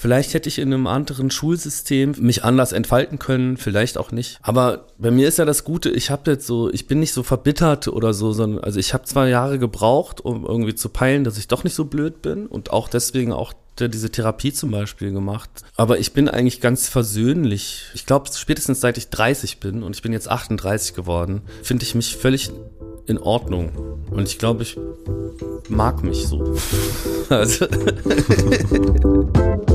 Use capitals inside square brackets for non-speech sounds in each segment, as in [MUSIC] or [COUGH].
Vielleicht hätte ich in einem anderen Schulsystem mich anders entfalten können, vielleicht auch nicht. Aber bei mir ist ja das Gute, ich habe jetzt so, ich bin nicht so verbittert oder so, sondern also ich habe zwei Jahre gebraucht, um irgendwie zu peilen, dass ich doch nicht so blöd bin und auch deswegen auch diese Therapie zum Beispiel gemacht. Aber ich bin eigentlich ganz versöhnlich. Ich glaube, spätestens seit ich 30 bin und ich bin jetzt 38 geworden, finde ich mich völlig in Ordnung. Und ich glaube, ich mag mich so. [LAUGHS] also [LAUGHS]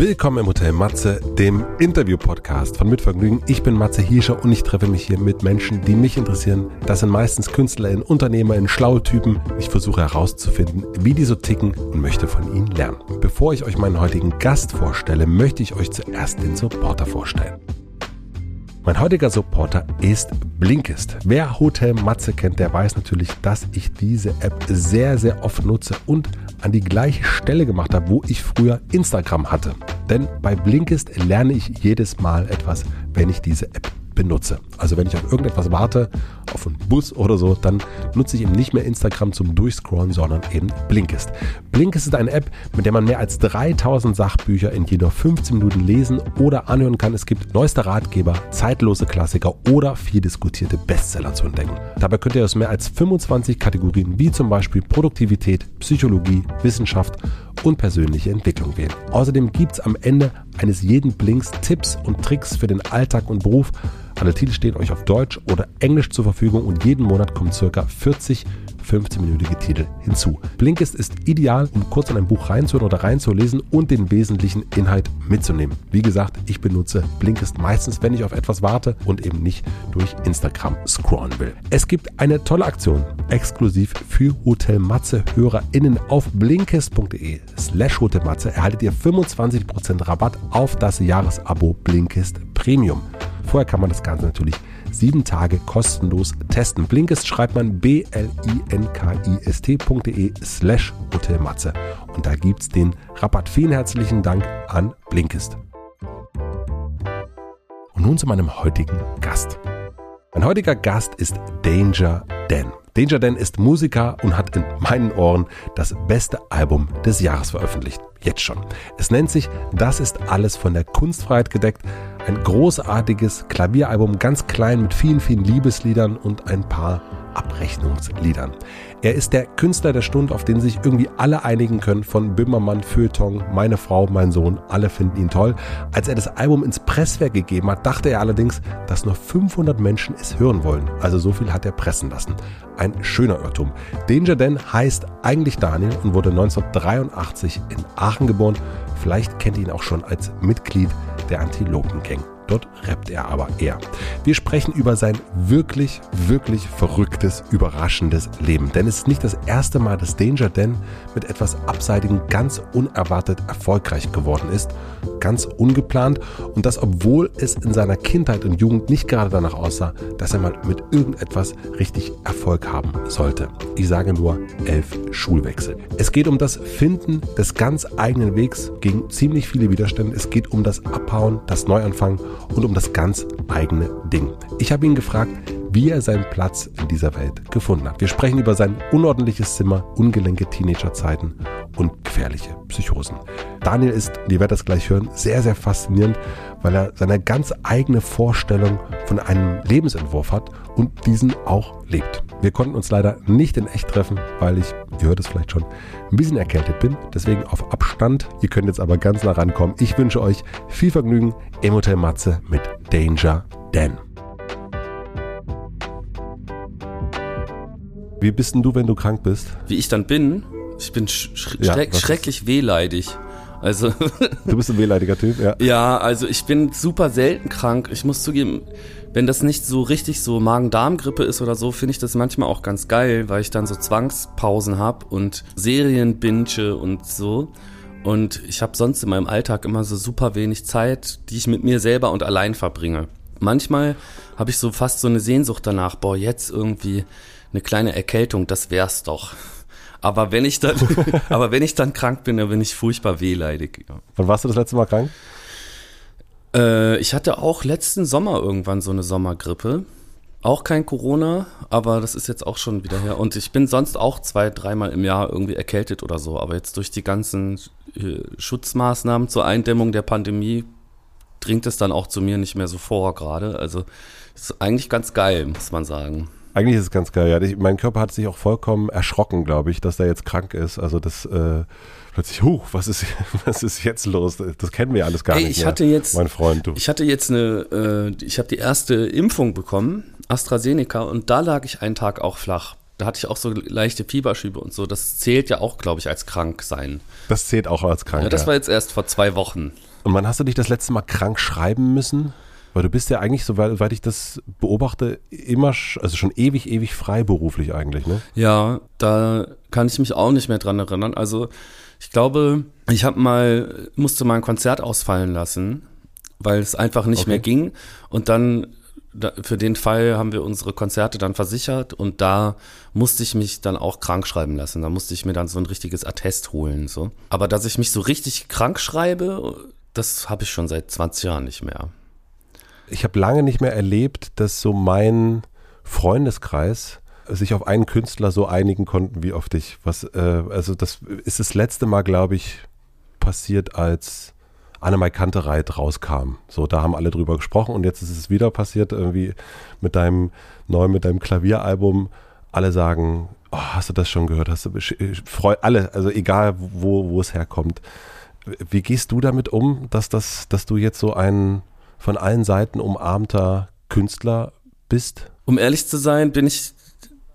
Willkommen im Hotel Matze, dem Interview-Podcast von Mitvergnügen. Ich bin Matze Hiescher und ich treffe mich hier mit Menschen, die mich interessieren. Das sind meistens KünstlerInnen, UnternehmerInnen, schlaue Typen. Ich versuche herauszufinden, wie die so ticken und möchte von ihnen lernen. Bevor ich euch meinen heutigen Gast vorstelle, möchte ich euch zuerst den Supporter vorstellen. Mein heutiger Supporter ist Blinkist. Wer Hotel Matze kennt, der weiß natürlich, dass ich diese App sehr, sehr oft nutze und an die gleiche Stelle gemacht habe, wo ich früher Instagram hatte. Denn bei Blinkist lerne ich jedes Mal etwas, wenn ich diese App benutze. Also wenn ich auf irgendetwas warte, auf einen Bus oder so, dann nutze ich eben nicht mehr Instagram zum Durchscrollen, sondern eben Blinkist. Blinkist ist eine App, mit der man mehr als 3000 Sachbücher in jeder 15 Minuten lesen oder anhören kann. Es gibt neueste Ratgeber, zeitlose Klassiker oder viel diskutierte Bestseller zu entdecken. Dabei könnt ihr aus mehr als 25 Kategorien wie zum Beispiel Produktivität, Psychologie, Wissenschaft und persönliche Entwicklung wählen. Außerdem gibt es am Ende eines jeden Blinks Tipps und Tricks für den Alltag und Beruf. Alle Titel stehen euch auf Deutsch oder Englisch zur Verfügung und jeden Monat kommen ca. 40 15-minütige Titel hinzu. Blinkist ist ideal, um kurz in ein Buch reinzuhören oder reinzulesen und den wesentlichen Inhalt mitzunehmen. Wie gesagt, ich benutze Blinkist meistens, wenn ich auf etwas warte und eben nicht durch Instagram scrollen will. Es gibt eine tolle Aktion, exklusiv für Hotel Matze HörerInnen auf blinkist.de slash hotelmatze erhaltet ihr 25% Rabatt auf das Jahresabo Blinkist Premium. Vorher kann man das Ganze natürlich sieben Tage kostenlos testen. Blinkist schreibt man b-l-i-n-k-i-s-t.de slash Hotelmatze. Und da gibt's den Rabatt. Vielen herzlichen Dank an Blinkist. Und nun zu meinem heutigen Gast. Mein heutiger Gast ist Danger Dan. Danger Dan ist Musiker und hat in meinen Ohren das beste Album des Jahres veröffentlicht. Jetzt schon. Es nennt sich Das ist alles von der Kunstfreiheit gedeckt. Ein großartiges Klavieralbum, ganz klein mit vielen, vielen Liebesliedern und ein paar Abrechnungsliedern. Er ist der Künstler der Stunde, auf den sich irgendwie alle einigen können, von Böhmermann, Feuilleton, meine Frau, mein Sohn, alle finden ihn toll. Als er das Album ins Presswerk gegeben hat, dachte er allerdings, dass nur 500 Menschen es hören wollen. Also so viel hat er pressen lassen. Ein schöner Irrtum. Danger Dan heißt eigentlich Daniel und wurde 1983 in Aachen geboren. Vielleicht kennt ihr ihn auch schon als Mitglied der Antilopen-Gang. Dort rappt er aber eher. Wir sprechen über sein wirklich, wirklich verrücktes, überraschendes Leben. Denn es ist nicht das erste Mal, dass Danger Dan mit etwas Abseitigen ganz unerwartet erfolgreich geworden ist. Ganz ungeplant. Und das, obwohl es in seiner Kindheit und Jugend nicht gerade danach aussah, dass er mal mit irgendetwas richtig Erfolg haben sollte. Ich sage nur elf Schulwechsel. Es geht um das Finden des ganz eigenen Wegs gegen ziemlich viele Widerstände. Es geht um das Abhauen, das Neuanfangen und um das ganz eigene Ding. Ich habe ihn gefragt, wie er seinen Platz in dieser Welt gefunden hat. Wir sprechen über sein unordentliches Zimmer, ungelenke Teenagerzeiten und gefährliche Psychosen. Daniel ist, ihr werdet das gleich hören, sehr, sehr faszinierend, weil er seine ganz eigene Vorstellung von einem Lebensentwurf hat und diesen auch lebt. Wir konnten uns leider nicht in echt treffen, weil ich, ihr hört es vielleicht schon, ein bisschen erkältet bin. Deswegen auf Abstand. Ihr könnt jetzt aber ganz nah rankommen. Ich wünsche euch viel Vergnügen im Hotel Matze mit Danger Dan. Wie bist denn du, wenn du krank bist? Wie ich dann bin? Ich bin sch ja, schreck schrecklich wehleidig. Also [LAUGHS] du bist ein wehleidiger Typ, ja. Ja, also ich bin super selten krank. Ich muss zugeben, wenn das nicht so richtig so Magen-Darm-Grippe ist oder so, finde ich das manchmal auch ganz geil, weil ich dann so Zwangspausen habe und Serien binge und so. Und ich habe sonst in meinem Alltag immer so super wenig Zeit, die ich mit mir selber und allein verbringe. Manchmal habe ich so fast so eine Sehnsucht danach, boah, jetzt irgendwie eine kleine Erkältung, das wär's doch. Aber wenn ich dann, [LAUGHS] aber wenn ich dann krank bin, dann bin ich furchtbar wehleidig. Ja. Wann warst du das letzte Mal krank? Äh, ich hatte auch letzten Sommer irgendwann so eine Sommergrippe. Auch kein Corona, aber das ist jetzt auch schon wieder her. Und ich bin sonst auch zwei, dreimal im Jahr irgendwie erkältet oder so. Aber jetzt durch die ganzen äh, Schutzmaßnahmen zur Eindämmung der Pandemie dringt es dann auch zu mir nicht mehr so vor gerade. Also ist eigentlich ganz geil, muss man sagen. Eigentlich ist es ganz geil, ja. Ich, mein Körper hat sich auch vollkommen erschrocken, glaube ich, dass er jetzt krank ist. Also das äh, plötzlich, huch, was ist, [LAUGHS] was ist jetzt los? Das kennen wir alles gar Ey, nicht. ich mehr, hatte jetzt, mein Freund, du. Ich hatte jetzt eine, äh, ich habe die erste Impfung bekommen, AstraZeneca, und da lag ich einen Tag auch flach. Da hatte ich auch so leichte Fieberschübe und so. Das zählt ja auch, glaube ich, als krank sein. Das zählt auch als krank. Ja, das war jetzt erst vor zwei Wochen. Und wann hast du dich das letzte Mal krank schreiben müssen? Weil du bist ja eigentlich, soweit ich das beobachte, immer, also schon ewig, ewig freiberuflich eigentlich, ne? Ja, da kann ich mich auch nicht mehr dran erinnern. Also ich glaube, ich habe mal, musste mal ein Konzert ausfallen lassen, weil es einfach nicht Okay. mehr ging. Und dann, da, für den Fall haben wir unsere Konzerte dann versichert und da musste ich mich dann auch krank schreiben lassen. Da musste ich mir dann so ein richtiges Attest holen. So. Aber dass ich mich so richtig krank schreibe, das habe ich schon seit 20 Jahren nicht mehr. Ich habe lange nicht mehr erlebt, dass so mein Freundeskreis sich auf einen Künstler so einigen konnten wie auf dich. Was, äh, also das ist das letzte Mal, glaube ich, passiert, als Annemai Kantereit rauskam. So, da haben alle drüber gesprochen und jetzt ist es wieder passiert, irgendwie mit deinem neuen, mit deinem Klavieralbum. Alle sagen, oh, hast du das schon gehört? Hast du besch- freu alle, also egal wo, wo es herkommt. Wie gehst du damit um, dass das, dass du jetzt so ein von allen Seiten umarmter Künstler bist? Um ehrlich zu sein, bin ich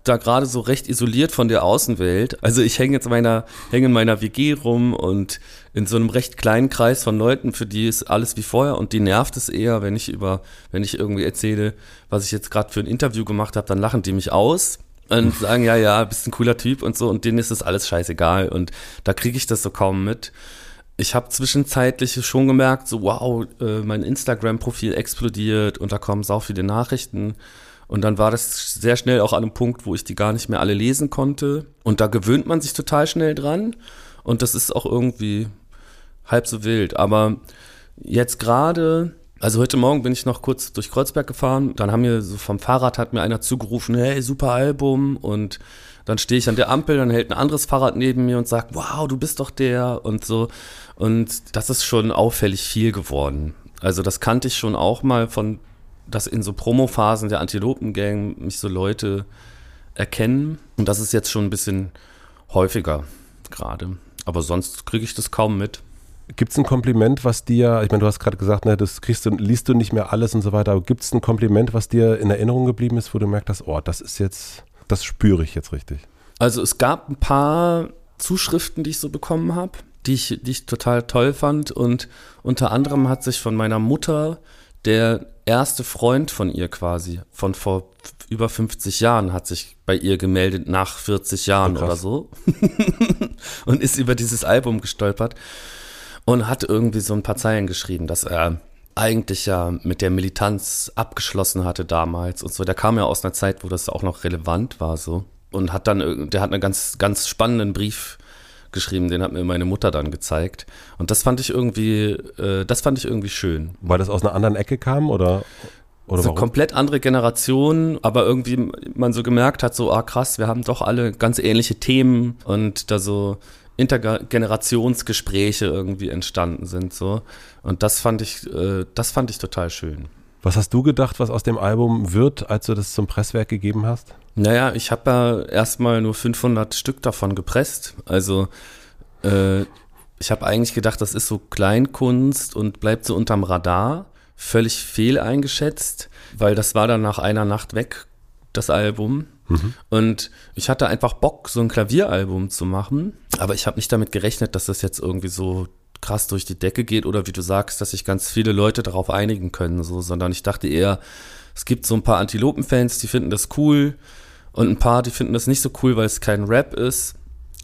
da gerade so recht isoliert von der Außenwelt. Also ich hänge jetzt meiner, hänge in meiner WG rum und in so einem recht kleinen Kreis von Leuten, für die ist alles wie vorher und die nervt es eher, wenn ich über, wenn ich irgendwie erzähle, was ich jetzt gerade für ein Interview gemacht habe, dann lachen die mich aus und [LAUGHS] sagen, ja, ja, bist ein cooler Typ und so und denen ist das alles scheißegal und da kriege ich das so kaum mit. Ich habe zwischenzeitlich schon gemerkt, so wow, äh, mein Instagram-Profil explodiert und da kommen sau viele Nachrichten. Und dann war das sehr schnell auch an einem Punkt, wo ich die gar nicht mehr alle lesen konnte. Und da gewöhnt man sich total schnell dran. Und das ist auch irgendwie halb so wild. Aber jetzt gerade, also heute Morgen bin ich noch kurz durch Kreuzberg gefahren. Dann haben mir so vom Fahrrad hat mir einer zugerufen, hey, super Album. Und dann stehe ich an der Ampel, dann hält ein anderes Fahrrad neben mir und sagt, wow, du bist doch der und so. Und das ist schon auffällig viel geworden. Also das kannte ich schon auch mal von, dass in so Promophasen der Antilopengang mich so Leute erkennen. Und das ist jetzt schon ein bisschen häufiger gerade. Aber sonst kriege ich das kaum mit. Gibt es ein Kompliment, was dir, ich meine, du hast gerade gesagt, ne, das kriegst du, liest du nicht mehr alles und so weiter, aber gibt es ein Kompliment, was dir in Erinnerung geblieben ist, wo du merkst, oh, das ist jetzt, das spüre ich jetzt richtig. Also es gab ein paar Zuschriften, die ich so bekommen habe, die ich, die ich total toll fand. Und unter anderem hat sich von meiner Mutter der erste Freund von ihr quasi, von vor über 50 Jahren, hat sich bei ihr gemeldet, nach 40 Jahren Oh, oder so. [LAUGHS] und ist über dieses Album gestolpert und hat irgendwie so ein paar Zeilen geschrieben, dass er eigentlich ja mit der Militanz abgeschlossen hatte damals und so. Der kam ja aus einer Zeit, wo das auch noch relevant war so und hat dann der hat einen ganz ganz spannenden Brief geschrieben, den hat mir meine Mutter dann gezeigt und das fand ich irgendwie äh, das fand ich irgendwie schön. Weil das aus einer anderen Ecke kam oder, oder so warum? komplett andere Generation, aber irgendwie man so gemerkt hat, so, ah krass, wir haben doch alle ganz ähnliche Themen und da so Intergenerationsgespräche irgendwie entstanden sind, so. Und das fand ich, äh, das fand ich total schön. Was hast du gedacht, was aus dem Album wird, als du das zum Presswerk gegeben hast? Naja, ich habe ja erstmal nur 500 Stück davon gepresst. Also äh, ich habe eigentlich gedacht, das ist so Kleinkunst und bleibt so unterm Radar. Völlig fehl eingeschätzt, weil das war dann nach einer Nacht weg, das Album. Und ich hatte einfach Bock, so ein Klavieralbum zu machen. Aber ich habe nicht damit gerechnet, dass das jetzt irgendwie so krass durch die Decke geht oder wie du sagst, dass sich ganz viele Leute darauf einigen können, so, sondern ich dachte eher, es gibt so ein paar Antilopen-Fans, die finden das cool und ein paar, die finden das nicht so cool, weil es kein Rap ist.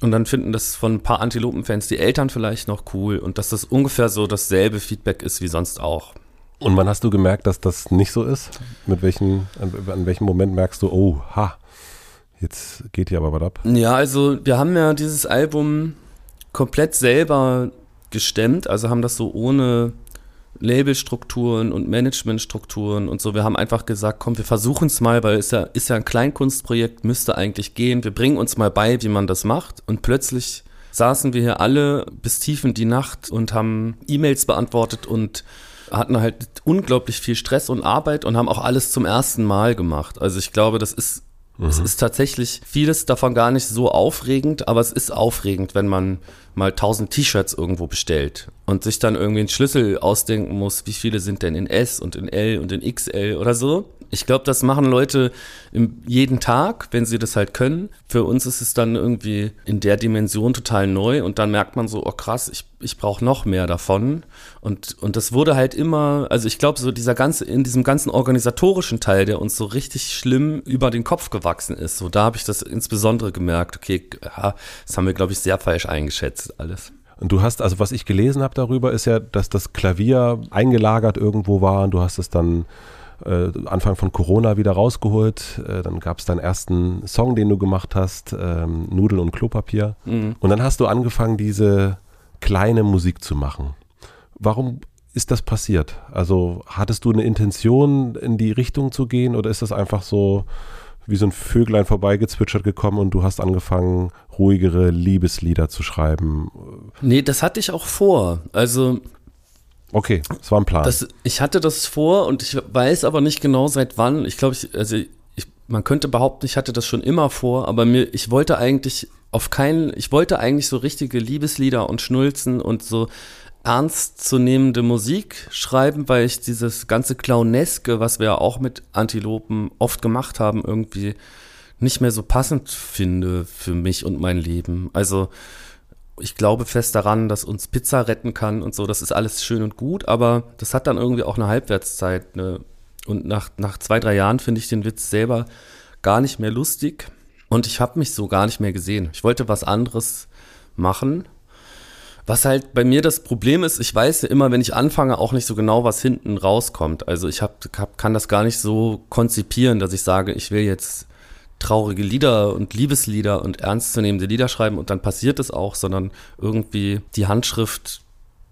Und dann finden das von ein paar Antilopen-Fans die Eltern vielleicht noch cool und dass das ungefähr so dasselbe Feedback ist wie sonst auch. Und wann hast du gemerkt, dass das nicht so ist? Mit welchen, an, an welchem Moment merkst du, oh, ha, jetzt geht hier aber was ab? Ja, also wir haben ja dieses Album komplett selber gestemmt, also haben das so ohne Labelstrukturen und Managementstrukturen und so. Wir haben einfach gesagt, komm, wir versuchen es mal, weil es ja, ist ja ein Kleinkunstprojekt, müsste eigentlich gehen. Wir bringen uns mal bei, wie man das macht. Und plötzlich saßen wir hier alle bis tief in die Nacht und haben E-Mails beantwortet und hatten halt unglaublich viel Stress und Arbeit und haben auch alles zum ersten Mal gemacht. Also ich glaube, das ist Mhm. Es ist tatsächlich vieles davon gar nicht so aufregend, aber es ist aufregend, wenn man mal tausend T-Shirts irgendwo bestellt und sich dann irgendwie einen Schlüssel ausdenken muss, wie viele sind denn in S und in L und in XL oder so. Ich glaube, das machen Leute jeden Tag, wenn sie das halt können. Für uns ist es dann irgendwie in der Dimension total neu und dann merkt man so, oh krass, ich, ich brauche noch mehr davon. Und, und das wurde halt immer, also ich glaube, so dieser ganze, in diesem ganzen organisatorischen Teil, der uns so richtig schlimm über den Kopf gewachsen ist, so da habe ich das insbesondere gemerkt, okay, das haben wir, glaube ich, sehr falsch eingeschätzt alles. Und du hast, also was ich gelesen habe darüber, ist ja, dass das Klavier eingelagert irgendwo war und du hast es dann äh, Anfang von Corona wieder rausgeholt. Äh, dann gab es deinen ersten Song, den du gemacht hast, ähm, Nudeln und Klopapier. Mhm. Und dann hast du angefangen, diese kleine Musik zu machen. Warum ist das passiert? Also hattest du eine Intention, in die Richtung zu gehen oder ist das einfach so wie so ein Vöglein vorbeigezwitschert gekommen und du hast angefangen, ruhigere Liebeslieder zu schreiben? Nee, das hatte ich auch vor. Also Okay, das war ein Plan. Das, ich hatte das vor und ich weiß aber nicht genau seit wann. Ich glaube, ich, also ich, man könnte behaupten, ich hatte das schon immer vor, aber mir, ich wollte eigentlich auf keinen, ich wollte eigentlich so richtige Liebeslieder und Schnulzen und so ernstzunehmende Musik schreiben, weil ich dieses ganze Clowneske, was wir auch mit Antilopen oft gemacht haben, irgendwie nicht mehr so passend finde für mich und mein Leben. Also ich glaube fest daran, dass uns Pizza retten kann und so. Das ist alles schön und gut, aber das hat dann irgendwie auch eine Halbwertszeit. Ne? Und nach, nach zwei, drei Jahren finde ich den Witz selber gar nicht mehr lustig. Und ich habe mich so gar nicht mehr gesehen. Ich wollte was anderes machen. Was halt bei mir das Problem ist, ich weiß ja immer, wenn ich anfange, auch nicht so genau, was hinten rauskommt. Also ich hab, hab, kann das gar nicht so konzipieren, dass ich sage, ich will jetzt traurige Lieder und Liebeslieder und ernstzunehmende Lieder schreiben und dann passiert es auch, sondern irgendwie die Handschrift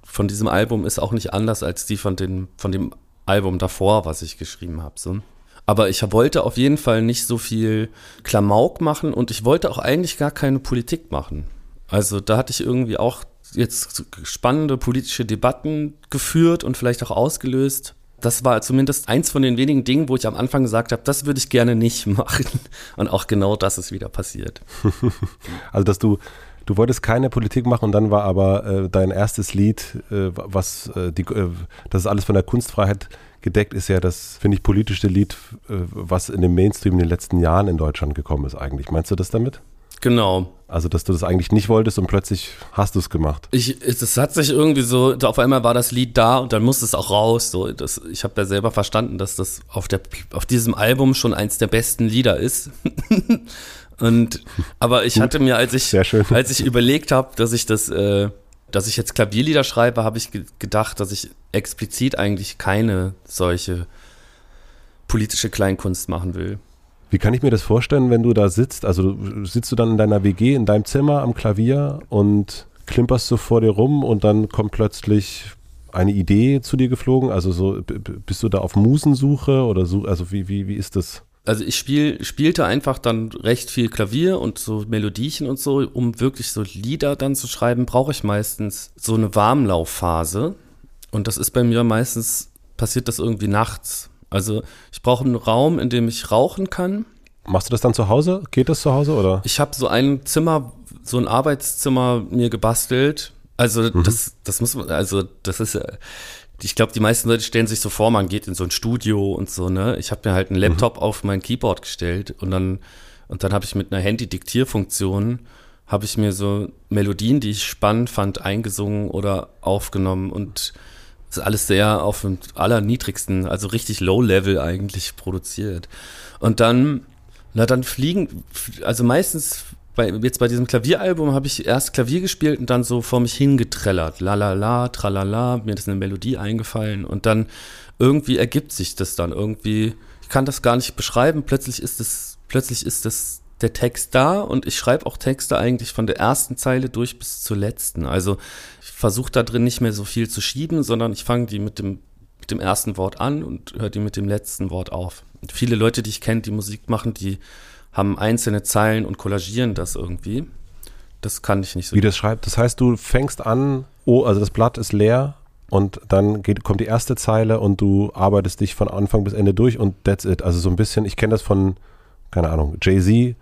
von diesem Album ist auch nicht anders als die von, den, von dem Album davor, was ich geschrieben habe. So. Aber ich wollte auf jeden Fall nicht so viel Klamauk machen und ich wollte auch eigentlich gar keine Politik machen. Also da hatte ich irgendwie auch jetzt spannende politische Debatten geführt und vielleicht auch ausgelöst das war zumindest eins von den wenigen Dingen, wo ich am Anfang gesagt habe, das würde ich gerne nicht [LAUGHS] machen. Und auch genau das ist wieder passiert. [LAUGHS] also, dass du, du wolltest keine Politik machen und dann war aber äh, dein erstes Lied, äh, was äh, die, äh, das ist alles von der Kunstfreiheit gedeckt ist ja das, finde ich, politischste Lied, äh, was in dem Mainstream in den letzten Jahren in Deutschland gekommen ist eigentlich. Meinst du das damit? Genau. Also, dass du das eigentlich nicht wolltest und plötzlich hast du es gemacht. Ich, es hat sich irgendwie so, auf einmal war das Lied da und dann musste es auch raus. So, das, ich habe da selber verstanden, dass das auf, der, auf diesem Album schon eins der besten Lieder ist. [LAUGHS] und, aber ich hatte mir, als ich, als ich überlegt habe, dass ich das, äh, dass ich jetzt Klavierlieder schreibe, habe ich ge gedacht, dass ich explizit eigentlich keine solche politische Kleinkunst machen will. Wie kann ich mir das vorstellen, wenn du da sitzt? Also sitzt du dann in deiner WG, in deinem Zimmer am Klavier und klimperst so vor dir rum und dann kommt plötzlich eine Idee zu dir geflogen? Also so bist du da auf Musensuche oder so? Also wie, wie, wie ist das? Also ich spiel, spielte einfach dann recht viel Klavier und so Melodiechen und so, um wirklich so Lieder dann zu schreiben, brauche ich meistens so eine Warmlaufphase. Und das ist bei mir meistens, passiert das irgendwie nachts. Also ich brauche einen Raum, in dem ich rauchen kann. Machst du das dann zu Hause? Geht das zu Hause oder? Ich habe so ein Zimmer, so ein Arbeitszimmer mir gebastelt. Also mhm. das, das muss man, also das ist ja, ich glaube, die meisten Leute stellen sich so vor, man geht in so ein Studio und so, ne? Ich habe mir halt einen Laptop mhm. auf mein Keyboard gestellt und dann, und dann habe ich mit einer Handy-Diktierfunktion habe ich mir so Melodien, die ich spannend fand, eingesungen oder aufgenommen und das ist alles sehr auf dem allerniedrigsten, also richtig Low-Level eigentlich produziert. Und dann, na dann fliegen, also meistens bei, jetzt bei diesem Klavieralbum habe ich erst Klavier gespielt und dann so vor mich hingetrellert. La la la, tralala, mir ist eine Melodie eingefallen und dann irgendwie ergibt sich das dann irgendwie. Ich kann das gar nicht beschreiben. Plötzlich ist es, plötzlich ist das der Text da und ich schreibe auch Texte eigentlich von der ersten Zeile durch bis zur letzten. Also versuche da drin nicht mehr so viel zu schieben, sondern ich fange die mit dem, mit dem ersten Wort an und höre die mit dem letzten Wort auf. Und viele Leute, die ich kenne, die Musik machen, die haben einzelne Zeilen und kollagieren das irgendwie. Das kann ich nicht so. Wie das schreibt, das heißt, du fängst an, oh, also das Blatt ist leer und dann geht, kommt die erste Zeile und du arbeitest dich von Anfang bis Ende durch und that's it. Also so ein bisschen, ich kenne das von, keine Ahnung, Jay-Z,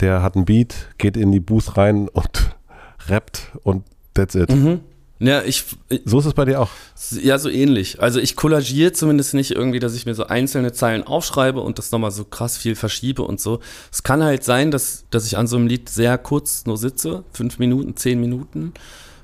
der hat ein Beat, geht in die Booth rein und [LAUGHS] rappt und that's it. Mhm. Ja, ich, so ist es bei dir auch. Ja, so ähnlich. Also ich kollagiere zumindest nicht irgendwie, dass ich mir so einzelne Zeilen aufschreibe und das nochmal so krass viel verschiebe und so. Es kann halt sein, dass, dass ich an so einem Lied sehr kurz nur sitze, fünf Minuten, zehn Minuten.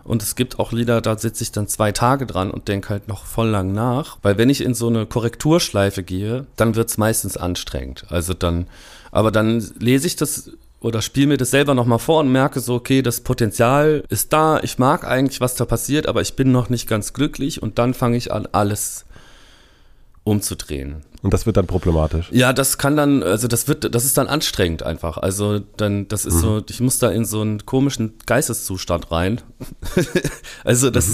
Und es gibt auch Lieder, da sitze ich dann zwei Tage dran und denke halt noch voll lang nach. Weil wenn ich in so eine Korrekturschleife gehe, dann wird es meistens anstrengend. Also dann, aber dann lese ich das oder spiele mir das selber nochmal vor und merke so, okay, das Potenzial ist da, ich mag eigentlich, was da passiert, aber ich bin noch nicht ganz glücklich und dann fange ich an, alles umzudrehen. Und das wird dann problematisch. Ja, das kann dann, also das wird, das ist dann anstrengend einfach. Also dann, das ist mhm. so, ich muss da in so einen komischen Geisteszustand rein. [LAUGHS] also das mhm.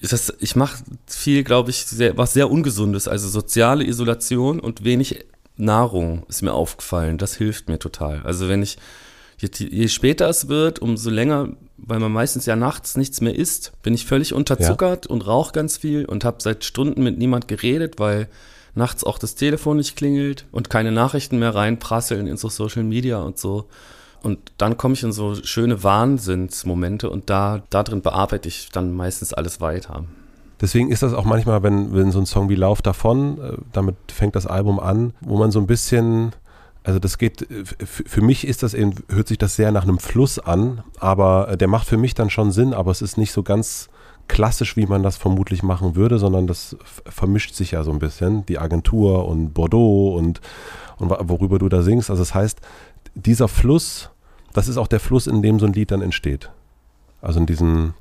ist, das, ich mache viel, glaube ich, sehr, was sehr Ungesundes. Also soziale Isolation und wenig Nahrung ist mir aufgefallen. Das hilft mir total. Also wenn ich, je, je später es wird, umso länger, weil man meistens ja nachts nichts mehr isst, bin ich völlig unterzuckert ja. und rauche ganz viel und habe seit Stunden mit niemand geredet, weil nachts auch das Telefon nicht klingelt und keine Nachrichten mehr reinprasseln in so Social Media und so. Und dann komme ich in so schöne Wahnsinnsmomente und da, da drin bearbeite ich dann meistens alles weiter. Deswegen ist das auch manchmal, wenn, wenn so ein Song wie Lauf davon, äh, damit fängt das Album an, wo man so ein bisschen, also das geht, äh, für mich ist das eben, hört sich das sehr nach einem Fluss an, aber äh, der macht für mich dann schon Sinn, aber es ist nicht so ganz klassisch, wie man das vermutlich machen würde, sondern das vermischt sich ja so ein bisschen, die Agentur und Bordeaux und, und worüber du da singst. Also das heißt, dieser Fluss, das ist auch der Fluss, in dem so ein Lied dann entsteht. Also in diesen,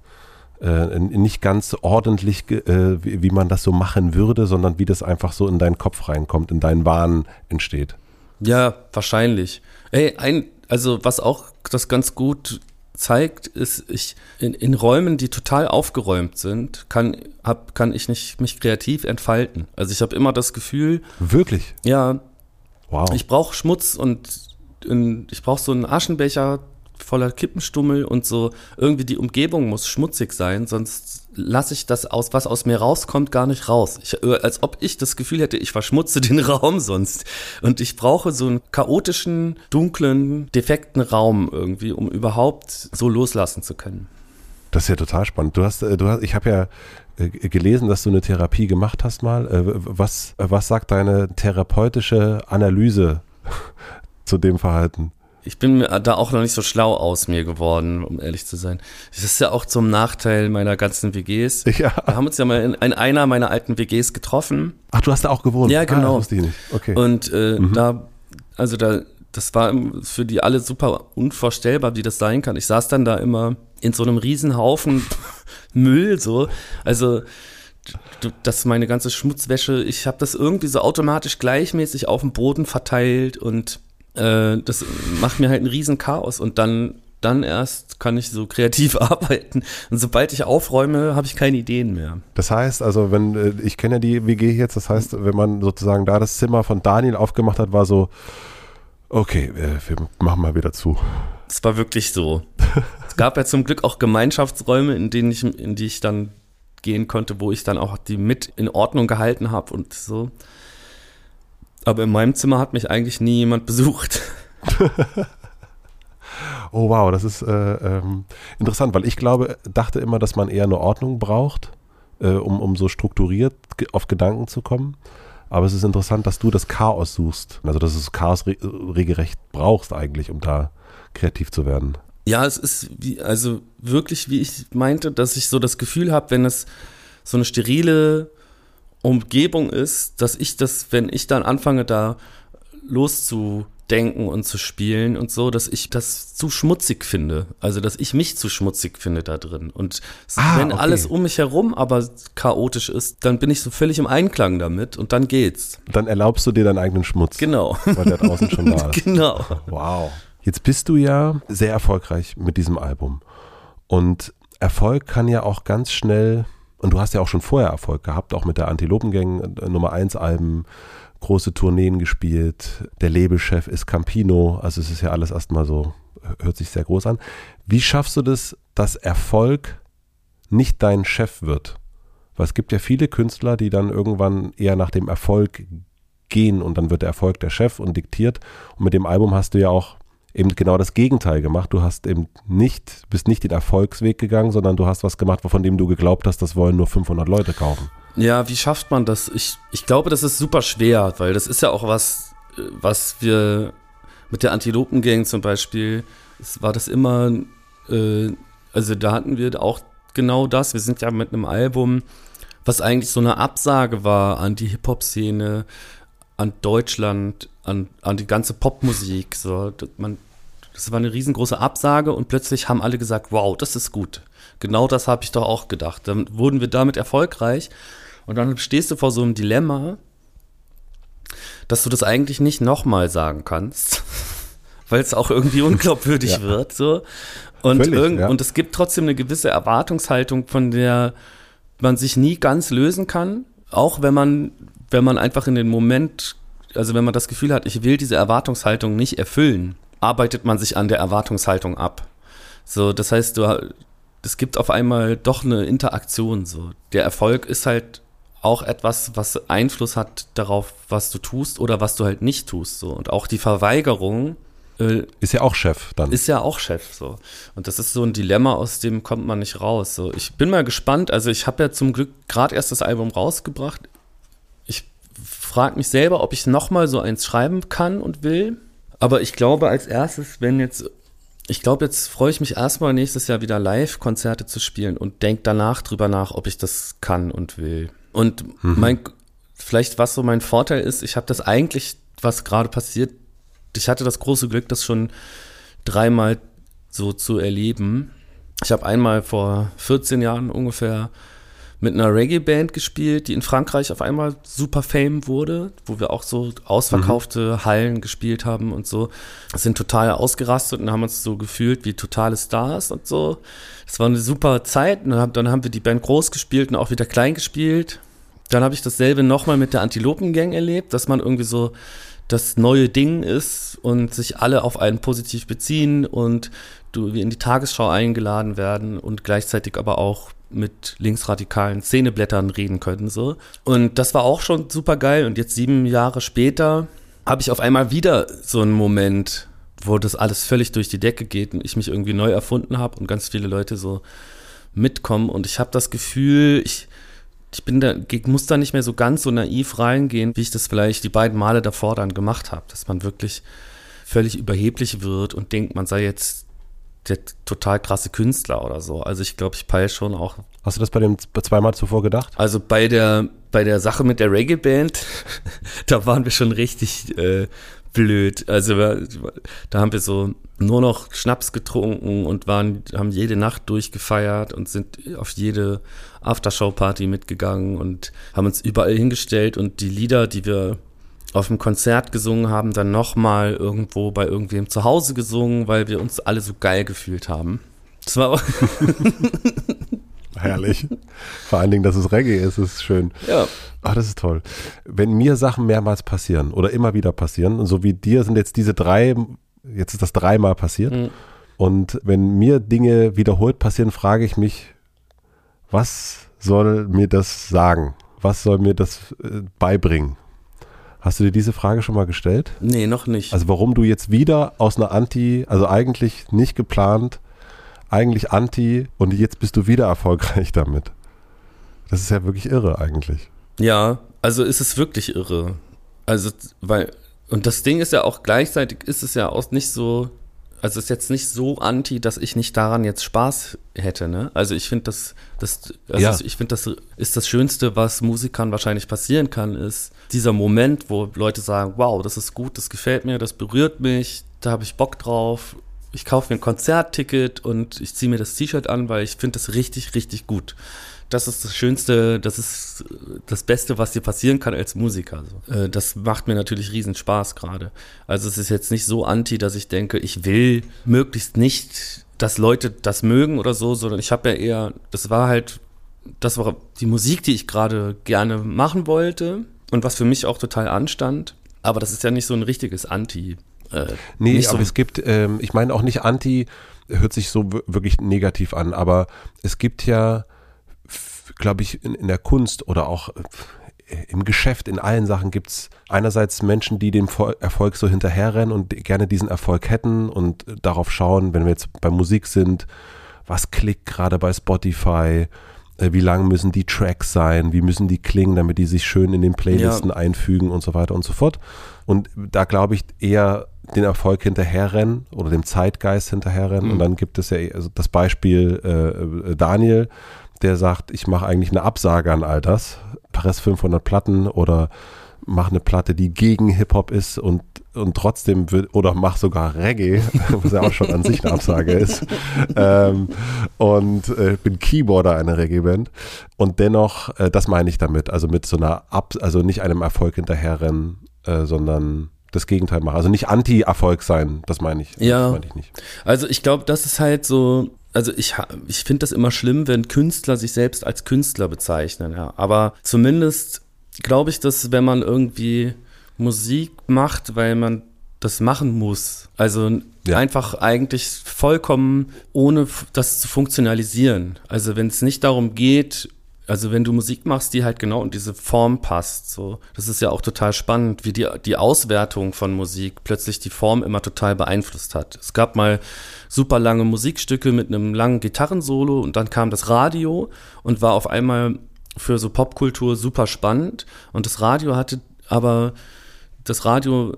äh, nicht ganz ordentlich, äh, wie, wie, man das so machen würde, sondern wie das einfach so in deinen Kopf reinkommt, in deinen Wahn entsteht. Ja, wahrscheinlich. Ey, ein, also was auch das ganz gut zeigt, ist, ich in, in Räumen, die total aufgeräumt sind, kann, hab, kann ich nicht mich kreativ entfalten. Also ich habe immer das Gefühl. Wirklich? Ja. Wow. Ich brauche Schmutz und in, ich brauche so einen Aschenbecher voller Kippenstummel und so irgendwie die Umgebung muss schmutzig sein, sonst lasse ich das aus, was aus mir rauskommt, gar nicht raus. Ich, äh, als ob ich das Gefühl hätte, ich verschmutze [LAUGHS] den Raum sonst. Und ich brauche so einen chaotischen, dunklen, defekten Raum irgendwie, um überhaupt so loslassen zu können. Das ist ja total spannend. Du hast, äh, du hast, ich habe ja äh, gelesen, dass du eine Therapie gemacht hast mal. Was, was sagt deine therapeutische Analyse [LAUGHS] zu dem Verhalten? Ich bin mir da auch noch nicht so schlau aus mir geworden, um ehrlich zu sein. Das ist ja auch zum Nachteil meiner ganzen WGs. [LAUGHS] Ja. Wir haben uns ja mal in, in einer meiner alten WGs getroffen. Ach, du hast da auch gewohnt? Ja, genau. Ah, wusste ich nicht. Okay. Und äh, mhm. da, also da, das war für die alle super unvorstellbar, wie das sein kann. Ich saß dann da immer in so einem Riesenhaufen [LAUGHS] Müll, so. Also, dass meine ganze Schmutzwäsche, ich habe das irgendwie so automatisch gleichmäßig auf dem Boden verteilt und äh, das macht mir halt ein riesen Chaos und dann dann erst kann ich so kreativ [LAUGHS] arbeiten. Und sobald ich aufräume, habe ich keine Ideen mehr. Das heißt, also wenn, äh, ich kenne ja die WG jetzt, das heißt, wenn man sozusagen da das Zimmer von Daniel aufgemacht hat, war so, okay, äh, wir machen mal wieder zu. Es war wirklich so. [LAUGHS] es gab ja zum Glück auch Gemeinschaftsräume, in denen ich, in die ich dann gehen konnte, wo ich dann auch die mit in Ordnung gehalten habe und so. Aber in meinem Zimmer hat mich eigentlich nie jemand besucht. [LAUGHS] oh wow, das ist äh, ähm, interessant, weil ich glaube, dachte immer, dass man eher eine Ordnung braucht, äh, um, um so strukturiert auf Gedanken zu kommen. Aber es ist interessant, dass du das Chaos suchst. Also, dass du das Chaos re regelrecht brauchst eigentlich, um da kreativ zu werden. Ja, es ist wie, also wirklich, wie ich meinte, dass ich so das Gefühl habe, wenn es so eine sterile Umgebung ist, dass ich das, wenn ich dann anfange, da loszudenken und zu spielen und so, dass ich das zu schmutzig finde. Also, dass ich mich zu schmutzig finde da drin. Und ah, wenn okay. alles um mich herum aber chaotisch ist, dann bin ich so völlig im Einklang damit und dann geht's. Dann erlaubst du dir deinen eigenen Schmutz. Genau. Weil der draußen schon da [LAUGHS] ist. Genau. Wow. Jetzt bist du ja sehr erfolgreich mit diesem Album. Und Erfolg kann ja auch ganz schnell, und du hast ja auch schon vorher Erfolg gehabt, auch mit der Antilopengang äh, Nummer 1 Alben, große Tourneen gespielt. Der Labelchef ist Campino, also es ist ja alles erstmal so, hört sich sehr groß an. Wie schaffst du das, dass Erfolg nicht dein Chef wird? Weil es gibt ja viele Künstler, die dann irgendwann eher nach dem Erfolg gehen und dann wird der Erfolg der Chef und diktiert. Und mit dem Album hast du ja auch eben genau das Gegenteil gemacht. Du hast eben nicht, bist nicht den Erfolgsweg gegangen, sondern du hast was gemacht, von dem du geglaubt hast, das wollen nur 500 Leute kaufen. Ja, wie schafft man das? Ich, ich glaube, das ist super schwer, weil das ist ja auch was, was wir mit der Antilopengang zum Beispiel, es war das immer, äh, also da hatten wir auch genau das. Wir sind ja mit einem Album, was eigentlich so eine Absage war an die Hip-Hop-Szene, an Deutschland, an, an die ganze Popmusik. So, das, man, das war eine riesengroße Absage und plötzlich haben alle gesagt, wow, das ist gut. Genau das habe ich doch auch gedacht. Dann wurden wir damit erfolgreich und dann stehst du vor so einem Dilemma, dass du das eigentlich nicht nochmal sagen kannst, [LAUGHS] weil es auch irgendwie [LAUGHS] unglaubwürdig ja. wird. So. Und, Völlig, ja. und es gibt trotzdem eine gewisse Erwartungshaltung, von der man sich nie ganz lösen kann, auch wenn man, wenn man einfach in den Moment, also wenn man das Gefühl hat, ich will diese Erwartungshaltung nicht erfüllen, arbeitet man sich an der Erwartungshaltung ab. So, das heißt, du, es gibt auf einmal doch eine Interaktion. So, der Erfolg ist halt auch etwas, was Einfluss hat darauf, was du tust oder was du halt nicht tust. So und auch die Verweigerung äh, ist ja auch Chef dann. Ist ja auch Chef so. Und das ist so ein Dilemma, aus dem kommt man nicht raus. So, ich bin mal gespannt. Also ich habe ja zum Glück gerade erst das Album rausgebracht. Frage mich selber, ob ich nochmal so eins schreiben kann und will. Aber ich glaube als erstes, wenn jetzt, ich glaube jetzt freue ich mich erstmal nächstes Jahr wieder Live-Konzerte zu spielen und denke danach drüber nach, ob ich das kann und will. Und mhm. mein, vielleicht was so mein Vorteil ist, ich habe das eigentlich, was gerade passiert, ich hatte das große Glück, das schon dreimal so zu erleben. Ich habe einmal vor 14 Jahren ungefähr mit einer Reggae-Band gespielt, die in Frankreich auf einmal super fame wurde, wo wir auch so ausverkaufte mhm. Hallen gespielt haben und so. Sind total ausgerastet und haben uns so gefühlt wie totale Stars und so. Es war eine super Zeit. Und dann haben wir die Band groß gespielt und auch wieder klein gespielt. Dann habe ich dasselbe nochmal mit der Antilopen-Gang erlebt, dass man irgendwie so das neue Ding ist und sich alle auf einen positiv beziehen und du wie in die Tagesschau eingeladen werden und gleichzeitig aber auch mit linksradikalen Szeneblättern reden können so. Und das war auch schon super geil und jetzt sieben Jahre später habe ich auf einmal wieder so einen Moment wo das alles völlig durch die Decke geht und ich mich irgendwie neu erfunden habe und ganz viele Leute so mitkommen. Und ich habe das Gefühl ich ich bin da, muss da nicht mehr so ganz so naiv reingehen, wie ich das vielleicht die beiden Male davor dann gemacht habe, dass man wirklich völlig überheblich wird und denkt, man sei jetzt der total krasse Künstler oder so. Also ich glaube, ich peile schon auch. Hast du das bei dem zweimal zuvor gedacht? Also bei der bei der Sache mit der Reggae-Band, [LAUGHS] da waren wir schon richtig äh, blöd. Also da haben wir so nur noch Schnaps getrunken und waren, haben jede Nacht durchgefeiert und sind auf jede Aftershow-Party mitgegangen und haben uns überall hingestellt und die Lieder, die wir auf dem Konzert gesungen haben, dann nochmal irgendwo bei irgendwem zu Hause gesungen, weil wir uns alle so geil gefühlt haben. Das war [LAUGHS] Herrlich. Vor allen Dingen, dass es Reggae ist, ist schön. Ja. Ach, das ist toll. Wenn mir Sachen mehrmals passieren oder immer wieder passieren, so wie dir sind jetzt diese drei, jetzt ist das dreimal passiert. Mhm. Und wenn mir Dinge wiederholt passieren, frage ich mich, was soll mir das sagen? Was soll mir das äh, beibringen? Hast du dir diese Frage schon mal gestellt? Nee, noch nicht. Also warum du jetzt wieder aus einer Anti, also eigentlich nicht geplant, eigentlich anti und jetzt bist du wieder erfolgreich [LAUGHS] damit. Das ist ja wirklich irre eigentlich. Ja, also ist es wirklich irre. Also, weil, und das Ding ist ja auch gleichzeitig, ist es ja auch nicht so, also ist jetzt nicht so anti, dass ich nicht daran jetzt Spaß hätte, ne? Also ich finde das, das, also ja. ich finde das ist das Schönste, was Musikern wahrscheinlich passieren kann, ist dieser Moment, wo Leute sagen, wow, das ist gut, das gefällt mir, das berührt mich, da habe ich Bock drauf ich kaufe mir ein Konzertticket und ich ziehe mir das T-Shirt an, weil ich finde das richtig, richtig gut. Das ist das Schönste, das ist das Beste, was dir passieren kann als Musiker. Äh, das macht mir natürlich riesen Spaß gerade. Also es ist jetzt nicht so anti, dass ich denke, ich will möglichst nicht, dass Leute das mögen oder so, sondern ich habe ja eher, das war halt, das war die Musik, die ich gerade gerne machen wollte und was für mich auch total anstand. Aber das ist ja nicht so ein richtiges Anti. Äh, nee, aber so es gibt, ähm, ich meine auch nicht Anti, hört sich so wirklich negativ an, aber es gibt ja, glaube ich, in, in, der Kunst oder auch äh, im Geschäft, in allen Sachen gibt es einerseits Menschen, die dem Erfolg so hinterherrennen und gerne diesen Erfolg hätten und darauf schauen, wenn wir jetzt bei Musik sind, was klickt gerade bei Spotify, äh, wie lang müssen die Tracks sein, wie müssen die klingen, damit die sich schön in den Playlisten ja. einfügen und so weiter und so fort. Und da glaube ich eher den Erfolg hinterherrennen oder dem Zeitgeist hinterherrennen. Mhm. Und dann gibt es ja also das Beispiel äh, Daniel, der sagt, ich mache eigentlich eine Absage an all das, press 500 Platten oder mach eine Platte, die gegen Hip-Hop ist und, und trotzdem wird, oder mach sogar Reggae, [LAUGHS] was ja auch schon an sich eine Absage ist. Ähm, und äh, bin Keyboarder einer Reggae-Band. Und dennoch, äh, das meine ich damit, also mit so einer Ab, also nicht einem Erfolg hinterherrennen, äh, sondern das Gegenteil machen. Also nicht Anti-Erfolg sein, das meine ich. Ja. Das meine ich nicht. Also ich glaube, das ist halt so, also ich, ich finde das immer schlimm, wenn Künstler sich selbst als Künstler bezeichnen, ja. Aber zumindest glaube ich, dass wenn man irgendwie Musik macht, weil man das machen muss, also ja. einfach eigentlich vollkommen ohne das zu funktionalisieren. Also wenn es nicht darum geht, also wenn du Musik machst, die halt genau in diese Form passt, so, das ist ja auch total spannend, wie die, die Auswertung von Musik plötzlich die Form immer total beeinflusst hat. Es gab mal super lange Musikstücke mit einem langen Gitarrensolo und dann kam das Radio und war auf einmal für so Popkultur super spannend und das Radio hatte aber das Radio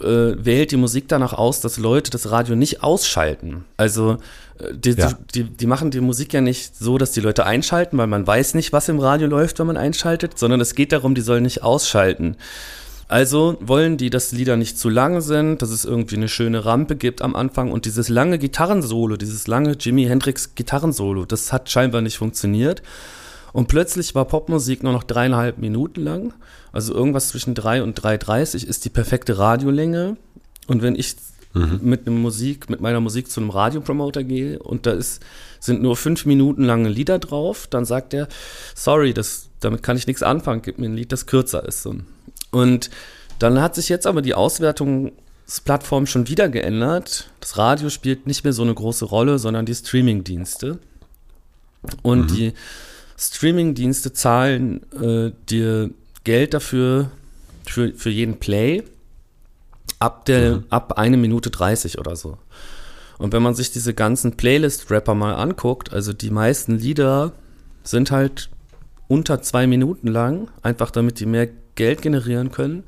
äh, wählt die Musik danach aus, dass Leute das Radio nicht ausschalten. Also äh, die, ja. die, die, machen die Musik ja nicht so, dass die Leute einschalten, weil man weiß nicht, was im Radio läuft, wenn man einschaltet, sondern es geht darum, die sollen nicht ausschalten. Also wollen die, dass Lieder nicht zu lang sind, dass es irgendwie eine schöne Rampe gibt am Anfang und dieses lange Gitarrensolo, dieses lange Jimi Hendrix Gitarrensolo, das hat scheinbar nicht funktioniert. Und plötzlich war Popmusik nur noch dreieinhalb Minuten lang. Also irgendwas zwischen drei und 3,30 ist die perfekte Radiolänge. Und wenn ich mhm. mit einem Musik, mit meiner Musik zu einem Radiopromoter gehe und da ist, sind nur fünf Minuten lange Lieder drauf, dann sagt er, sorry, das, damit kann ich nichts anfangen, gib mir ein Lied, das kürzer ist. Und dann hat sich jetzt aber die Auswertungsplattform schon wieder geändert. Das Radio spielt nicht mehr so eine große Rolle, sondern die Streamingdienste. Und mhm. die Streamingdienste zahlen äh, dir Geld dafür, für, für jeden Play, ab, der, mhm. ab eine Minute 30 oder so. Und wenn man sich diese ganzen Playlist-Rapper mal anguckt, also die meisten Lieder sind halt unter zwei Minuten lang, einfach damit die mehr Geld generieren können.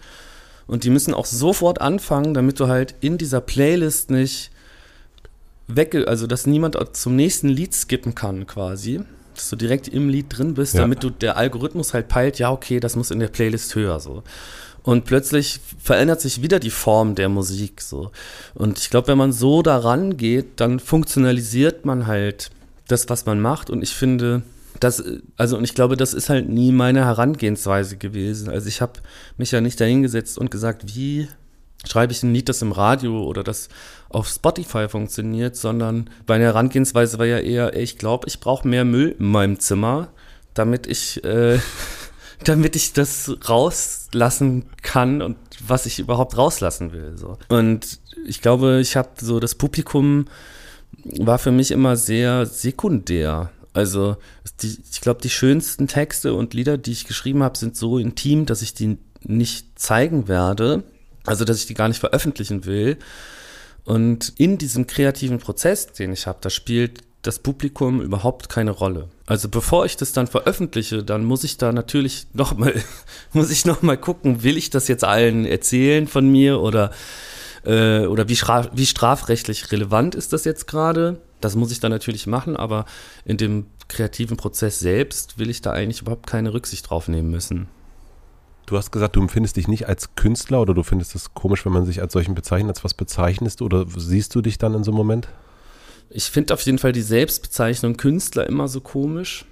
Und die müssen auch sofort anfangen, damit du halt in dieser Playlist nicht weg, also dass niemand zum nächsten Lied skippen kann quasi dass du direkt im Lied drin bist, ja. damit du der Algorithmus halt peilt, ja, okay, das muss in der Playlist höher so. Und plötzlich verändert sich wieder die Form der Musik so. Und ich glaube, wenn man so daran geht, dann funktionalisiert man halt das, was man macht. Und ich finde, das, also, und ich glaube, das ist halt nie meine Herangehensweise gewesen. Also ich habe mich ja nicht dahingesetzt und gesagt, wie schreibe ich ein Lied, das im Radio oder das auf Spotify funktioniert, sondern meine Herangehensweise war ja eher, ich glaube, ich brauche mehr Müll in meinem Zimmer, damit ich, äh, [LAUGHS] damit ich das rauslassen kann und was ich überhaupt rauslassen will. So. Und ich glaube, ich habe so das Publikum war für mich immer sehr sekundär. Also die, ich glaube, die schönsten Texte und Lieder, die ich geschrieben habe, sind so intim, dass ich die nicht zeigen werde. Also, dass ich die gar nicht veröffentlichen will. Und in diesem kreativen Prozess, den ich habe, da spielt das Publikum überhaupt keine Rolle. Also bevor ich das dann veröffentliche, dann muss ich da natürlich [LAUGHS] noch mal muss ich noch mal gucken, will ich das jetzt allen erzählen von mir oder äh, oder wie, wie strafrechtlich relevant ist das jetzt gerade? Das muss ich dann natürlich machen, aber in dem kreativen Prozess selbst will ich da eigentlich überhaupt keine Rücksicht drauf nehmen müssen. Du hast gesagt, du empfindest dich nicht als Künstler oder du findest es komisch, wenn man sich als solchen bezeichnet, als was bezeichnest oder siehst du dich dann in so einem Moment? Ich finde auf jeden Fall die Selbstbezeichnung Künstler immer so komisch.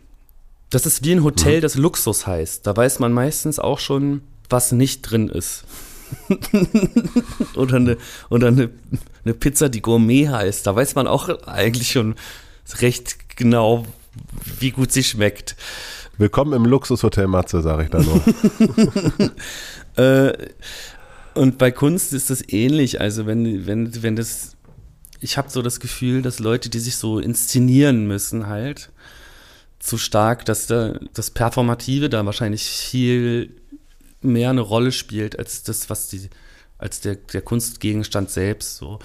Das ist wie ein Hotel, mhm. das Luxus heißt. Da weiß man meistens auch schon, was nicht drin ist. [LAUGHS] oder eine, oder eine, eine Pizza, die Gourmet heißt. Da weiß man auch eigentlich schon recht genau, wie gut sie schmeckt. Willkommen im Luxushotel Matze, sage ich da nur. [LAUGHS] äh, und bei Kunst ist das ähnlich. Also wenn, wenn, wenn das, ich habe so das Gefühl, dass Leute, die sich so inszenieren müssen, halt zu stark, dass da das Performative da wahrscheinlich viel mehr eine Rolle spielt als das, was die, als der, der Kunstgegenstand selbst so.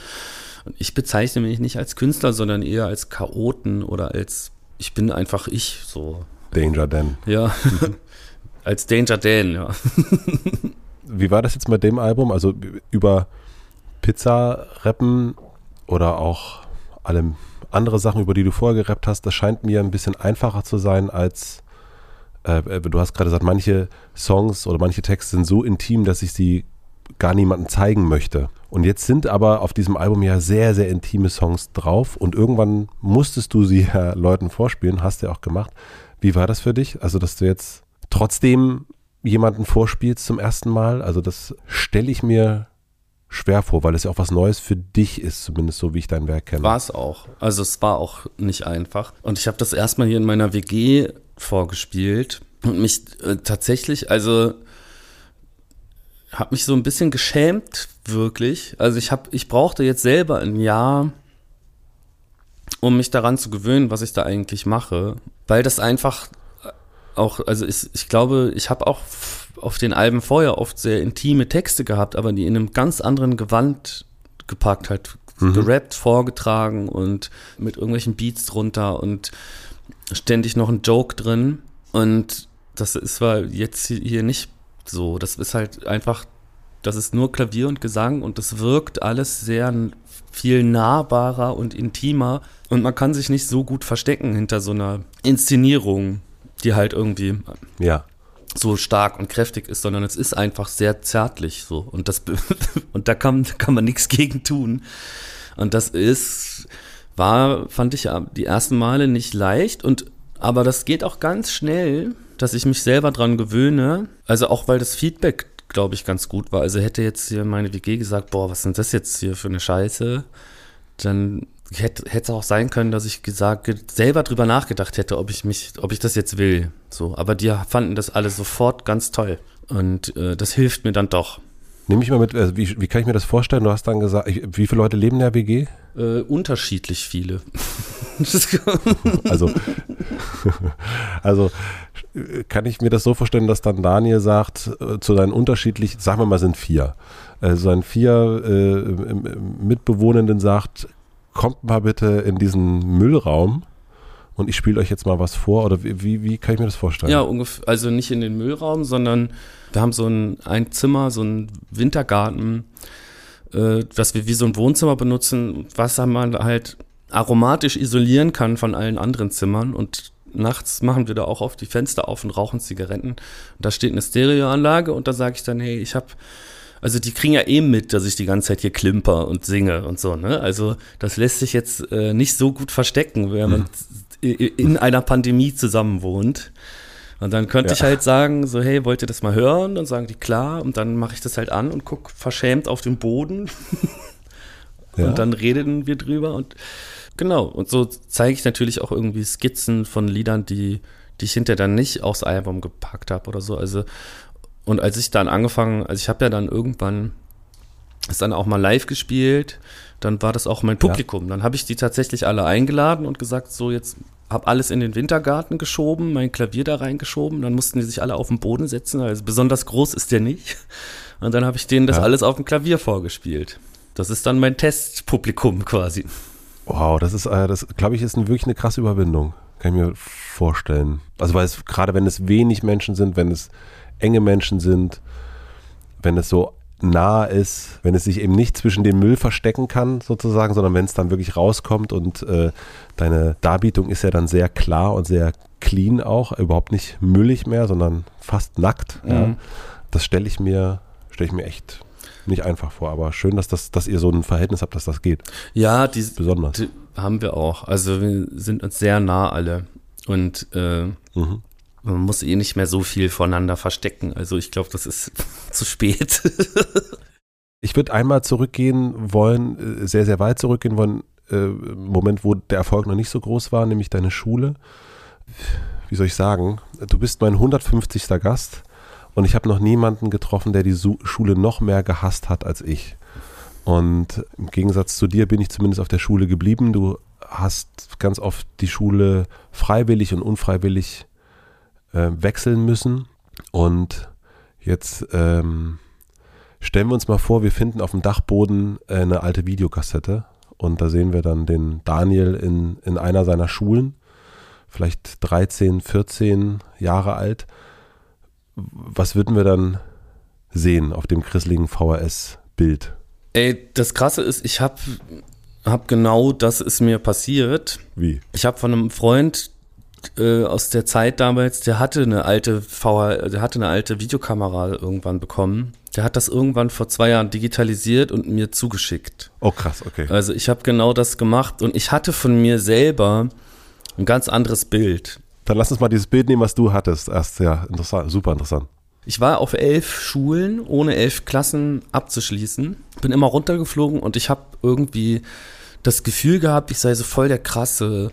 Und ich bezeichne mich nicht als Künstler, sondern eher als Chaoten oder als, ich bin einfach ich, so. Danger Dan. Ja, [LAUGHS] als Danger Dan, ja. [LAUGHS] Wie war das jetzt mit dem Album? Also über Pizza rappen oder auch alle andere Sachen, über die du vorher gerappt hast, das scheint mir ein bisschen einfacher zu sein als äh, äh, du hast gerade gesagt, manche Songs oder manche Texte sind so intim, dass ich sie gar niemandem zeigen möchte. Und jetzt sind aber auf diesem Album ja sehr, sehr intime Songs drauf und irgendwann musstest du sie [LAUGHS] ja Leuten vorspielen, hast du ja auch gemacht. Wie war das für dich? Also, dass du jetzt trotzdem jemanden vorspielst zum ersten Mal? Also, das stelle ich mir schwer vor, weil es ja auch was Neues für dich ist, zumindest so wie ich dein Werk kenne. War es auch. Also es war auch nicht einfach. Und ich habe das erstmal hier in meiner WG vorgespielt und mich äh, tatsächlich, also habe mich so ein bisschen geschämt, wirklich. Also ich habe, ich brauchte jetzt selber ein Jahr, um mich daran zu gewöhnen, was ich da eigentlich mache, weil das einfach auch, also ich, ich glaube, ich habe auch auf den Alben vorher oft sehr intime Texte gehabt, aber die in einem ganz anderen Gewand gepackt halt, mhm. gerappt, vorgetragen und mit irgendwelchen Beats drunter und ständig noch ein Joke drin. Und das ist war jetzt hier nicht so. Das ist halt einfach, das ist nur Klavier und Gesang und das wirkt alles sehr viel nahbarer und intimer. Und man kann sich nicht so gut verstecken hinter so einer Inszenierung, die halt irgendwie ja. so stark und kräftig ist, sondern es ist einfach sehr zärtlich so. Und das [LAUGHS] und da kann, kann man nichts gegen tun. Und das ist war, fand ich die ersten Male nicht leicht und aber das geht auch ganz schnell, dass ich mich selber dran gewöhne. Also auch weil das Feedback, glaube ich, ganz gut war. Also hätte jetzt hier meine WG gesagt, boah, was ist das jetzt hier für eine Scheiße, dann hätte es auch sein können, dass ich gesagt, selber drüber nachgedacht hätte, ob ich mich, ob ich das jetzt will. So, aber die fanden das alle sofort ganz toll. Und äh, das hilft mir dann doch. Nehme ich mal mit, also wie, wie kann ich mir das vorstellen? Du hast dann gesagt, wie viele Leute leben in der WG? Äh, unterschiedlich viele. [LAUGHS] also, [LAUGHS] also kann ich mir das so vorstellen, dass dann Daniel sagt, äh, zu seinen unterschiedlichen, sagen wir mal, sind vier, äh, seinen vier äh, Mitbewohnenden sagt, kommt mal bitte in diesen Müllraum und ich spiele euch jetzt mal was vor oder wie, wie kann ich mir das vorstellen? Ja, ungefähr, also nicht in den Müllraum, sondern wir haben so ein, ein Zimmer, so ein Wintergarten, äh, was wir wie so ein Wohnzimmer benutzen, was man halt aromatisch isolieren kann von allen anderen Zimmern und nachts machen wir da auch oft die Fenster auf und rauchen Zigaretten. Und da steht eine Stereoanlage und da sage ich dann, hey, ich habe also die kriegen ja eh mit, dass ich die ganze Zeit hier klimper und singe und so, ne? Also das lässt sich jetzt äh, nicht so gut verstecken, wenn man in einer Pandemie zusammen wohnt. Und dann könnte ja. ich halt sagen, so, hey, wollt ihr das mal hören? Und sagen die, klar. Und dann mache ich das halt an und gucke verschämt auf den Boden. [LAUGHS] ja. Und dann reden wir drüber. Und genau, und so zeige ich natürlich auch irgendwie Skizzen von Liedern, die, die ich hinterher dann nicht aufs Album gepackt habe oder so. Also, und als ich dann angefangen, also ich habe ja dann irgendwann ist dann auch mal live gespielt, dann war das auch mein Publikum. Ja. Dann habe ich die tatsächlich alle eingeladen und gesagt, so jetzt habe alles in den Wintergarten geschoben, mein Klavier da reingeschoben, dann mussten die sich alle auf den Boden setzen, also besonders groß ist der nicht. Und dann habe ich denen das ja. alles auf dem Klavier vorgespielt. Das ist dann mein Testpublikum quasi. Wow, das ist, äh, das glaube ich, ist wirklich eine krasse Überwindung. Kann ich mir vorstellen. Also weil es, gerade wenn es wenig Menschen sind, wenn es enge Menschen sind, wenn es so nah ist, wenn es sich eben nicht zwischen dem Müll verstecken kann, sozusagen, sondern wenn es dann wirklich rauskommt und äh, deine Darbietung ist ja dann sehr klar und sehr clean auch, überhaupt nicht müllig mehr, sondern fast nackt. Mhm. Ja. das stelle ich mir, stelle ich mir echt nicht einfach vor. Aber schön, dass, das, dass ihr so ein Verhältnis habt, dass das geht. Ja, die, besonders. Die haben wir auch. Also wir sind uns sehr nah alle. Und äh, mhm. Man muss eh nicht mehr so viel voneinander verstecken. Also ich glaube, das ist [LAUGHS] zu spät. [LAUGHS] ich würde einmal zurückgehen wollen, äh, sehr, sehr weit zurückgehen wollen, äh, Moment, wo der Erfolg noch nicht so groß war, nämlich deine Schule. Wie soll ich sagen? Du bist mein 150. Gast und ich habe noch niemanden getroffen, der die Schule noch mehr gehasst hat als ich. Und im Gegensatz zu dir bin ich zumindest auf der Schule geblieben. Du hast ganz oft die Schule freiwillig und unfreiwillig äh, wechseln müssen. Und jetzt ähm, stellen wir uns mal vor, wir finden auf dem Dachboden äh, eine alte Videokassette. Und da sehen wir dann den Daniel in, in einer seiner Schulen, vielleicht 13, 14 Jahre alt was würden wir dann sehen auf dem christlichen VHS-Bild? Ey, das Krasse ist, ich habe hab genau das ist mir passiert. Wie? Ich habe von einem Freund äh, aus der Zeit damals, der hatte eine alte VH, der hatte eine alte Videokamera irgendwann bekommen. Der hat das irgendwann vor zwei Jahren digitalisiert und mir zugeschickt. Oh krass, okay. Also ich habe genau das gemacht und ich hatte von mir selber ein ganz anderes Bild. Dann lass uns mal dieses Bild nehmen, was du hattest. Erst ja, interessant, super interessant. Ich war auf elf Schulen, ohne elf Klassen abzuschließen. Bin immer runtergeflogen und ich habe irgendwie das Gefühl gehabt, ich sei so voll der krasse,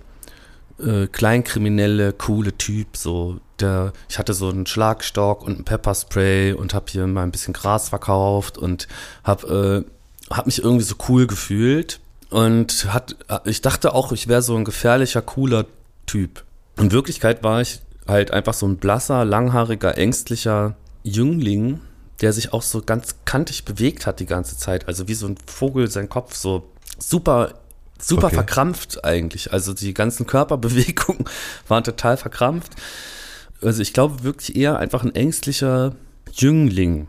äh, kleinkriminelle, coole Typ. So, der, ich hatte so einen Schlagstock und ein Pepperspray und habe hier mal ein bisschen Gras verkauft und habe äh, hab mich irgendwie so cool gefühlt. Und hat, ich dachte auch, ich wäre so ein gefährlicher, cooler Typ. In Wirklichkeit war ich halt einfach so ein blasser, langhaariger, ängstlicher Jüngling, der sich auch so ganz kantig bewegt hat die ganze Zeit. Also wie so ein Vogel, sein Kopf so super, super okay. verkrampft eigentlich. Also die ganzen Körperbewegungen [LAUGHS] waren total verkrampft. Also ich glaube wirklich eher einfach ein ängstlicher Jüngling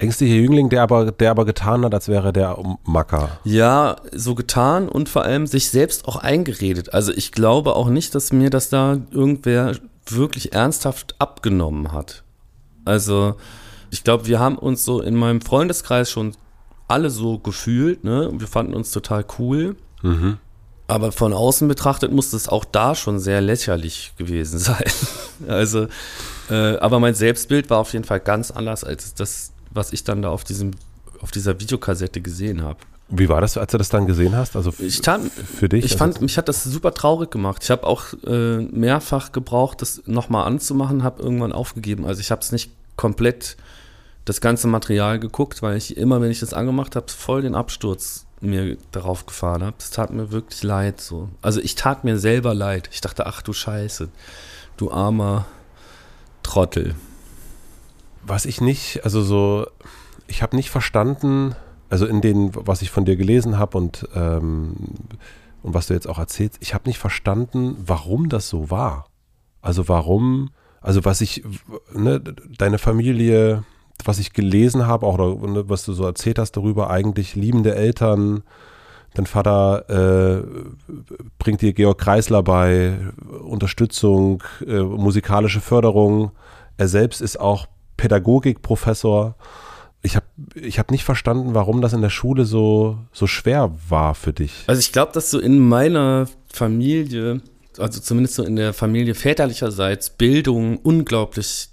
ängstlicher Jüngling, der aber, der aber getan hat, als wäre der Macker. Ja, so getan und vor allem sich selbst auch eingeredet. Also ich glaube auch nicht, dass mir das da irgendwer wirklich ernsthaft abgenommen hat. Also ich glaube, wir haben uns so in meinem Freundeskreis schon alle so gefühlt, ne? Wir fanden uns total cool. Mhm. Aber von außen betrachtet muss es auch da schon sehr lächerlich gewesen [LAUGHS] sein. also, äh, aber mein Selbstbild war auf jeden Fall ganz anders als das, was ich dann da auf diesem auf dieser Videokassette gesehen habe. Wie war das, als du das dann gesehen hast? Also ich tat, für dich? Ich also fand, mich hat das super traurig gemacht. Ich habe auch äh, mehrfach gebraucht, das nochmal anzumachen, habe irgendwann aufgegeben. Also ich habe es nicht komplett das ganze Material geguckt, weil ich immer, wenn ich das angemacht habe, voll den Absturz mir darauf gefahren habe. Es tat mir wirklich leid. So. Also ich tat mir selber leid. Ich dachte, ach du Scheiße, du armer Trottel was ich nicht, also so, ich habe nicht verstanden, also in den, was ich von dir gelesen habe und, ähm, und was du jetzt auch erzählst, ich habe nicht verstanden, warum das so war. Also warum, also was ich, ne, deine Familie, was ich gelesen habe, auch ne, was du so erzählt hast darüber, eigentlich liebende Eltern, dein Vater äh, bringt dir Georg Kreisler bei, Unterstützung, äh, musikalische Förderung. Er selbst ist auch Pädagogikprofessor. Ich habe ich hab nicht verstanden, warum das in der Schule so, so schwer war für dich. Also ich glaube, dass so in meiner Familie, also zumindest so in der Familie väterlicherseits, Bildung unglaublich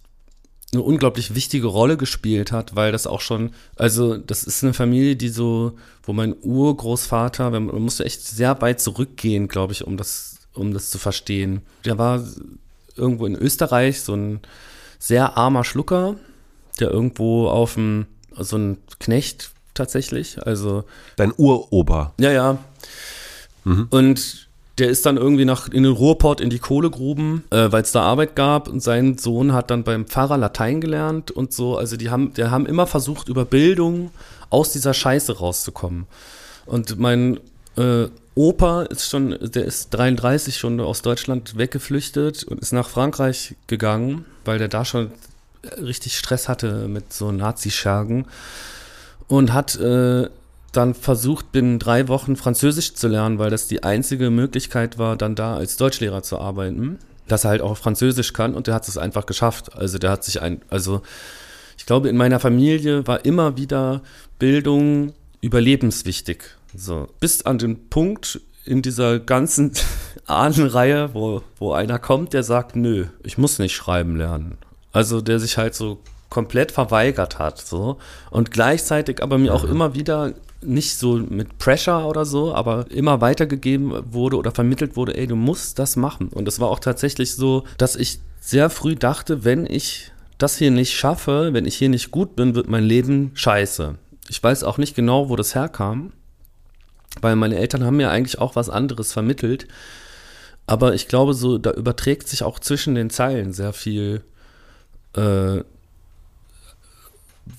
eine unglaublich wichtige Rolle gespielt hat, weil das auch schon, also das ist eine Familie, die so, wo mein Urgroßvater, man musste echt sehr weit zurückgehen, glaube ich, um das, um das zu verstehen. Der war irgendwo in Österreich, so ein sehr armer Schlucker, der irgendwo auf dem, so ein Knecht tatsächlich, also. Dein Urober. Ja, ja. Mhm. Und der ist dann irgendwie nach in den Ruhrport in die Kohlegruben, äh, weil es da Arbeit gab und sein Sohn hat dann beim Pfarrer Latein gelernt und so. Also die haben, die haben immer versucht, über Bildung aus dieser Scheiße rauszukommen. Und mein äh, Opa ist schon, der ist 33 schon aus Deutschland weggeflüchtet und ist nach Frankreich gegangen, weil der da schon richtig Stress hatte mit so Nazi-Schergen und hat äh, dann versucht, binnen drei Wochen Französisch zu lernen, weil das die einzige Möglichkeit war, dann da als Deutschlehrer zu arbeiten, dass er halt auch Französisch kann und der hat es einfach geschafft. Also der hat sich ein, also ich glaube, in meiner Familie war immer wieder Bildung überlebenswichtig. So, bis an den Punkt in dieser ganzen [LAUGHS] Ahnenreihe, wo, wo einer kommt, der sagt, nö, ich muss nicht schreiben lernen. Also der sich halt so komplett verweigert hat, so. Und gleichzeitig aber mir auch immer wieder nicht so mit Pressure oder so, aber immer weitergegeben wurde oder vermittelt wurde, ey, du musst das machen. Und es war auch tatsächlich so, dass ich sehr früh dachte, wenn ich das hier nicht schaffe, wenn ich hier nicht gut bin, wird mein Leben scheiße. Ich weiß auch nicht genau, wo das herkam, weil meine Eltern haben mir eigentlich auch was anderes vermittelt. Aber ich glaube, so, da überträgt sich auch zwischen den Zeilen sehr viel äh,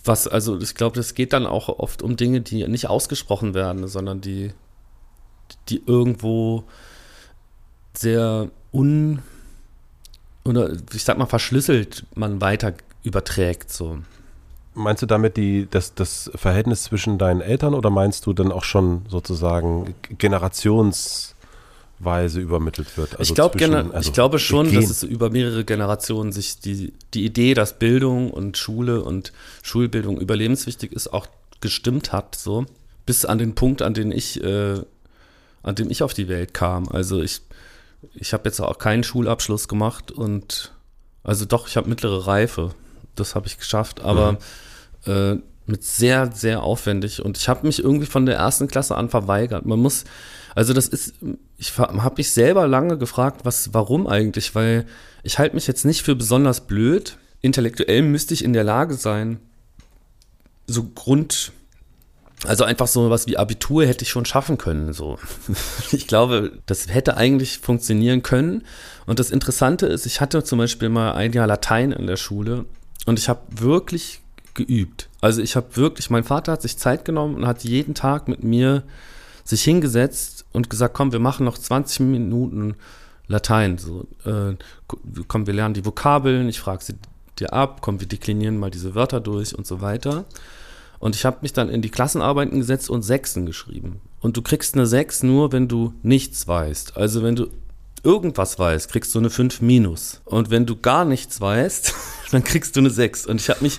was, also ich glaube, es geht dann auch oft um Dinge, die nicht ausgesprochen werden, sondern die, die irgendwo sehr un oder ich sag mal verschlüsselt man weiter überträgt so. Meinst du damit die, das, das Verhältnis zwischen deinen Eltern oder meinst du dann auch schon sozusagen Generations Weise übermittelt wird. Also ich, glaub, zwischen, also ich glaube schon, dass es über mehrere Generationen sich die, die Idee, dass Bildung und Schule und Schulbildung überlebenswichtig ist, auch gestimmt hat, so bis an den Punkt, an den ich, äh, an dem ich auf die Welt kam. Also ich, ich habe jetzt auch keinen Schulabschluss gemacht und also doch, ich habe mittlere Reife, das habe ich geschafft, aber mhm. äh, mit sehr, sehr aufwendig und ich habe mich irgendwie von der ersten Klasse an verweigert. Man muss, also das ist, ich habe mich selber lange gefragt, was, warum eigentlich, weil ich halte mich jetzt nicht für besonders blöd. Intellektuell müsste ich in der Lage sein, so Grund, also einfach so was wie Abitur hätte ich schon schaffen können, so. [LAUGHS] Ich glaube, das hätte eigentlich funktionieren können. Und das Interessante ist, ich hatte zum Beispiel mal ein Jahr Latein in der Schule und ich habe wirklich geübt. Also ich habe wirklich, mein Vater hat sich Zeit genommen und hat jeden Tag mit mir sich hingesetzt und gesagt, komm, wir machen noch 20 Minuten Latein. So, äh, komm, wir lernen die Vokabeln, ich frage sie dir ab, komm, wir deklinieren mal diese Wörter durch und so weiter. Und ich habe mich dann in die Klassenarbeiten gesetzt und Sechsen geschrieben. Und du kriegst eine Sechs nur, wenn du nichts weißt. Also wenn du irgendwas weißt, kriegst du eine 5 minus. Und wenn du gar nichts weißt, [LAUGHS] dann kriegst du eine 6. Und ich habe mich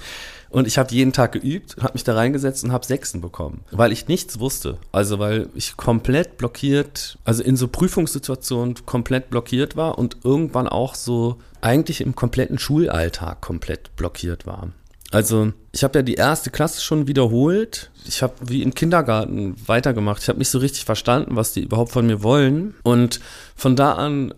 und ich habe jeden Tag geübt, habe mich da reingesetzt und habe Sechsten bekommen, weil ich nichts wusste. Also weil ich komplett blockiert, also in so Prüfungssituationen komplett blockiert war und irgendwann auch so eigentlich im kompletten Schulalltag komplett blockiert war. Also ich habe ja die erste Klasse schon wiederholt. Ich habe wie im Kindergarten weitergemacht. Ich habe nicht so richtig verstanden, was die überhaupt von mir wollen. Und von da an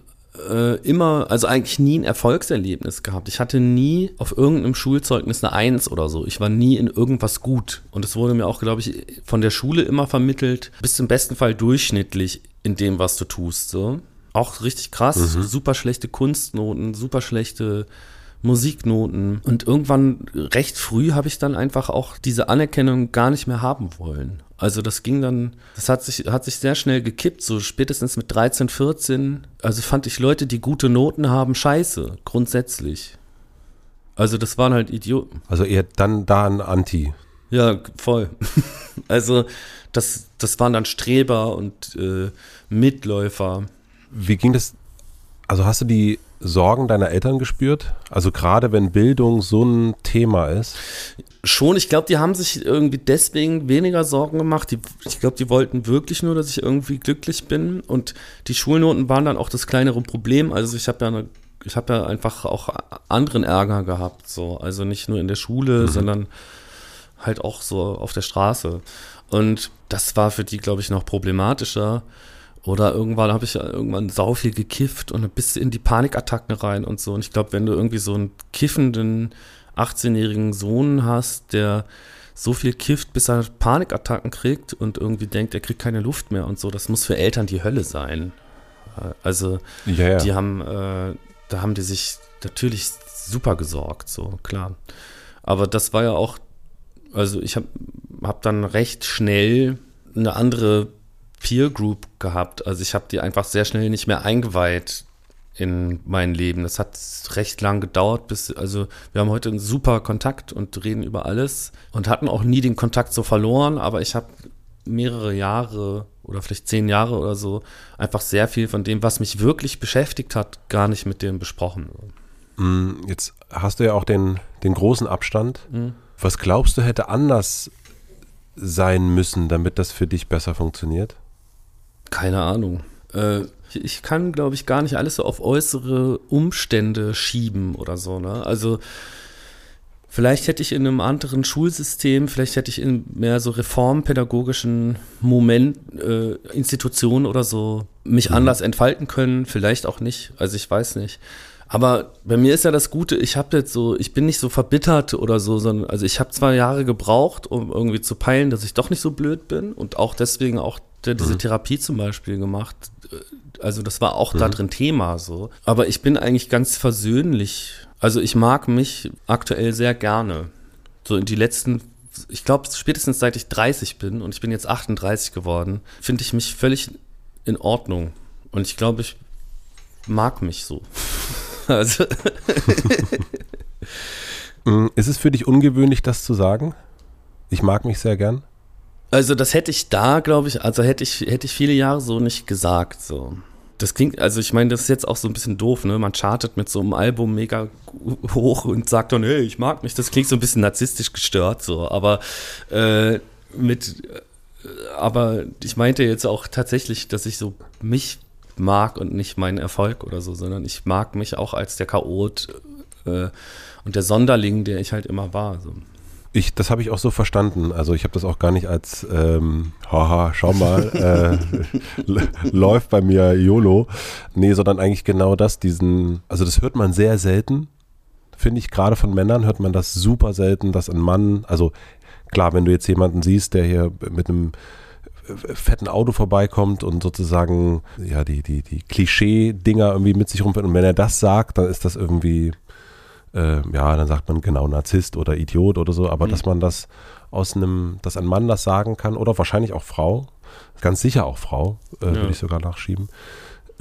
äh, immer, also eigentlich nie ein Erfolgserlebnis gehabt. Ich hatte nie auf irgendeinem Schulzeugnis eine Eins oder so. Ich war nie in irgendwas gut. Und es wurde mir auch, glaube ich, von der Schule immer vermittelt, bist im besten Fall durchschnittlich in dem, was du tust. So. Auch richtig krass, mhm. super schlechte Kunstnoten, super schlechte Musiknoten. Und irgendwann recht früh habe ich dann einfach auch diese Anerkennung gar nicht mehr haben wollen. Also das ging dann, das hat sich, hat sich sehr schnell gekippt, so spätestens mit 13, 14. Also fand ich Leute, die gute Noten haben, scheiße, grundsätzlich. Also das waren halt Idioten. Also eher dann da ein Anti. Ja, voll. [LAUGHS] also das, das waren dann Streber und äh, Mitläufer. Wie ging das? Also hast du die Sorgen deiner Eltern gespürt? Also gerade wenn Bildung so ein Thema ist? Schon, ich glaube, die haben sich irgendwie deswegen weniger Sorgen gemacht. Die, ich glaube, die wollten wirklich nur, dass ich irgendwie glücklich bin. Und die Schulnoten waren dann auch das kleinere Problem. Also ich habe ja eine, ich habe ja einfach auch anderen Ärger gehabt. So, also nicht nur in der Schule, mhm. sondern halt auch so auf der Straße. Und das war für die, glaube ich, noch problematischer. Oder irgendwann habe ich ja irgendwann sau viel gekifft und bist in die Panikattacken rein und so. Und ich glaube, wenn du irgendwie so einen kiffenden 18-jährigen Sohn hast, der so viel kifft, bis er Panikattacken kriegt und irgendwie denkt, er kriegt keine Luft mehr und so, das muss für Eltern die Hölle sein. Also, ja, ja. die haben, äh, da haben die sich natürlich super gesorgt, so, klar. Aber das war ja auch, also ich habe hab dann recht schnell eine andere Peer Group gehabt. Also ich habe die einfach sehr schnell nicht mehr eingeweiht in mein Leben. Das hat recht lang gedauert, bis, also wir haben heute einen super Kontakt und reden über alles und hatten auch nie den Kontakt so verloren, aber ich habe mehrere Jahre oder vielleicht zehn Jahre oder so einfach sehr viel von dem, was mich wirklich beschäftigt hat, gar nicht mit dem besprochen. Mm, jetzt hast du ja auch den, den großen Abstand. Mhm. Was glaubst du, hätte anders sein müssen, damit das für dich besser funktioniert? Keine Ahnung. Äh, ich kann, glaube ich, gar nicht alles so auf äußere Umstände schieben oder so. Ne? Also vielleicht hätte ich in einem anderen Schulsystem, vielleicht hätte ich in mehr so reformpädagogischen Moment, äh, Institutionen oder so mich Mhm. anders entfalten können. Vielleicht auch nicht. Also ich weiß nicht. Aber bei mir ist ja das Gute, ich habe jetzt so, ich bin nicht so verbittert oder so, sondern also ich habe zwei Jahre gebraucht, um irgendwie zu peilen, dass ich doch nicht so blöd bin und auch deswegen auch diese Therapie zum Beispiel gemacht. Also das war auch da drin Thema so. Aber ich bin eigentlich ganz versöhnlich. Also ich mag mich aktuell sehr gerne. So in die letzten, ich glaube spätestens seit ich 30 bin und ich bin jetzt 38 geworden, finde ich mich völlig in Ordnung. Und ich glaube, ich mag mich so. [LAUGHS] Also, [LAUGHS] Mm, Ist es für dich ungewöhnlich, das zu sagen? Ich mag mich sehr gern. also das hätte ich da, glaube ich, also hätte ich, hätte ich viele Jahre so nicht gesagt. So. Das klingt, also ich meine, das ist jetzt auch so ein bisschen doof, ne? Man chartet mit so einem Album mega hoch und sagt dann, hey, ich mag mich. Das klingt so ein bisschen narzisstisch gestört, so. Aber äh, mit, äh, aber ich meinte jetzt auch tatsächlich, dass ich so mich mag und nicht meinen Erfolg oder so, sondern ich mag mich auch als der Chaot äh, und der Sonderling, der ich halt immer war. So. Ich, das habe ich auch so verstanden. Also ich habe das auch gar nicht als, ähm, haha, schau mal, äh, [LAUGHS] läuft bei mir YOLO. Nee, sondern eigentlich genau das, diesen, also das hört man sehr selten, finde ich, gerade von Männern hört man das super selten, dass ein Mann, also klar, wenn du jetzt jemanden siehst, der hier mit einem fetten Auto vorbeikommt und sozusagen ja die, die, die Klischee-Dinger irgendwie mit sich rumfährt und wenn er das sagt, dann ist das irgendwie äh, ja, dann sagt man genau Narzisst oder Idiot oder so, aber dass man das aus einem, dass ein Mann das sagen kann oder wahrscheinlich auch Frau, ganz sicher auch Frau, äh, Ja. würde ich sogar nachschieben,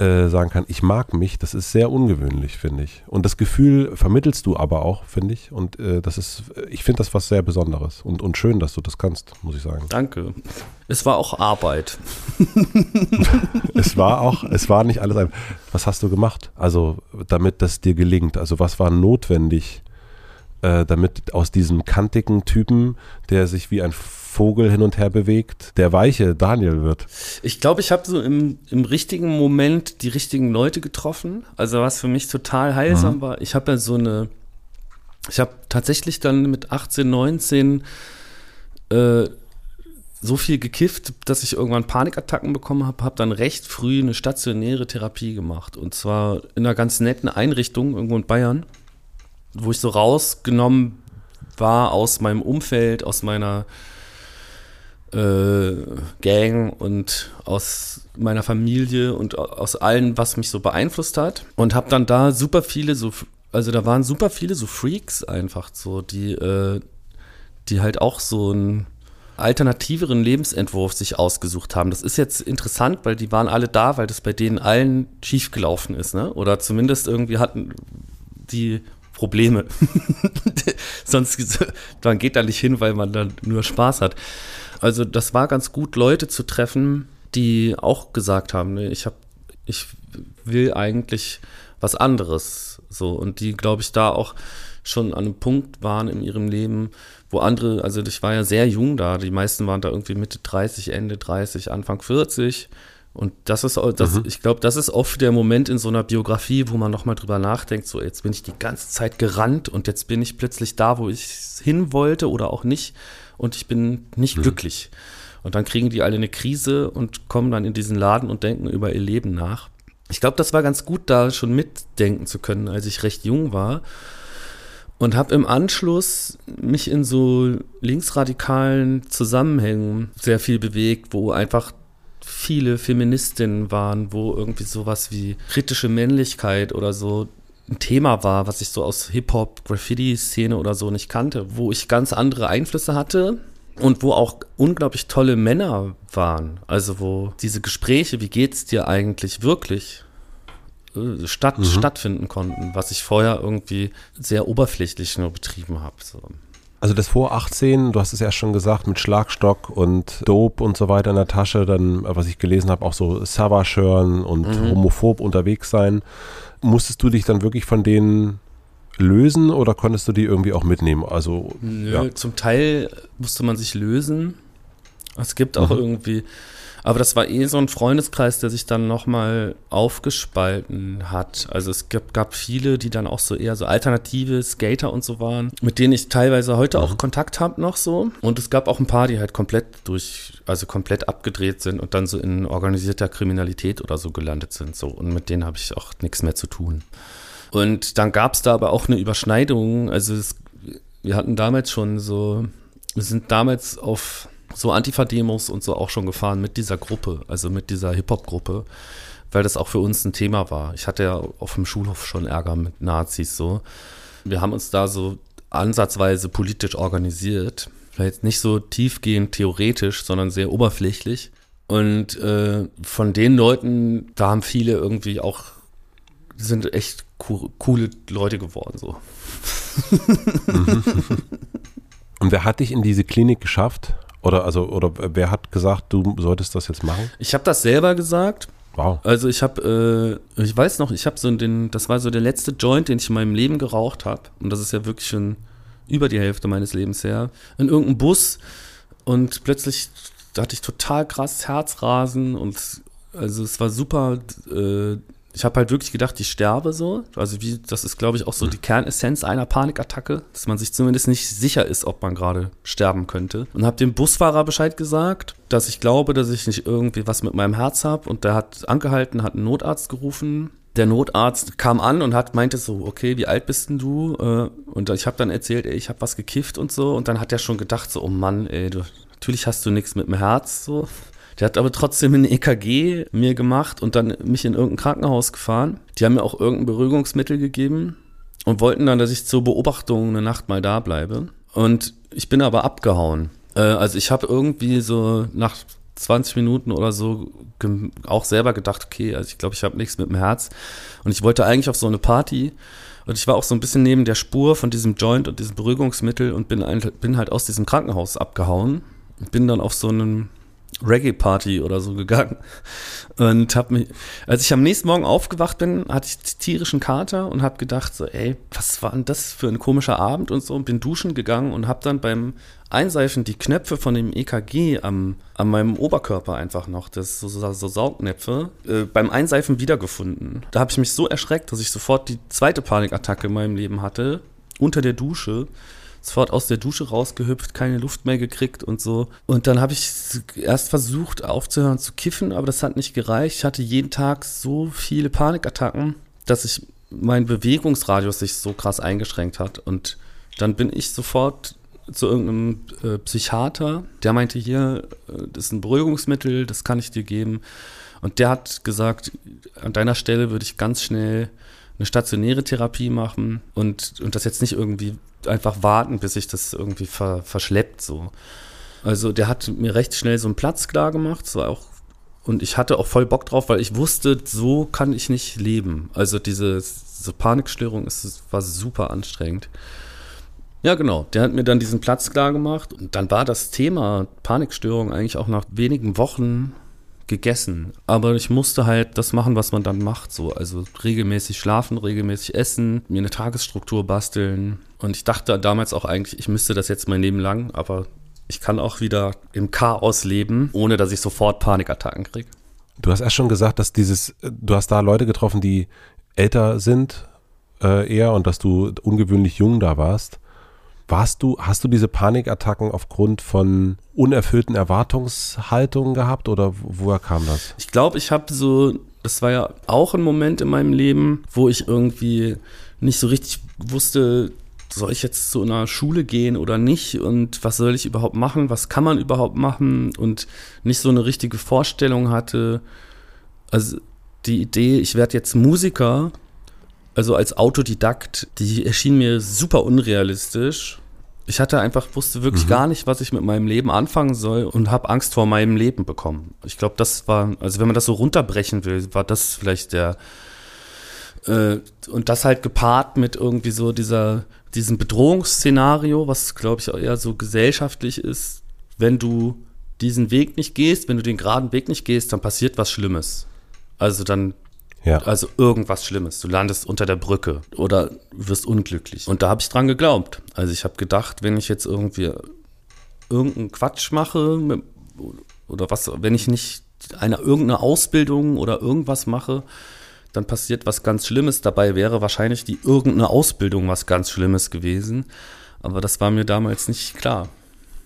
äh, sagen kann, ich mag mich, das ist sehr ungewöhnlich, finde ich. Und das Gefühl vermittelst du aber auch, finde ich. Und äh, das ist, ich finde das was sehr Besonderes und, und schön, dass du das kannst, muss ich sagen. Danke. Es war auch Arbeit. [LAUGHS] [LAUGHS] es war auch, es war nicht alles ein. Was hast du gemacht? Also, damit das dir gelingt. Also, was war notwendig, äh, damit aus diesem kantigen Typen, der sich wie ein Vogel hin und her bewegt, der weiche Daniel wird? Ich glaube, ich habe so im, im richtigen Moment die richtigen Leute getroffen. Also was für mich total heilsam war. Ich habe ja so eine, ich habe tatsächlich dann mit 18, 19 äh, so viel gekifft, dass ich irgendwann Panikattacken bekommen habe, habe dann recht früh eine stationäre Therapie gemacht. Und zwar in einer ganz netten Einrichtung irgendwo in Bayern, wo ich so rausgenommen war aus meinem Umfeld, aus meiner äh, Gang und aus meiner Familie und aus allem, was mich so beeinflusst hat. Und habe dann da super viele so, also da waren super viele so Freaks einfach so, die, äh, die halt auch so einen alternativeren Lebensentwurf sich ausgesucht haben. Das ist jetzt interessant, weil die waren alle da, weil das bei denen allen schiefgelaufen ist, ne? Oder zumindest irgendwie hatten die Probleme. [LAUGHS] Sonst, man geht da nicht hin, weil man dann nur Spaß hat. Also das war ganz gut, Leute zu treffen, die auch gesagt haben, ne, ich habe, ich will eigentlich was anderes. So und die, glaube ich, da auch schon an einem Punkt waren in ihrem Leben, wo andere, also ich war ja sehr jung da, die meisten waren da irgendwie Mitte 30, Ende 30, Anfang 40. Und das ist, das, Mhm. ich glaube, das ist oft der Moment in so einer Biografie, wo man nochmal drüber nachdenkt, so jetzt bin ich die ganze Zeit gerannt und jetzt bin ich plötzlich da, wo ich hin wollte oder auch nicht und ich bin nicht Mhm. glücklich. Und dann kriegen die alle eine Krise und kommen dann in diesen Laden und denken über ihr Leben nach. Ich glaube, das war ganz gut, da schon mitdenken zu können, als ich recht jung war. Und habe im Anschluss mich in so linksradikalen Zusammenhängen sehr viel bewegt, wo einfach viele Feministinnen waren, wo irgendwie sowas wie kritische Männlichkeit oder so ein Thema war, was ich so aus Hip-Hop, Graffiti-Szene oder so nicht kannte, wo ich ganz andere Einflüsse hatte und wo auch unglaublich tolle Männer waren. Also wo diese Gespräche, wie geht's dir eigentlich wirklich, äh, statt, stattfinden konnten, was ich vorher irgendwie sehr oberflächlich nur betrieben habe. So. Also das vor 18, du hast es ja schon gesagt, mit Schlagstock und Dope und so weiter in der Tasche, dann, was ich gelesen habe, auch so Savage hören und homophob unterwegs sein. Musstest du dich dann wirklich von denen lösen oder konntest du die irgendwie auch mitnehmen? Also, Nö, ja. zum Teil musste man sich lösen. Es gibt auch Mhm. irgendwie, aber das war eh so ein Freundeskreis, der sich dann nochmal aufgespalten hat. Also es gab, gab viele, die dann auch so eher so alternative Skater und so waren, mit denen ich teilweise heute auch Kontakt habe noch so. Und es gab auch ein paar, die halt komplett durch, also komplett abgedreht sind und dann so in organisierter Kriminalität oder so gelandet sind. So. Und mit denen habe ich auch nichts mehr zu tun. Und dann gab es da aber auch eine Überschneidung. Also es, wir hatten damals schon so, wir sind damals auf so Antifa-Demos und so auch schon gefahren mit dieser Gruppe, also mit dieser Hip-Hop-Gruppe, weil das auch für uns ein Thema war. Ich hatte ja auf dem Schulhof schon Ärger mit Nazis so. Wir haben uns da so ansatzweise politisch organisiert. Vielleicht nicht so tiefgehend theoretisch, sondern sehr oberflächlich. Und äh, von den Leuten, da haben viele irgendwie auch, sind echt co coole Leute geworden so. [LAUGHS] Und wer hat dich in diese Klinik geschafft? Oder also oder wer hat gesagt, du solltest das jetzt machen? Ich habe das selber gesagt. Wow. Also ich habe, äh, ich weiß noch, ich habe so den, das war so der letzte Joint, den ich in meinem Leben geraucht habe. Und das ist ja wirklich schon über die Hälfte meines Lebens her. In irgendeinem Bus und plötzlich da hatte ich total krass Herzrasen und also es war super. Äh, ich habe halt wirklich gedacht, ich sterbe so. Also wie, das ist, glaube ich, auch so die Kernessenz einer Panikattacke, dass man sich zumindest nicht sicher ist, ob man gerade sterben könnte. Und habe dem Busfahrer Bescheid gesagt, dass ich glaube, dass ich nicht irgendwie was mit meinem Herz habe. Und der hat angehalten, hat einen Notarzt gerufen. Der Notarzt kam an und hat meinte so, okay, wie alt bist denn du? Äh, Und ich habe dann erzählt, ey, ich habe was gekifft und so. Und dann hat er schon gedacht so, oh Mann, ey, du, natürlich hast du nichts mit dem Herz so. Der hat aber trotzdem ein EKG mir gemacht und dann mich in irgendein Krankenhaus gefahren. Die haben mir auch irgendein Beruhigungsmittel gegeben und wollten dann, dass ich zur Beobachtung eine Nacht mal da bleibe. Und ich bin aber abgehauen. Äh, also ich habe irgendwie so nach 20 Minuten oder so auch selber gedacht, okay, also ich glaube, ich habe nichts mit dem Herz. Und ich wollte eigentlich auf so eine Party. Und ich war auch so ein bisschen neben der Spur von diesem Joint und diesem Beruhigungsmittel und bin, ein, bin halt aus diesem Krankenhaus abgehauen. Bin dann auf so einen Reggae-Party oder so gegangen. Und habe mich, als ich am nächsten Morgen aufgewacht bin, hatte ich tierischen Kater und habe gedacht so, ey, was war denn das für ein komischer Abend und so. Und bin duschen gegangen und habe dann beim Einseifen die Knöpfe von dem EKG am, an meinem Oberkörper einfach noch, das so, so, so Saugnäpfe, äh, beim Einseifen wiedergefunden. Da habe ich mich so erschreckt, dass ich sofort die zweite Panikattacke in meinem Leben hatte, unter der Dusche sofort aus der Dusche rausgehüpft, keine Luft mehr gekriegt und so. Und dann habe ich erst versucht aufzuhören zu kiffen, aber das hat nicht gereicht. Ich hatte jeden Tag so viele Panikattacken, dass ich mein Bewegungsradius sich so krass eingeschränkt hat. Und dann bin ich sofort zu irgendeinem äh, Psychiater, der meinte hier, äh, das ist ein Beruhigungsmittel, das kann ich dir geben. Und der hat gesagt, an deiner Stelle würde ich ganz schnell eine stationäre Therapie machen und, und das jetzt nicht irgendwie einfach warten, bis sich das irgendwie ver, verschleppt so. Also der hat mir recht schnell so einen Platz klar gemacht, es war auch und ich hatte auch voll Bock drauf, weil ich wusste, so kann ich nicht leben. Also diese, diese Panikstörung ist, war super anstrengend. Ja, genau. Der hat mir dann diesen Platz klar gemacht und dann war das Thema Panikstörung eigentlich auch nach wenigen Wochen gegessen. Aber ich musste halt das machen, was man dann macht. So, also regelmäßig schlafen, regelmäßig essen, mir eine Tagesstruktur basteln. Und ich dachte damals auch eigentlich, ich müsste das jetzt mein Leben lang, aber ich kann auch wieder im Chaos leben, ohne dass ich sofort Panikattacken kriege. Du hast erst schon gesagt, dass dieses, du hast da Leute getroffen, die älter sind äh, eher und dass du ungewöhnlich jung da warst. Warst du, hast du diese Panikattacken aufgrund von unerfüllten Erwartungshaltungen gehabt oder woher kam das? Ich glaube, ich habe so, das war ja auch ein Moment in meinem Leben, wo ich irgendwie nicht so richtig wusste, soll ich jetzt zu einer Schule gehen oder nicht und was soll ich überhaupt machen, was kann man überhaupt machen und nicht so eine richtige Vorstellung hatte. Also die Idee, ich werde jetzt Musiker, also als Autodidakt, die erschien mir super unrealistisch. Ich hatte einfach, wusste wirklich mhm. gar nicht, was ich mit meinem Leben anfangen soll und habe Angst vor meinem Leben bekommen. Ich glaube, das war, also wenn man das so runterbrechen will, war das vielleicht der, äh, und das halt gepaart mit irgendwie so dieser, diesem Bedrohungsszenario, was glaube ich eher so gesellschaftlich ist, wenn du diesen Weg nicht gehst, wenn du den geraden Weg nicht gehst, dann passiert was Schlimmes. Also dann Ja. Also irgendwas Schlimmes. Du landest unter der Brücke oder wirst unglücklich. Und da habe ich dran geglaubt. Also ich habe gedacht, wenn ich jetzt irgendwie irgendeinen Quatsch mache oder was, wenn ich nicht eine irgendeine Ausbildung oder irgendwas mache, dann passiert was ganz Schlimmes. Dabei wäre wahrscheinlich die irgendeine Ausbildung was ganz Schlimmes gewesen. Aber das war mir damals nicht klar.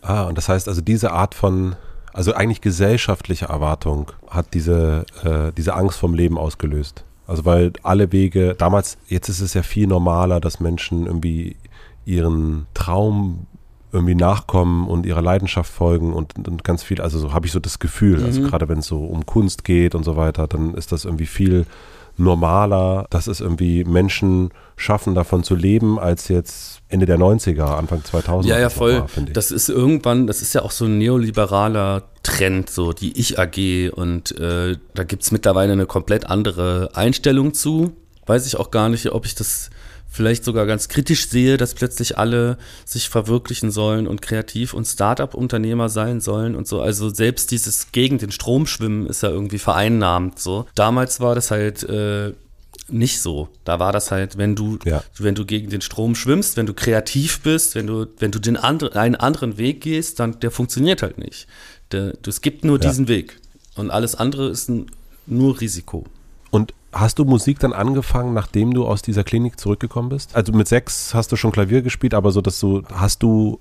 Ah, und das heißt also diese Art von also eigentlich gesellschaftliche Erwartung hat diese, äh, diese Angst vom Leben ausgelöst. Also weil alle Wege, damals, jetzt ist es ja viel normaler, dass Menschen irgendwie ihren Traum irgendwie nachkommen und ihrer Leidenschaft folgen und, und ganz viel, also so habe ich so das Gefühl, also mhm. also gerade wenn es so um Kunst geht und so weiter, dann ist das irgendwie viel normaler, dass es irgendwie Menschen schaffen, davon zu leben, als jetzt Ende der 90er, Anfang 2000. Ja, ja, voll. War, das ist irgendwann, das ist ja auch so ein neoliberaler Trend, so die Ich-AG und äh, da gibt es mittlerweile eine komplett andere Einstellung zu. Weiß ich auch gar nicht, ob ich das vielleicht sogar ganz kritisch sehe, dass plötzlich alle sich verwirklichen sollen und kreativ und Start-up-Unternehmer sein sollen und so. Also selbst dieses gegen den Strom schwimmen ist ja irgendwie vereinnahmt so. Damals war das halt äh, nicht so. Da war das halt, wenn du, ja. wenn du gegen den Strom schwimmst, wenn du kreativ bist, wenn du, wenn du den andre, einen anderen Weg gehst, dann der funktioniert halt nicht. Der, es gibt nur ja. diesen Weg. Und alles andere ist ein, nur Risiko. Und hast du Musik dann angefangen, nachdem du aus dieser Klinik zurückgekommen bist? Also mit sechs hast du schon Klavier gespielt, aber so, dass du, hast du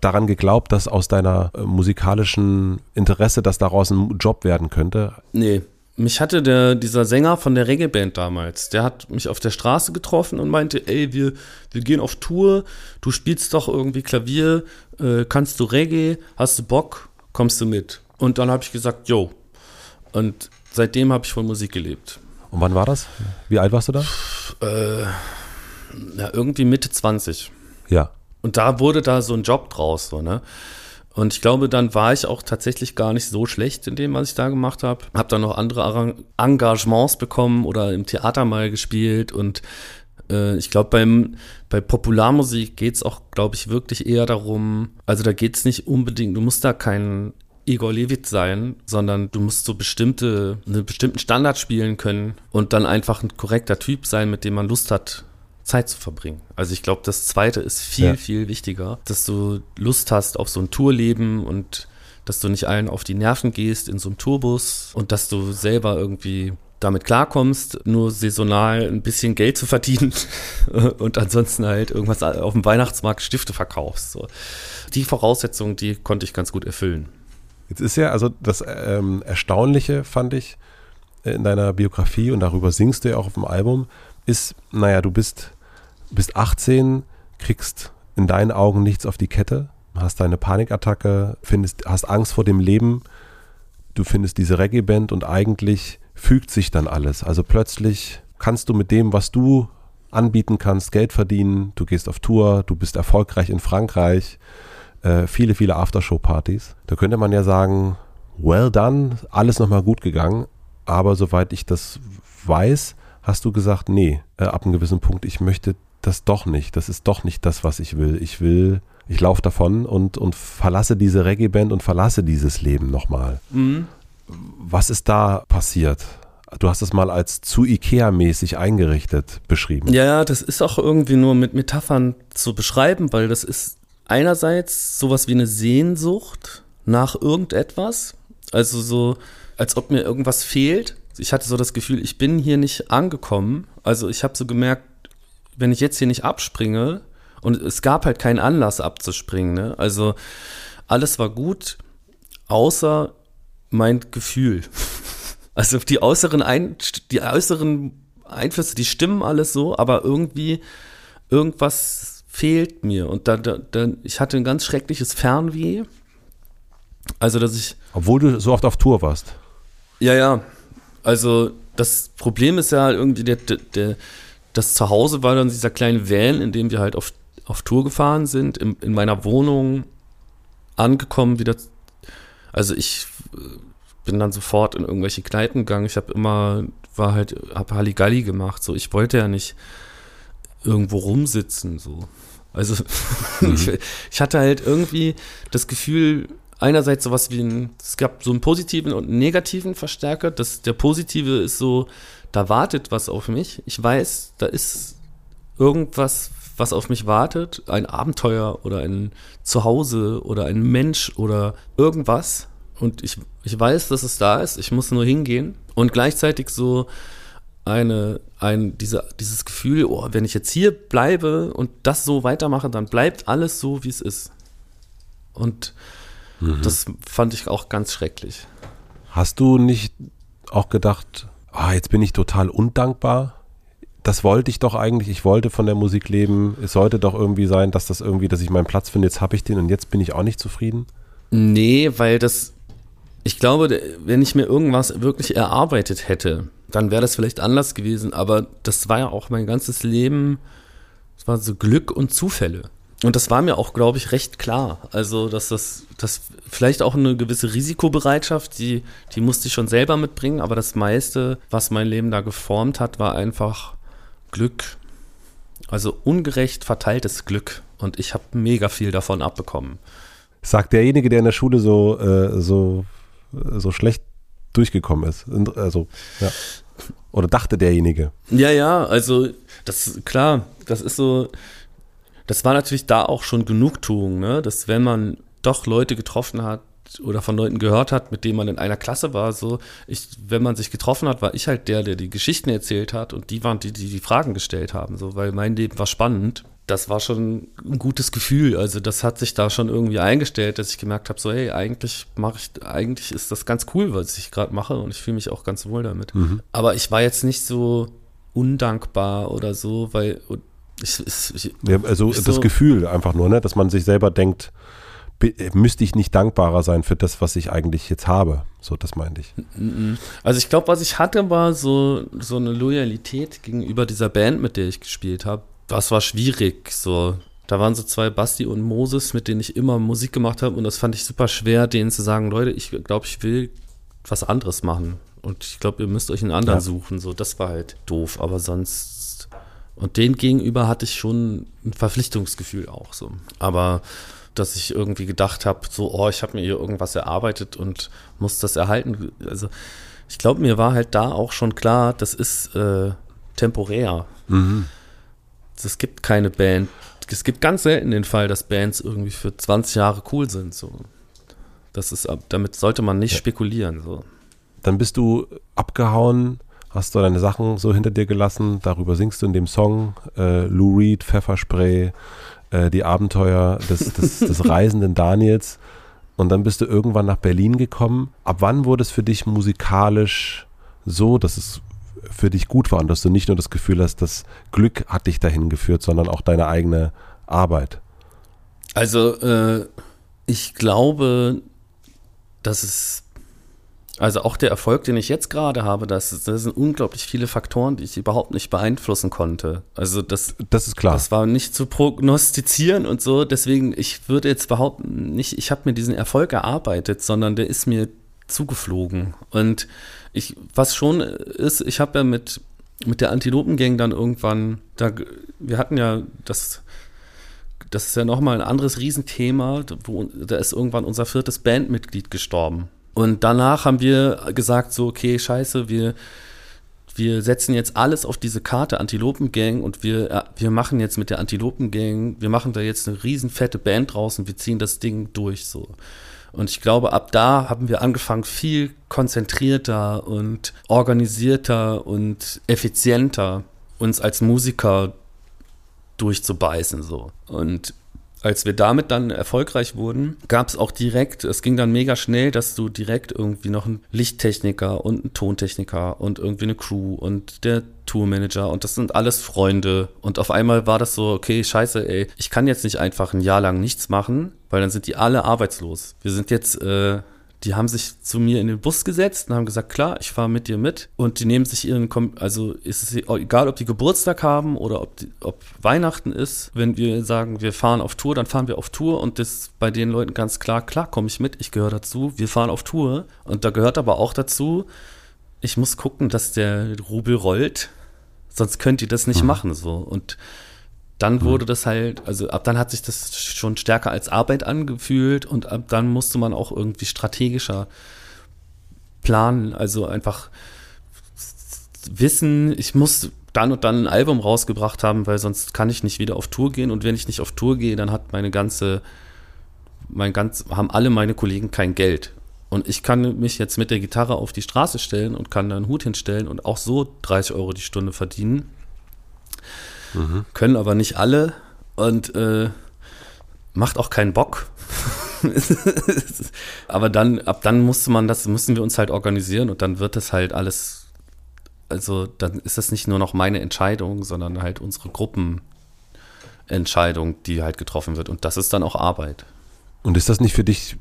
daran geglaubt, dass aus deiner äh, musikalischen Interesse, dass daraus ein Job werden könnte? Nee. Mich hatte der, dieser Sänger von der Reggae-Band damals, der hat mich auf der Straße getroffen und meinte, ey, wir, wir gehen auf Tour, du spielst doch irgendwie Klavier, äh, kannst du Reggae, hast du Bock, kommst du mit? Und dann habe ich gesagt, yo. Und seitdem habe ich von Musik gelebt. Und wann war das? Wie alt warst du da? Äh, ja, irgendwie Mitte 20. Ja. Und da wurde da so ein Job draus, so, ne? Und ich glaube, dann war ich auch tatsächlich gar nicht so schlecht in dem, was ich da gemacht habe. Hab dann noch andere Engagements bekommen oder im Theater mal gespielt. Und äh, ich glaube, beim bei Popularmusik geht's auch, glaube ich, wirklich eher darum, also da geht's nicht unbedingt, du musst da keinen Igor Levit sein, sondern du musst so bestimmte, einen bestimmten Standard spielen können und dann einfach ein korrekter Typ sein, mit dem man Lust hat, Zeit zu verbringen. Also ich glaube, das zweite ist viel, ja. viel wichtiger, dass du Lust hast auf so ein Tourleben und dass du nicht allen auf die Nerven gehst in so einem Tourbus und dass du selber irgendwie damit klarkommst, nur saisonal ein bisschen Geld zu verdienen [LAUGHS] und ansonsten halt irgendwas auf dem Weihnachtsmarkt Stifte verkaufst. So. Die Voraussetzungen, die konnte ich ganz gut erfüllen. Jetzt ist ja, also das ähm, Erstaunliche fand ich äh, in deiner Biografie und darüber singst du ja auch auf dem Album, ist, naja, du bist, bist 18, kriegst in deinen Augen nichts auf die Kette, hast deine Panikattacke, findest, hast Angst vor dem Leben, du findest diese Reggae-Band und eigentlich fügt sich dann alles. Also plötzlich kannst du mit dem, was du anbieten kannst, Geld verdienen, du gehst auf Tour, du bist erfolgreich in Frankreich, äh, viele, viele Aftershow-Partys. Da könnte man ja sagen, well done, alles nochmal gut gegangen. Aber soweit ich das weiß, hast du gesagt, nee, äh, ab einem gewissen Punkt, ich möchte das doch nicht. Das ist doch nicht das, was ich will. Ich will, ich laufe davon und, und verlasse diese Reggae-Band und verlasse dieses Leben nochmal. Mhm. Was ist da passiert? Du hast es mal als zu Ikea-mäßig eingerichtet beschrieben. Ja, das ist auch irgendwie nur mit Metaphern zu beschreiben, weil das ist einerseits sowas wie eine Sehnsucht nach irgendetwas, also so, als ob mir irgendwas fehlt. Ich hatte so das Gefühl, ich bin hier nicht angekommen. Also ich habe so gemerkt, wenn ich jetzt hier nicht abspringe, und es gab halt keinen Anlass abzuspringen, ne? Also alles war gut, außer mein Gefühl. [LAUGHS] Also die äußeren, Ein die äußeren Einflüsse, die stimmen alles so, aber irgendwie irgendwas fehlt mir. Und da, da, da, ich hatte ein ganz schreckliches Fernweh. Also, dass ich. Obwohl du so oft auf Tour warst. Ja, ja. Also, das Problem ist ja halt irgendwie, der, der, das Zuhause war dann dieser kleine Van, in dem wir halt auf, auf Tour gefahren sind, in, in meiner Wohnung angekommen, wieder. Also, ich äh, bin dann sofort in irgendwelche Kneipen gegangen. Ich habe immer, war halt, habe Halligalli gemacht. So, ich wollte ja nicht irgendwo rumsitzen, so. Also [LAUGHS] mhm. ich, ich, hatte halt irgendwie das Gefühl, einerseits sowas wie ein, es gab so einen positiven und einen negativen Verstärker. Das, der positive ist so, da wartet was auf mich. Ich weiß, da ist irgendwas, was auf mich wartet. Ein Abenteuer oder ein Zuhause oder ein Mensch oder irgendwas. Und ich, ich weiß, dass es da ist. Ich muss nur hingehen. Und gleichzeitig so eine, ein, diese, dieses Gefühl, oh, wenn ich jetzt hier bleibe und das so weitermache, dann bleibt alles so, wie es ist. Und mhm. das fand ich auch ganz schrecklich. Hast du nicht auch gedacht, ah, jetzt bin ich total undankbar? Das wollte ich doch eigentlich, ich wollte von der Musik leben. Es sollte doch irgendwie sein, dass das irgendwie, dass ich meinen Platz finde, jetzt habe ich den und jetzt bin ich auch nicht zufrieden? Nee, weil das, ich glaube, wenn ich mir irgendwas wirklich erarbeitet hätte, dann wäre das vielleicht anders gewesen, aber das war ja auch mein ganzes Leben, es war so Glück und Zufälle. Und das war mir auch, glaube ich, recht klar. Also, dass das, das vielleicht auch eine gewisse Risikobereitschaft, die, die musste ich schon selber mitbringen, aber das meiste, was mein Leben da geformt hat, war einfach Glück. Also ungerecht verteiltes Glück. Und ich habe mega viel davon abbekommen. Sagt derjenige, der in der Schule so, äh, so, so schlecht durchgekommen ist. Also, ja. Oder dachte derjenige. Ja, ja, also das klar, das ist so, das war natürlich da auch schon Genugtuung, ne? Dass wenn man doch Leute getroffen hat oder von Leuten gehört hat, mit denen man in einer Klasse war, so, ich, wenn man sich getroffen hat, war ich halt der, der die Geschichten erzählt hat und die waren die, die die Fragen gestellt haben, so, weil mein Leben war spannend. Das war schon ein gutes Gefühl. Also das hat sich da schon irgendwie eingestellt, dass ich gemerkt habe, so hey, eigentlich mache ich, eigentlich ist das ganz cool, was ich gerade mache und ich fühle mich auch ganz wohl damit. Mhm. Aber ich war jetzt nicht so undankbar oder so, weil ich, ich, ja, also das so, Gefühl einfach nur, ne, dass man sich selber denkt, müsste ich nicht dankbarer sein für das, was ich eigentlich jetzt habe. So, das meinte ich. Also ich glaube, was ich hatte, war so, so eine Loyalität gegenüber dieser Band, mit der ich gespielt habe. Das war schwierig. So, da waren so zwei Basti und Moses, mit denen ich immer Musik gemacht habe und das fand ich super schwer, denen zu sagen, Leute, ich glaube, ich will was anderes machen. Und ich glaube, ihr müsst euch einen anderen ja. suchen. So, das war halt doof. Aber sonst und den gegenüber hatte ich schon ein Verpflichtungsgefühl auch so. Aber dass ich irgendwie gedacht habe, so, oh, ich habe mir hier irgendwas erarbeitet und muss das erhalten. Also ich glaube, mir war halt da auch schon klar, das ist äh, temporär. Mhm. Es gibt keine Band. Es gibt ganz selten den Fall, dass Bands irgendwie für 20 Jahre cool sind. So. Das ist, damit sollte man nicht ja. spekulieren. So. Dann bist du abgehauen hast du deine Sachen so hinter dir gelassen. Darüber singst du in dem Song äh, Lou Reed, Pfefferspray, äh, die Abenteuer des, des, des [LAUGHS] reisenden Daniels. Und dann bist du irgendwann nach Berlin gekommen. Ab wann wurde es für dich musikalisch so, dass es für dich gut war und dass du nicht nur das Gefühl hast, das Glück hat dich dahin geführt, sondern auch deine eigene Arbeit? Also, äh, ich glaube, dass es also auch der Erfolg, den ich jetzt gerade habe, das, das sind unglaublich viele Faktoren, die ich überhaupt nicht beeinflussen konnte. Also das, das ist klar. Das war nicht zu prognostizieren und so. Deswegen, ich würde jetzt behaupten, nicht, ich habe mir diesen Erfolg erarbeitet, sondern der ist mir zugeflogen. Und ich, was schon ist, ich habe ja mit, mit der Antilopengang dann irgendwann, da, wir hatten ja das, das ist ja nochmal ein anderes Riesenthema, wo, da ist irgendwann unser viertes Bandmitglied gestorben. Und danach haben wir gesagt, so, okay, scheiße, wir, wir setzen jetzt alles auf diese Karte Antilopengang und wir, äh, wir machen jetzt mit der Antilopengang, wir machen da jetzt eine riesen fette Band draußen, wir ziehen das Ding durch so. Und ich glaube, ab da haben wir angefangen, viel konzentrierter und organisierter und effizienter uns als Musiker durchzubeißen so. Und als wir damit dann erfolgreich wurden, gab es auch direkt, es ging dann mega schnell, dass du direkt irgendwie noch einen Lichttechniker und einen Tontechniker und irgendwie eine Crew und der Tourmanager und das sind alles Freunde. Und auf einmal war das so, okay, scheiße, ey, ich kann jetzt nicht einfach ein Jahr lang nichts machen, weil dann sind die alle arbeitslos. Wir sind jetzt äh, die haben sich zu mir in den Bus gesetzt und haben gesagt, klar, ich fahre mit dir mit. Und die nehmen sich ihren, also ist es egal, ob die Geburtstag haben oder ob, die, ob Weihnachten ist. Wenn wir sagen, wir fahren auf Tour, dann fahren wir auf Tour und das bei den Leuten ganz klar, klar komme ich mit, ich gehöre dazu, wir fahren auf Tour. Und da gehört aber auch dazu, ich muss gucken, dass der Rubel rollt, sonst könnt ihr das nicht mhm. machen so. Und dann mhm. wurde das halt, also ab dann hat sich das schon stärker als Arbeit angefühlt und ab dann musste man auch irgendwie strategischer planen, also einfach wissen, ich muss dann und dann ein Album rausgebracht haben, weil sonst kann ich nicht wieder auf Tour gehen und wenn ich nicht auf Tour gehe, dann hat meine ganze, mein ganz, haben alle meine Kollegen kein Geld. Und ich kann mich jetzt mit der Gitarre auf die Straße stellen und kann da einen Hut hinstellen und auch so 30 Euro die Stunde verdienen. Mhm. Können aber nicht alle und äh, macht auch keinen Bock. [LAUGHS] aber dann, ab dann musste man das, mussten wir uns halt organisieren und dann wird das halt alles, also dann ist das nicht nur noch meine Entscheidung, sondern halt unsere Gruppenentscheidung, die halt getroffen wird und das ist dann auch Arbeit. Und ist das nicht für dich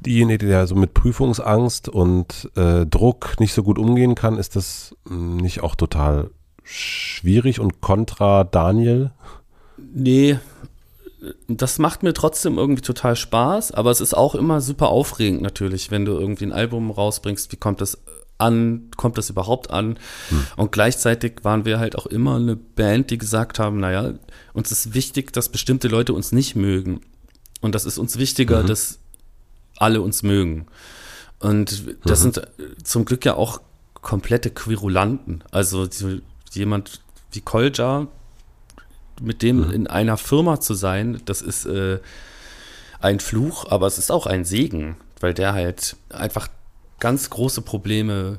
diejenige, der so mit Prüfungsangst und äh, Druck nicht so gut umgehen kann, ist das nicht auch total schwierig und kontra Daniel? Nee, das macht mir trotzdem irgendwie total Spaß, aber es ist auch immer super aufregend natürlich, wenn du irgendwie ein Album rausbringst, wie kommt das an, kommt das überhaupt an? Hm. Und gleichzeitig waren wir halt auch immer eine Band, die gesagt haben, naja, uns ist wichtig, dass bestimmte Leute uns nicht mögen. Und das ist uns wichtiger, mhm. dass alle uns mögen. Und das mhm. sind zum Glück ja auch komplette Querulanten. Also die, jemand wie Kolja, mit dem mhm. in einer Firma zu sein, das ist äh, ein Fluch, aber es ist auch ein Segen, weil der halt einfach ganz große Probleme,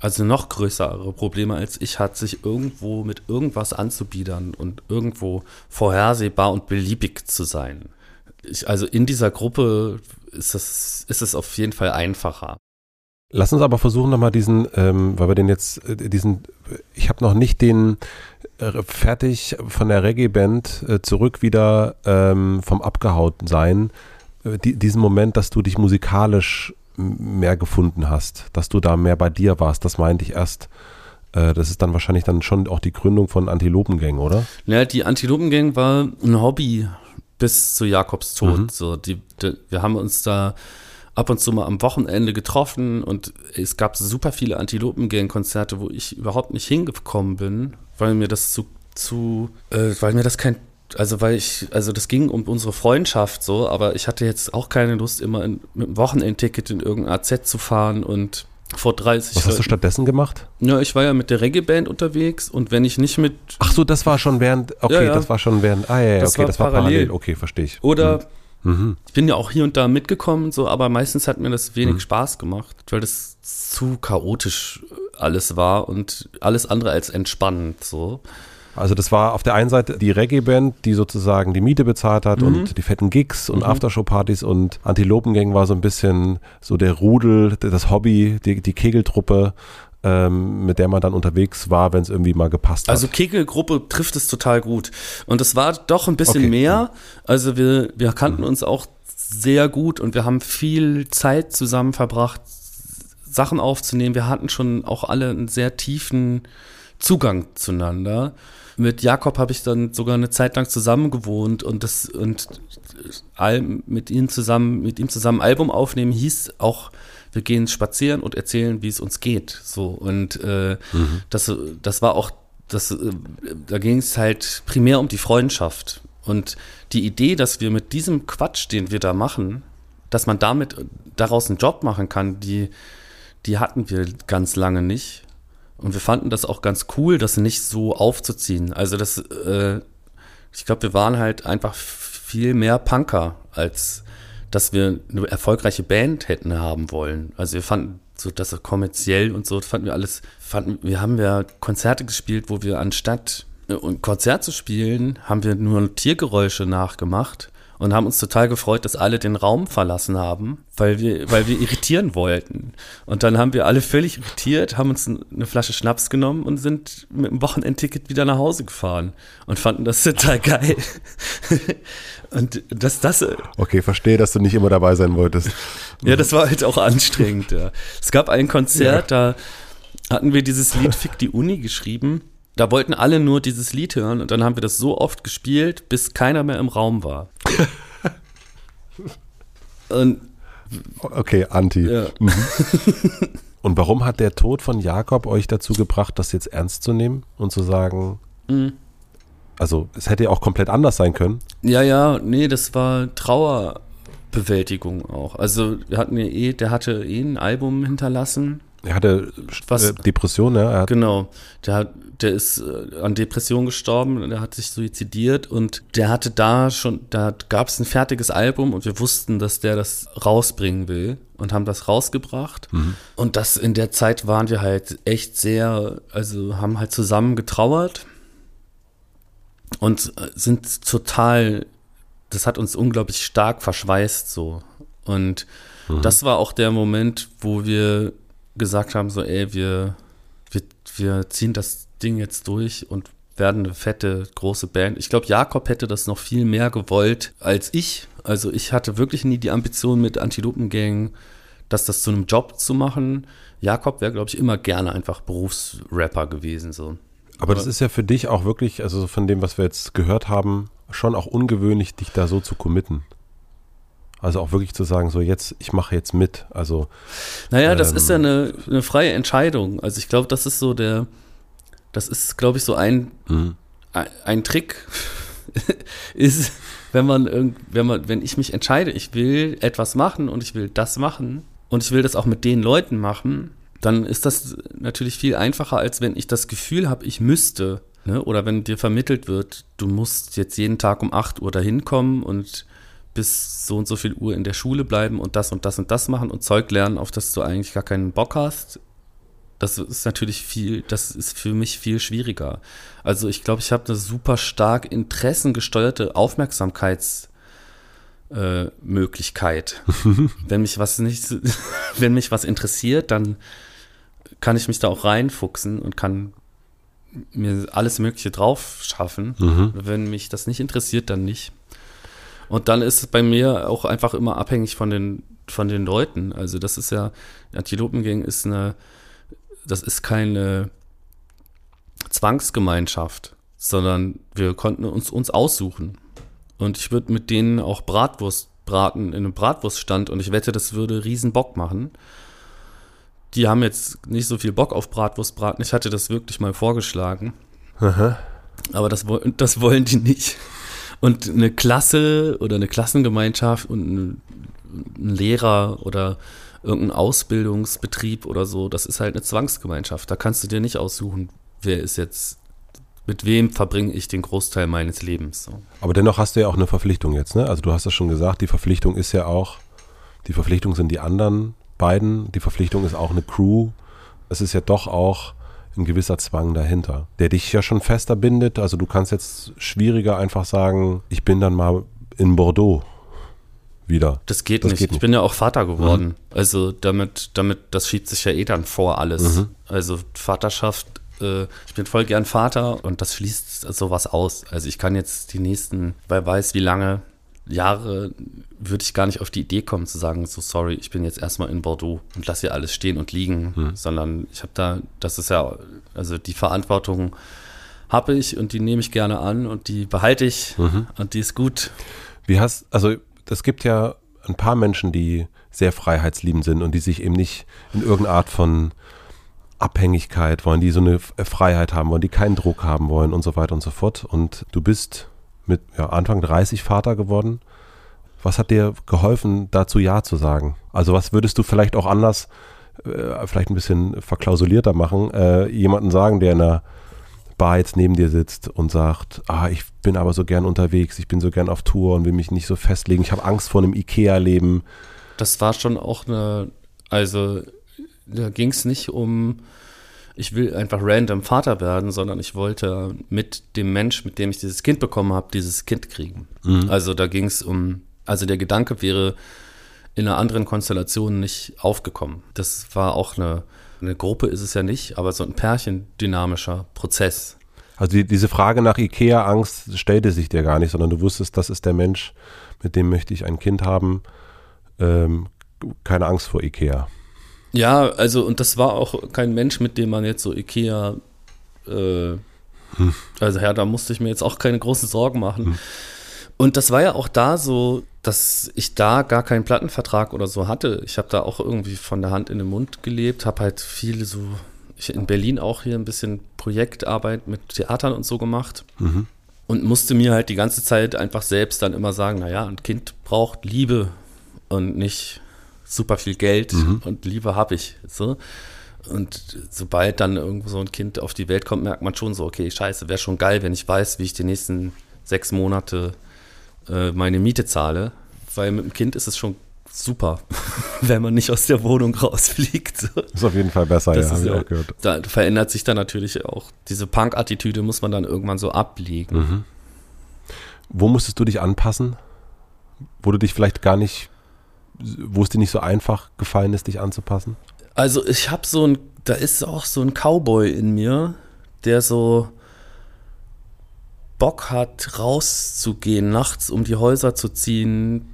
also noch größere Probleme als ich hat, sich irgendwo mit irgendwas anzubiedern und irgendwo vorhersehbar und beliebig zu sein. Ich, also in dieser Gruppe ist es, ist es auf jeden Fall einfacher. Lass uns aber versuchen nochmal diesen, ähm, weil wir den jetzt, äh, diesen, ich habe noch nicht den äh, fertig von der Reggae-Band äh, zurück wieder ähm, vom abgehauten sein, äh, die, diesen Moment, dass du dich musikalisch mehr gefunden hast, dass du da mehr bei dir warst, das meinte ich erst. Äh, das ist dann wahrscheinlich dann schon auch die Gründung von Antilopengang, oder? Ja, die Antilopengang war ein Hobby bis zu Jakobs Tod. Mhm. So, die, die, wir haben uns da ab und zu mal am Wochenende getroffen und es gab super viele Antilopengang-Konzerte, wo ich überhaupt nicht hingekommen bin, weil mir das zu, zu äh, weil mir das kein also weil ich, also das ging um unsere Freundschaft so, aber ich hatte jetzt auch keine Lust, immer in, mit einem Wochenendticket in irgendein AZ zu fahren und vor 30 Was hast du stattdessen gemacht? Ja, ich war ja mit der Reggae-Band unterwegs und wenn ich nicht mit. Ach so, das war schon während. Okay, ja, ja. das war schon während. Ah, ja, ja, okay, war das war parallel. parallel. Okay, verstehe ich. Oder hm. Mhm. Ich bin ja auch hier und da mitgekommen, so, aber meistens hat mir das wenig mhm. Spaß gemacht, weil das zu chaotisch alles war und alles andere als entspannend, so. Also das war auf der einen Seite die Reggae-Band, die sozusagen die Miete bezahlt hat mhm. und die fetten Gigs und mhm. Aftershow-Partys und Antilopengang war so ein bisschen so der Rudel, das Hobby, die, die Kegeltruppe ähm, mit der man dann unterwegs war, wenn es irgendwie mal gepasst hat. Also Kegelgruppe trifft es total gut. Und es war doch ein bisschen okay. mehr. Also wir, wir kannten mhm. uns auch sehr gut und wir haben viel Zeit zusammen verbracht, Sachen aufzunehmen. Wir hatten schon auch alle einen sehr tiefen Zugang zueinander. Mit Jakob habe ich dann sogar eine Zeit lang zusammen gewohnt und das und mit ihm zusammen mit ihm zusammen Album aufnehmen hieß auch wir gehen spazieren und erzählen, wie es uns geht. So und äh, mhm. das, das war auch, das, äh, da ging es halt primär um die Freundschaft und die Idee, dass wir mit diesem Quatsch, den wir da machen, dass man damit daraus einen Job machen kann, die, die hatten wir ganz lange nicht. Und wir fanden das auch ganz cool, das nicht so aufzuziehen. Also das, äh, ich glaube, wir waren halt einfach viel mehr Punker als dass wir eine erfolgreiche Band hätten haben wollen. Also wir fanden so, dass kommerziell und so, fanden wir alles, fanden, wir haben ja Konzerte gespielt, wo wir anstatt äh, ein Konzert zu spielen, haben wir nur Tiergeräusche nachgemacht und haben uns total gefreut, dass alle den Raum verlassen haben, weil wir, weil wir irritieren wollten. Und dann haben wir alle völlig irritiert, haben uns eine Flasche Schnaps genommen und sind mit dem Wochenendticket wieder nach Hause gefahren und fanden das total geil. [LAUGHS] und dass das. Äh, okay, verstehe, dass du nicht immer dabei sein wolltest. ja, das war halt auch anstrengend. Ja. Es gab ein Konzert, ja. da hatten wir dieses Lied Fick die Uni geschrieben da wollten alle nur dieses Lied hören und dann haben wir das so oft gespielt, bis keiner mehr im Raum war. [LAUGHS] und, okay, Anti. Ja. Mhm. und warum hat der Tod von Jakob euch dazu gebracht, das jetzt ernst zu nehmen und zu sagen, mhm. Also es hätte ja auch komplett anders sein können. Ja, ja, nee, das war Trauerbewältigung auch. Also wir hatten ja eh, der hatte eh ein Album hinterlassen. Er hatte Was- äh, Depressionen, ja. Er hat, Genau. Der hat, der ist äh, an Depression gestorben, der hat sich suizidiert und der hatte da schon, da gab es ein fertiges Album und wir wussten, dass der das rausbringen will und haben das rausgebracht. Und das in der Zeit waren wir halt echt sehr, also haben halt zusammen getrauert und äh, sind total, das hat uns unglaublich stark verschweißt so. Und das war auch der Moment, wo wir gesagt haben, so, ey, wir, wir, wir ziehen das Ding jetzt durch und werden eine fette, große Band. Ich glaube, Jakob hätte das noch viel mehr gewollt als ich. Also ich hatte wirklich nie die Ambition mit Antilopengang, dass das zu einem Job zu machen. Jakob wäre, glaube ich, immer gerne einfach Berufsrapper gewesen. So. aber das ist ja für dich auch wirklich, also von dem, was wir jetzt gehört haben, schon auch ungewöhnlich, dich da so zu committen. Also auch wirklich zu sagen, so jetzt, ich mache jetzt mit. Also Naja, das Ähm. ist ja eine, eine freie Entscheidung. Also ich glaube, das ist so der, das ist, glaube ich, so ein, mhm. ein, ein Trick [LAUGHS] ist, wenn man irgend, wenn man, wenn ich mich entscheide, ich will etwas machen und ich will das machen und ich will das auch mit den Leuten machen, dann ist das natürlich viel einfacher, als wenn ich das Gefühl habe, ich müsste. Ne? Oder wenn dir vermittelt wird, du musst jetzt jeden Tag um 8 Uhr dahin kommen und bis so und so viel Uhr in der Schule bleiben und das und das und das machen und Zeug lernen, auf das du eigentlich gar keinen Bock hast. Das ist natürlich viel, das ist für mich viel schwieriger. Also ich glaube, ich habe eine super stark interessengesteuerte Aufmerksamkeits äh, Möglichkeit. [LAUGHS] wenn mich was nicht, [LAUGHS] wenn mich was interessiert, dann kann ich mich da auch reinfuchsen und kann mir alles Mögliche drauf schaffen. Wenn mich das nicht interessiert, dann nicht. Und dann ist es bei mir auch einfach immer abhängig von den, von den Leuten. Also das ist ja, Antilopengang ist eine, das ist keine Zwangsgemeinschaft, sondern wir konnten uns, uns aussuchen. Und ich würde mit denen auch Bratwurst braten in einem Bratwurststand und ich wette, das würde riesen Bock machen. Die haben jetzt nicht so viel Bock auf Bratwurstbraten. Ich hatte das wirklich mal vorgeschlagen. Aber das, das wollen die nicht. Und eine Klasse oder eine Klassengemeinschaft und ein, Lehrer oder irgendein Ausbildungsbetrieb oder so, das ist halt eine Zwangsgemeinschaft. Da kannst du dir nicht aussuchen, wer ist jetzt, mit wem verbringe ich den Großteil meines Lebens. So. Aber dennoch hast du ja auch eine Verpflichtung jetzt, ne? Also du hast das schon gesagt, die Verpflichtung ist ja auch, die Verpflichtung sind die anderen beiden, die Verpflichtung ist auch eine Crew. Es ist ja doch auch ein gewisser Zwang dahinter, der dich ja schon fester bindet. Also du kannst jetzt schwieriger einfach sagen, ich bin dann mal in Bordeaux wieder. Das geht Das nicht. geht nicht. Ich bin ja auch Vater geworden. Also damit, damit, das schiebt sich ja eh dann vor alles. Mhm. Also Vaterschaft, äh, ich bin voll gern Vater und das schließt sowas aus. Also ich kann jetzt die nächsten, wer weiß wie lange Jahre, würde ich gar nicht auf die Idee kommen zu sagen, so sorry, ich bin jetzt erstmal in Bordeaux und lasse hier alles stehen und liegen, Mhm. sondern ich habe da, das ist ja, also die Verantwortung habe ich und die nehme ich gerne an und die behalte ich Mhm. und die ist gut. Wie hast, also es gibt ja ein paar Menschen, die sehr freiheitsliebend sind und die sich eben nicht in irgendeine Art von Abhängigkeit wollen, die so eine Freiheit haben wollen, die keinen Druck haben wollen und so weiter und so fort. Und du bist mit ja, Anfang 30 Vater geworden. Was hat dir geholfen, dazu Ja zu sagen? Also was würdest du vielleicht auch anders, äh, vielleicht ein bisschen verklausulierter machen, äh, jemanden sagen, der in einer Bar jetzt neben dir sitzt und sagt, ah, ich bin aber so gern unterwegs, ich bin so gern auf Tour und will mich nicht so festlegen, ich habe Angst vor einem Ikea-Leben. Das war schon auch eine, also da ging es nicht um, ich will einfach random Vater werden, sondern ich wollte mit dem Mensch, mit dem ich dieses Kind bekommen habe, dieses Kind kriegen. Also da ging es um, also der Gedanke wäre in einer anderen Konstellation nicht aufgekommen. Das war auch eine, eine Gruppe ist es ja nicht, aber so ein pärchendynamischer Prozess. Also die, diese Frage nach Ikea-Angst stellte sich dir gar nicht, sondern du wusstest, das ist der Mensch, mit dem möchte ich ein Kind haben. Ähm, keine Angst vor Ikea. Ja, also und das war auch kein Mensch, mit dem man jetzt so Ikea, äh, also ja, da musste ich mir jetzt auch keine großen Sorgen machen. Und das war ja auch da so, dass ich da gar keinen Plattenvertrag oder so hatte. Ich habe da auch irgendwie von der Hand in den Mund gelebt, habe halt viel so, ich in Berlin auch hier ein bisschen Projektarbeit mit Theatern und so gemacht. und musste mir halt die ganze Zeit einfach selbst dann immer sagen, naja, ein Kind braucht Liebe und nicht super viel Geld mhm. und Liebe habe ich. So. Und sobald dann irgendwo so ein Kind auf die Welt kommt, merkt man schon so, okay, scheiße, wäre schon geil, wenn ich weiß, wie ich die nächsten sechs Monate äh, meine Miete zahle. Weil mit dem Kind ist es schon super, [LAUGHS] wenn man nicht aus der Wohnung rausfliegt. Ist auf jeden Fall besser, das ja, habe ich auch gehört. Da verändert sich dann natürlich auch, diese Punk-Attitüde muss man dann irgendwann so ablegen. Mhm. Wo musstest du dich anpassen? Wo du dich vielleicht gar nicht, wo es dir nicht so einfach gefallen ist, dich anzupassen? Also ich habe so ein, da ist auch so ein Cowboy in mir, der so Bock hat, rauszugehen, nachts um die Häuser zu ziehen,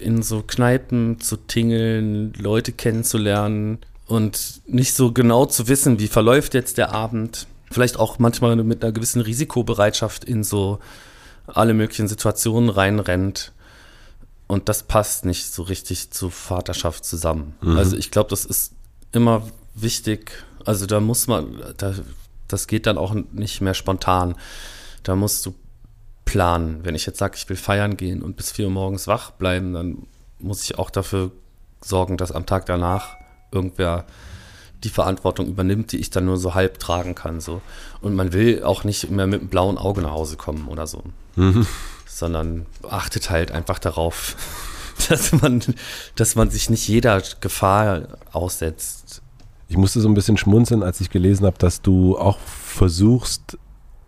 in so Kneipen zu tingeln, Leute kennenzulernen und nicht so genau zu wissen, wie verläuft jetzt der Abend. Vielleicht auch manchmal mit einer gewissen Risikobereitschaft in so alle möglichen Situationen reinrennt. Und das passt nicht so richtig zu Vaterschaft zusammen. Mhm. Also ich glaube, das ist immer wichtig. Also da muss man, da, das geht dann auch nicht mehr spontan. Da musst du planen. Wenn ich jetzt sage, ich will feiern gehen und bis vier Uhr morgens wach bleiben, dann muss ich auch dafür sorgen, dass am Tag danach irgendwer die Verantwortung übernimmt, die ich dann nur so halb tragen kann. So. Und man will auch nicht mehr mit einem blauen Auge nach Hause kommen oder so. Mhm. Sondern achtet halt einfach darauf, [LAUGHS] dass man, dass man sich nicht jeder Gefahr aussetzt. Ich musste so ein bisschen schmunzeln, als ich gelesen habe, dass du auch versuchst,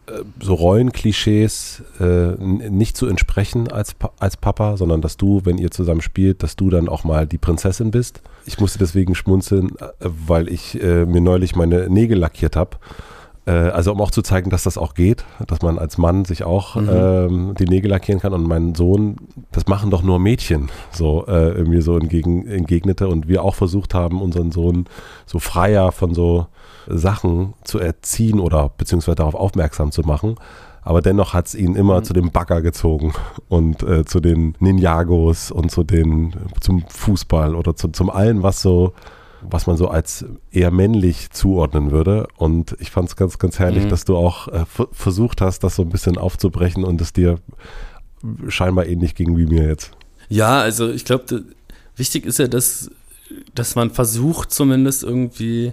äh, so Rollenklischees äh, nicht zu entsprechen als, als Papa, sondern dass du, wenn ihr zusammen spielt, dass du dann auch mal die Prinzessin bist. Ich musste deswegen schmunzeln, äh, weil ich äh, mir neulich meine Nägel lackiert habe also um auch zu zeigen, dass das auch geht, dass man als Mann sich auch mhm. ähm, die Nägel lackieren kann. Und mein Sohn, das machen doch nur Mädchen, so äh, irgendwie so entgegen, entgegnete. Und wir auch versucht haben, unseren Sohn so freier von so Sachen zu erziehen oder beziehungsweise darauf aufmerksam zu machen. Aber dennoch hat es ihn immer mhm. zu dem Bagger gezogen und äh, zu den Ninjagos und zu den zum Fußball oder zu, zum allen, was so was man so als eher männlich zuordnen würde. Und ich fand es ganz, ganz herrlich, mhm. dass du auch äh, versucht hast, das so ein bisschen aufzubrechen und es dir scheinbar ähnlich ging wie mir jetzt. Ja, also ich glaube, wichtig ist ja, dass, dass man versucht, zumindest irgendwie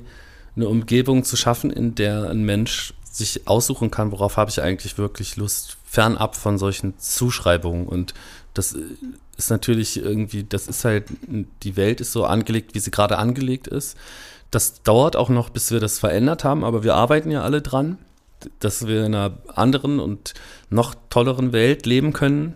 eine Umgebung zu schaffen, in der ein Mensch sich aussuchen kann, worauf habe ich eigentlich wirklich Lust, fernab von solchen Zuschreibungen. Und das ist natürlich irgendwie, das ist halt, die Welt ist so angelegt, wie sie gerade angelegt ist. Das dauert auch noch, bis wir das verändert haben, aber wir arbeiten ja alle dran, dass wir in einer anderen und noch tolleren Welt leben können.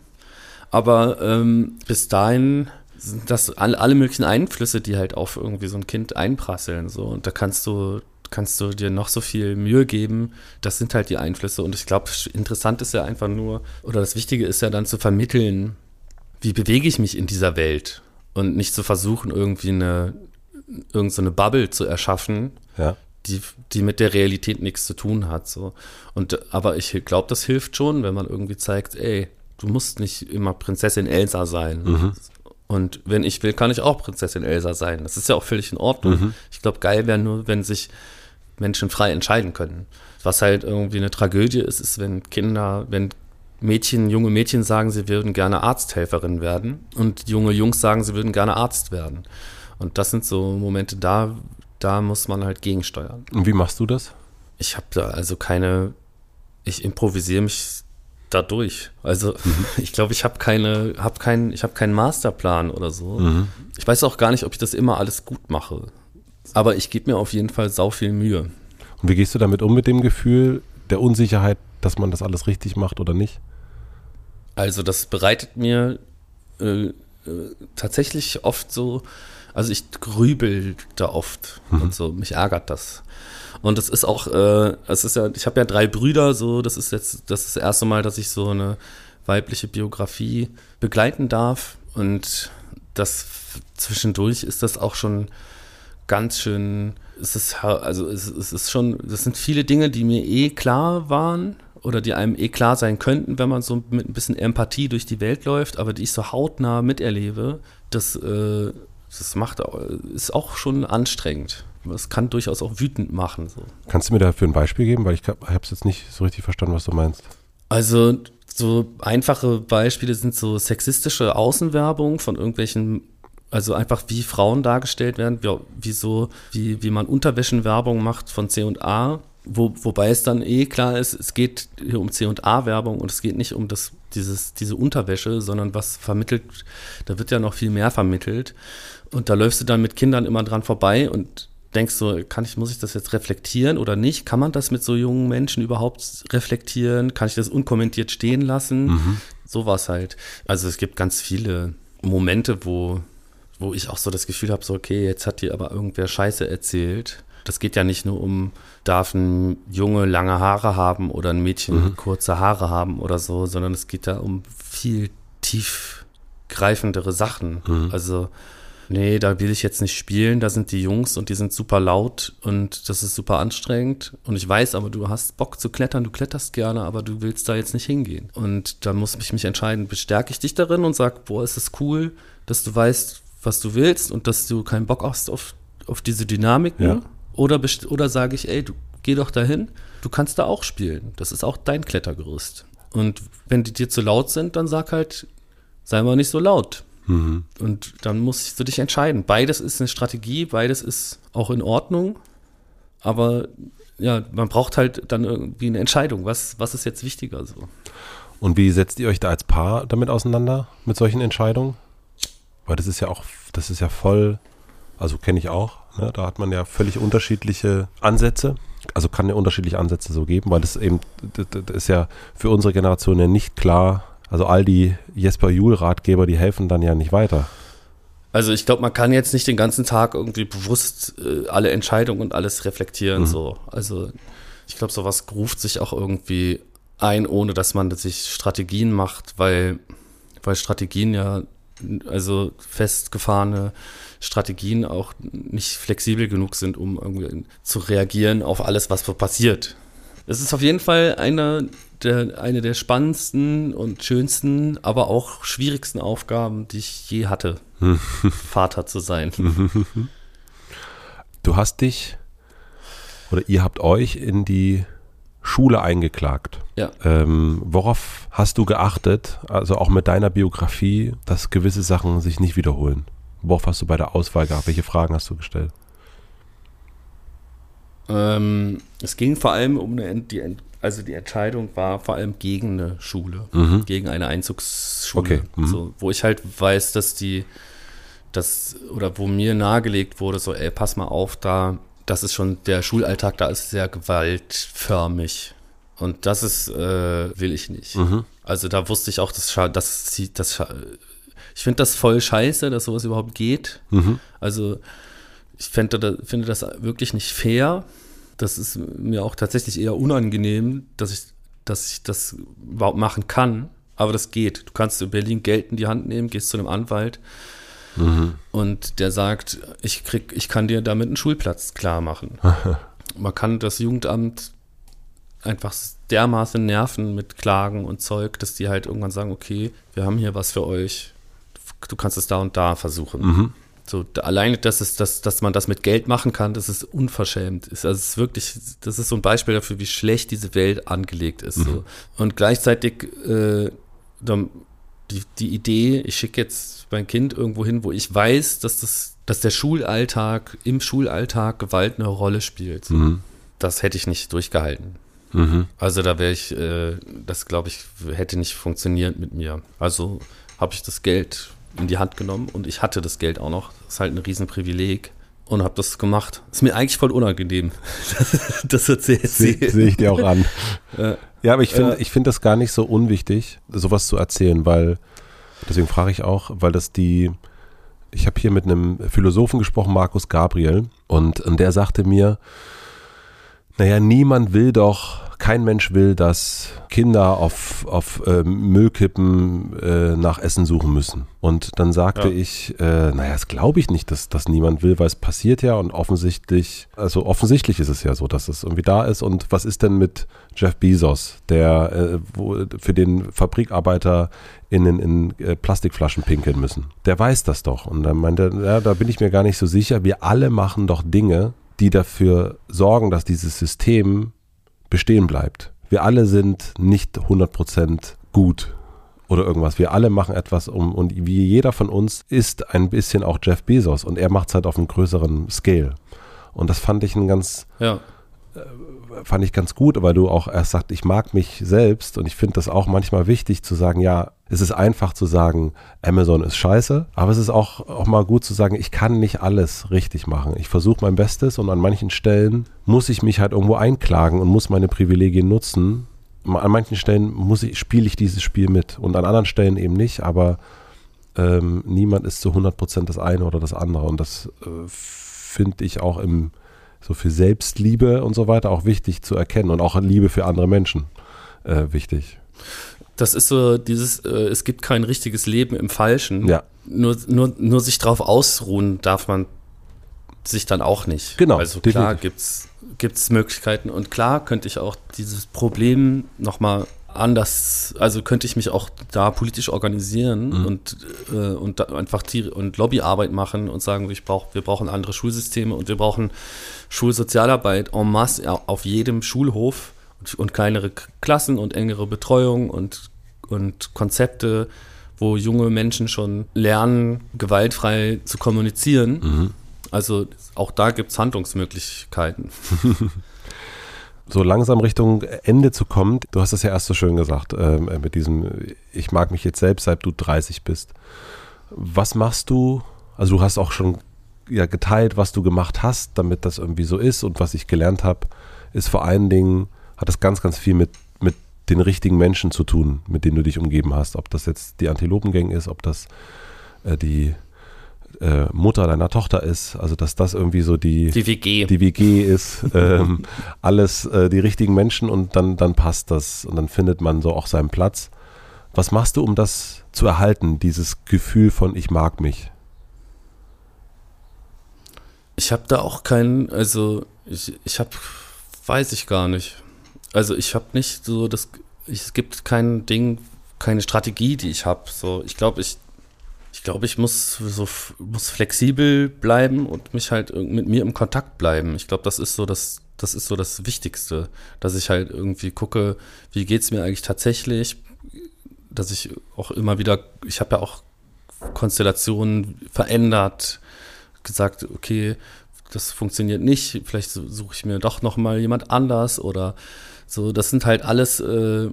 Aber ähm, bis dahin sind das alle, möglichen Einflüsse, die halt auf irgendwie so ein Kind einprasseln. So. Und da kannst du, kannst du dir noch so viel Mühe geben. Das sind halt die Einflüsse. Und ich glaube, interessant ist ja einfach nur, oder das Wichtige ist ja dann zu vermitteln, wie bewege ich mich in dieser Welt und nicht zu versuchen, irgendwie eine, irgendeine so Bubble zu erschaffen, ja. die, die mit der Realität nichts zu tun hat. So. Und, aber ich glaube, das hilft schon, wenn man irgendwie zeigt, ey, du musst nicht immer Prinzessin Elsa sein. Mhm. Und wenn ich will, kann ich auch Prinzessin Elsa sein. Das ist ja auch völlig in Ordnung. Mhm. Ich glaube, geil wäre nur, wenn sich Menschen frei entscheiden können. Was halt irgendwie eine Tragödie ist, ist, wenn Kinder, wenn Mädchen, junge Mädchen sagen, sie würden gerne Arzthelferin werden und junge Jungs sagen, sie würden gerne Arzt werden. Und das sind so Momente, da, da muss man halt gegensteuern. Und wie machst du das? Ich habe da also keine, ich improvisiere mich dadurch. Also mhm. [LAUGHS] ich glaube, ich habe keine, habe keinen, ich habe keinen Masterplan oder so. Mhm. Ich weiß auch gar nicht, ob ich das immer alles gut mache. Aber ich gebe mir auf jeden Fall sau viel Mühe. Und wie gehst du damit um mit dem Gefühl der Unsicherheit, dass man das alles richtig macht oder nicht? Also das bereitet mir äh, äh, tatsächlich oft so, also ich grübel da oft mhm. und so, mich ärgert das. Und es ist auch, äh, es ist ja, ich habe ja drei Brüder, so, das ist jetzt das, ist das erste Mal, dass ich so eine weibliche Biografie begleiten darf. Und das zwischendurch ist das auch schon ganz schön, es ist, also es, es ist schon, das sind viele Dinge, die mir eh klar waren oder die einem eh klar sein könnten, wenn man so mit ein bisschen Empathie durch die Welt läuft, aber die ich so hautnah miterlebe, das, äh, das macht, ist auch schon anstrengend. Das kann durchaus auch wütend machen. So. Kannst du mir dafür ein Beispiel geben? Weil ich habe es jetzt nicht so richtig verstanden, was du meinst. Also So einfache Beispiele sind so sexistische Außenwerbung von irgendwelchen, also einfach wie Frauen dargestellt werden, wie, wie so, wie, wie man Unterwäschenwerbung macht von C&A, wo, wobei es dann eh klar ist, es geht hier um C&A-Werbung und es geht nicht um das, dieses, diese Unterwäsche, sondern was vermittelt, da wird ja noch viel mehr vermittelt. Und da läufst du dann mit Kindern immer dran vorbei und denkst so, kann ich, muss ich das jetzt reflektieren oder nicht? Kann man das mit so jungen Menschen überhaupt reflektieren? Kann ich das unkommentiert stehen lassen? Mhm. Sowas halt. Also es gibt ganz viele Momente, wo, wo ich auch so das Gefühl habe, so, okay, jetzt hat dir aber irgendwer Scheiße erzählt. Das geht ja nicht nur um, darf ein Junge lange Haare haben oder ein Mädchen mhm. kurze Haare haben oder so, sondern es geht da um viel tiefgreifendere Sachen. Mhm. Also nee, da will ich jetzt nicht spielen, da sind die Jungs und die sind super laut und das ist super anstrengend. Und ich weiß aber, du hast Bock zu klettern, du kletterst gerne, aber du willst da jetzt nicht hingehen. Und da muss ich mich entscheiden, bestärke ich dich darin und sag, boah, ist es das cool, dass du weißt, was du willst und dass du keinen Bock hast auf, auf diese Dynamiken. Ja. Oder, oder sage ich, ey, du geh doch dahin, du kannst da auch spielen. Das ist auch dein Klettergerüst. Und wenn die dir zu laut sind, dann sag halt, sei mal nicht so laut. Mhm. Und dann musst du dich entscheiden. Beides ist eine Strategie, beides ist auch in Ordnung. Aber ja, man braucht halt dann irgendwie eine Entscheidung. Was, was ist jetzt wichtiger so? Und wie setzt ihr euch da als Paar damit auseinander, mit solchen Entscheidungen? Weil das ist ja auch, das ist ja voll, also kenne ich auch, ne? da hat man ja völlig unterschiedliche Ansätze. Also kann ja unterschiedliche Ansätze so geben, weil das eben, das ist ja für unsere Generation ja nicht klar, also all die Jesper Juhl-Ratgeber, die helfen dann ja nicht weiter. Also ich glaube, man kann jetzt nicht den ganzen Tag irgendwie bewusst äh, alle Entscheidungen und alles reflektieren. Mhm. So. Also ich glaube, sowas ruft sich auch irgendwie ein, ohne dass man sich Strategien macht, weil, weil Strategien ja, also festgefahrene Strategien auch nicht flexibel genug sind, um irgendwie zu reagieren auf alles, was passiert. Es ist auf jeden Fall einer der, eine der spannendsten und schönsten, aber auch schwierigsten Aufgaben, die ich je hatte, [LAUGHS] Vater zu sein. Du hast dich oder ihr habt euch in die Schule eingeklagt. Ja. Ähm, worauf hast du geachtet, also auch mit deiner Biografie, dass gewisse Sachen sich nicht wiederholen? Worauf hast du bei der Auswahl gehabt? Welche Fragen hast du gestellt? Ähm, es ging vor allem um eine, die, also die Entscheidung war vor allem gegen eine Schule, mhm. gegen eine Einzugsschule. Okay. Mhm. So, wo ich halt weiß, dass die, das, oder wo mir nahegelegt wurde, so, ey, pass mal auf, da, das ist schon, der Schulalltag da ist sehr gewaltförmig. Und das ist, äh, will ich nicht. Mhm. Also da wusste ich auch, dass das, das, ich finde das voll scheiße, dass sowas überhaupt geht. Mhm. Also ich fände, finde das wirklich nicht fair. Das ist mir auch tatsächlich eher unangenehm, dass ich, dass ich das überhaupt machen kann. Aber das geht. Du kannst in Berlin Geld in die Hand nehmen, gehst zu einem Anwalt mhm. und der sagt, ich krieg, ich kann dir damit einen Schulplatz klar machen. [LAUGHS] Man kann das Jugendamt einfach dermaßen nerven mit Klagen und Zeug, dass die halt irgendwann sagen, okay, wir haben hier was für euch. Du kannst es da und da versuchen. Mhm. So, alleine, dass, es, dass, dass man das mit Geld machen kann, das ist unverschämt. Ist, also es ist wirklich, das ist so ein Beispiel dafür, wie schlecht diese Welt angelegt ist. Mhm. So. Und gleichzeitig äh, die, die Idee, ich schicke jetzt mein Kind irgendwo hin, wo ich weiß, dass, das, dass der Schulalltag, im Schulalltag Gewalt eine Rolle spielt. Mhm. Das hätte ich nicht durchgehalten. Mhm. Also da wäre ich, äh, das glaube ich, hätte nicht funktioniert mit mir. Also habe ich das Geld in die Hand genommen und ich hatte das Geld auch noch. Das ist halt ein Riesenprivileg und habe das gemacht. Ist mir eigentlich voll unangenehm, [LAUGHS] das zu erzählen. Sehe seh ich dir auch an. [LAUGHS] ja. ja, aber ich finde ja. ich finde das gar nicht so unwichtig, sowas zu erzählen, weil, deswegen frage ich auch, weil das die, ich habe hier mit einem Philosophen gesprochen, Markus Gabriel, und, und der sagte mir, naja, niemand will doch kein Mensch will, dass Kinder auf, auf äh, Müllkippen äh, nach Essen suchen müssen. Und dann sagte ja. ich, äh, naja, das glaube ich nicht, dass das niemand will, weil es passiert ja und offensichtlich, also offensichtlich ist es ja so, dass es irgendwie da ist. Und was ist denn mit Jeff Bezos, der äh, wo, für den Fabrikarbeiter in, in, in äh, Plastikflaschen pinkeln müssen? Der weiß das doch. Und dann meinte er, ja, da bin ich mir gar nicht so sicher. Wir alle machen doch Dinge, die dafür sorgen, dass dieses System bestehen bleibt. Wir alle sind nicht 100% gut oder irgendwas. Wir alle machen etwas um und wie jeder von uns ist ein bisschen auch Jeff Bezos und er macht es halt auf einem größeren Scale. Und das fand ich ein ganz, Ja. Fand ich ganz gut, weil du auch erst sagst, ich mag mich selbst und ich finde das auch manchmal wichtig zu sagen, ja, es ist einfach zu sagen, Amazon ist scheiße, aber es ist auch, auch mal gut zu sagen, ich kann nicht alles richtig machen. Ich versuche mein Bestes und an manchen Stellen muss ich mich halt irgendwo einklagen und muss meine Privilegien nutzen. An manchen Stellen muss ich, spiele ich dieses Spiel mit und an anderen Stellen eben nicht, aber ähm, niemand ist zu 100% das eine oder das andere und das äh, finde ich auch im so für Selbstliebe und so weiter auch wichtig zu erkennen und auch Liebe für andere Menschen äh, wichtig. Das ist so dieses, äh, es gibt kein richtiges Leben im Falschen. Ja. Nur, nur, nur sich drauf ausruhen darf man sich dann auch nicht. Genau, Also klar gibt's gibt's Möglichkeiten und klar könnte ich auch dieses Problem nochmal anders, also könnte ich mich auch da politisch organisieren Mhm. und, äh, und da einfach und Lobbyarbeit machen und sagen, ich brauch, wir brauchen andere Schulsysteme und wir brauchen Schulsozialarbeit en masse auf jedem Schulhof und, kleinere Klassen und engere Betreuung und, und Konzepte, wo junge Menschen schon lernen, gewaltfrei zu kommunizieren. Also auch da gibt es Handlungsmöglichkeiten. [LAUGHS] So langsam Richtung Ende zu kommen, du hast es ja erst so schön gesagt, ähm, mit diesem, ich mag mich jetzt selbst, seit du 30 bist. Was machst du? Also du hast auch schon ja, geteilt, was du gemacht hast, damit das irgendwie so ist und was ich gelernt habe, ist vor allen Dingen, hat das ganz, ganz viel mit, mit den richtigen Menschen zu tun, mit denen du dich umgeben hast. Ob das jetzt die Antilopengang ist, ob das äh, die äh, Mutter deiner Tochter ist, also dass das irgendwie so die, Die WG. die WG ist, ähm, [LAUGHS] alles äh, die richtigen Menschen und dann, dann passt das und dann findet man so auch seinen Platz. Was machst du, um das zu erhalten, dieses Gefühl von ich mag mich? Ich habe da auch keinen, also ich, ich habe, weiß ich gar nicht. Also ich habe nicht so das, es gibt kein Ding, keine Strategie, die ich habe. So, ich glaube, ich, ich glaube, ich muss so muss flexibel bleiben und mich halt mit mir im Kontakt bleiben. Ich glaube, das ist so das, das ist so das Wichtigste, dass ich halt irgendwie gucke, wie geht's mir eigentlich tatsächlich, dass ich auch immer wieder, ich habe ja auch Konstellationen verändert, gesagt, okay, das funktioniert nicht, vielleicht su- suche ich mir doch noch mal jemand anders oder so. Das sind halt alles, äh,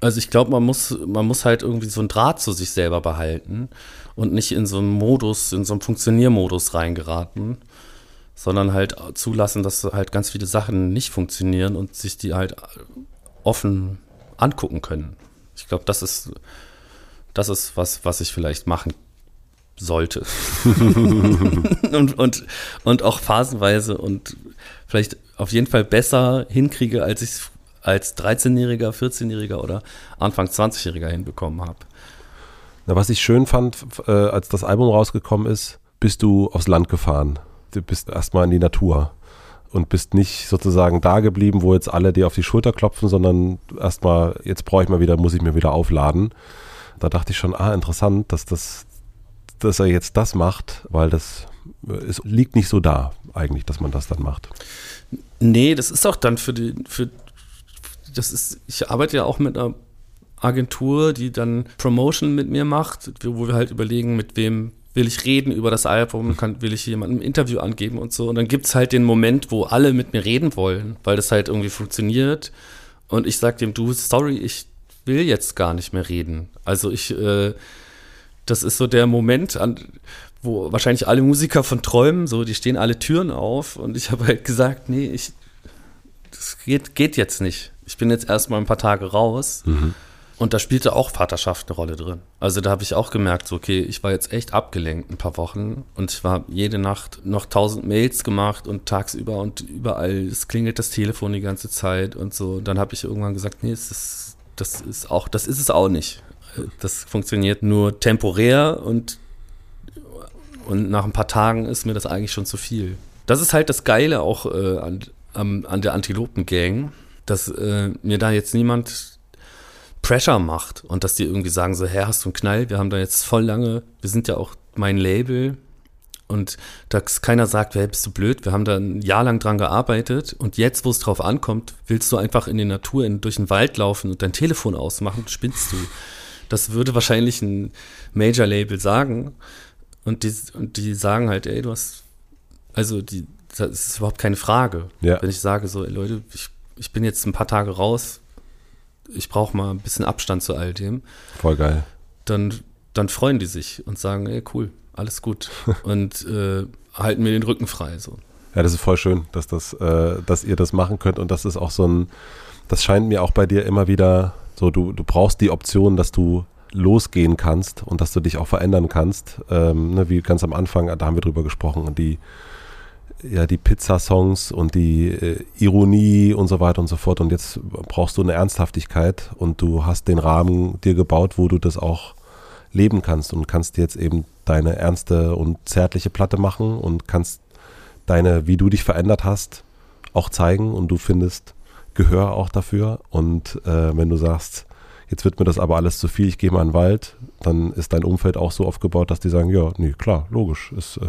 also ich glaube, man muss, man muss halt irgendwie so einen Draht zu sich selber behalten und nicht in so einen Modus, in so einen Funktioniermodus reingeraten, sondern halt zulassen, dass halt ganz viele Sachen nicht funktionieren und sich die halt offen angucken können. Ich glaube, das ist, das ist was, was ich vielleicht machen sollte. [LAUGHS] und, und, und auch phasenweise und vielleicht auf jeden Fall besser hinkriege, als ich es als 13-Jähriger, 14-Jähriger oder Anfang 20-Jähriger hinbekommen habe. Na, was ich schön fand, äh, als das Album rausgekommen ist, bist du aufs Land gefahren. Du bist erstmal in die Natur und bist nicht sozusagen da geblieben, wo jetzt alle dir auf die Schulter klopfen, sondern erstmal, jetzt brauche ich mal wieder, muss ich mir wieder aufladen. Da dachte ich schon, ah, interessant, dass das, dass er jetzt das macht, weil das äh, es liegt nicht so da, eigentlich, dass man das dann macht. Nee, das ist auch dann für die, für, das ist, ich arbeite ja auch mit einer Agentur, die dann Promotion mit mir macht, wo wir halt überlegen, mit wem will ich reden über das Album, kann, will ich jemandem ein Interview angeben und so. Und dann gibt's halt den Moment, wo alle mit mir reden wollen, weil das halt irgendwie funktioniert. Und ich sag dem, du, sorry, ich will jetzt gar nicht mehr reden. Also ich, äh, das ist so der Moment, an, wo wahrscheinlich alle Musiker von träumen, so, die stehen alle Türen auf und ich habe halt gesagt, nee, ich, das geht, geht jetzt nicht. Ich bin jetzt erstmal ein paar Tage raus. Und da spielte auch Vaterschaft eine Rolle drin. Also da habe ich auch gemerkt, so, okay, ich war jetzt echt abgelenkt ein paar Wochen und ich war jede Nacht noch tausend Mails gemacht und tagsüber und überall, es klingelt das Telefon die ganze Zeit und so. Und dann habe ich irgendwann gesagt, nee, es ist, das ist auch, das ist es auch nicht. Das funktioniert nur temporär und, und nach ein paar Tagen ist mir das eigentlich schon zu viel. Das ist halt das Geile auch äh, an, am- an der Antilopen-Gang, dass äh, mir da jetzt niemand Pressure macht und dass die irgendwie sagen so, hey, hast du einen Knall? Wir haben da jetzt voll lange, wir sind ja auch mein Label Und dass keiner sagt, hey, bist du blöd, wir haben da ein Jahr lang dran gearbeitet und jetzt, wo es drauf ankommt, willst du einfach in die Natur, in, durch den Wald laufen und dein Telefon ausmachen, spinnst du. Das würde wahrscheinlich ein Major-Label sagen. Und die, und die sagen halt, ey, du hast, also die, das ist überhaupt keine Frage. Ja. Wenn ich sage, so, ey, Leute, ich, ich bin jetzt ein paar Tage raus, ich brauche mal ein bisschen Abstand zu all dem, Voll geil. dann, dann freuen die sich und sagen, ey, cool, alles gut. [LAUGHS] und äh, halten mir den Rücken frei. So. Ja, das ist voll schön, dass, das, äh, dass ihr das machen könnt und das ist auch so ein, das scheint mir auch bei dir immer wieder so, du, du brauchst die Option, dass du losgehen kannst und dass du dich auch verändern kannst. Ähm, ne, wie ganz am Anfang, da haben wir drüber gesprochen, die, ja, die Pizza-Songs und die äh, Ironie und so weiter und so fort. Und jetzt brauchst du eine Ernsthaftigkeit und du hast den Rahmen dir gebaut, wo du das auch leben kannst und kannst jetzt eben deine ernste und zärtliche Platte machen und kannst deine, wie du dich verändert hast, auch zeigen und du findest Gehör auch dafür. Und äh, wenn du sagst, jetzt wird mir das aber alles zu viel, ich gehe mal in den Wald, dann ist dein Umfeld auch so aufgebaut, dass die sagen, ja, nee, klar, logisch. Ist, äh,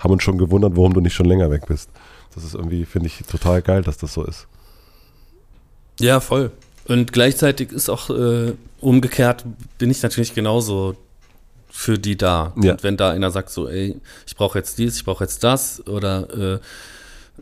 haben uns schon gewundert, warum du nicht schon länger weg bist. Das ist irgendwie, finde ich, total geil, dass das so ist. Ja, voll. Und gleichzeitig ist auch äh, umgekehrt, bin ich natürlich genauso für die da. Ja. Und wenn da einer sagt so, ey, ich brauche jetzt dies, ich brauche jetzt das oder äh,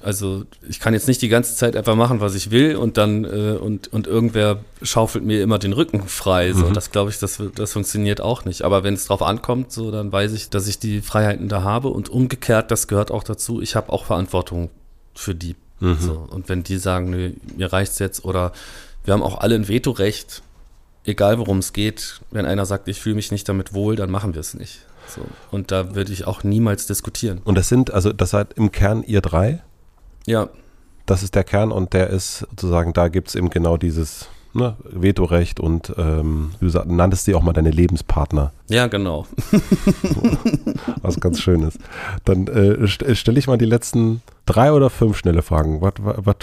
also ich kann jetzt nicht die ganze Zeit einfach machen, was ich will und dann äh, und, und irgendwer schaufelt mir immer den Rücken frei. So, Mhm. das glaube ich, das, das funktioniert auch nicht. Aber wenn es drauf ankommt, so dann weiß ich, dass ich die Freiheiten da habe und umgekehrt, das gehört auch dazu. Ich habe auch Verantwortung für die. Mhm. So, und wenn die sagen, nö, mir reicht's jetzt oder wir haben auch alle ein Vetorecht, egal worum es geht, wenn einer sagt, ich fühle mich nicht damit wohl, dann machen wir es nicht. So. Und da würde ich auch niemals diskutieren. Und das sind, also das seid im Kern ihr drei. Ja, Das ist der Kern und der ist sozusagen, da gibt es eben genau dieses ne, Vetorecht und ähm, du nanntest sie auch mal deine Lebenspartner, ja, genau. [LAUGHS] was ganz schön ist. Dann äh, st stelle ich mal die letzten drei oder fünf schnelle Fragen. Was, was,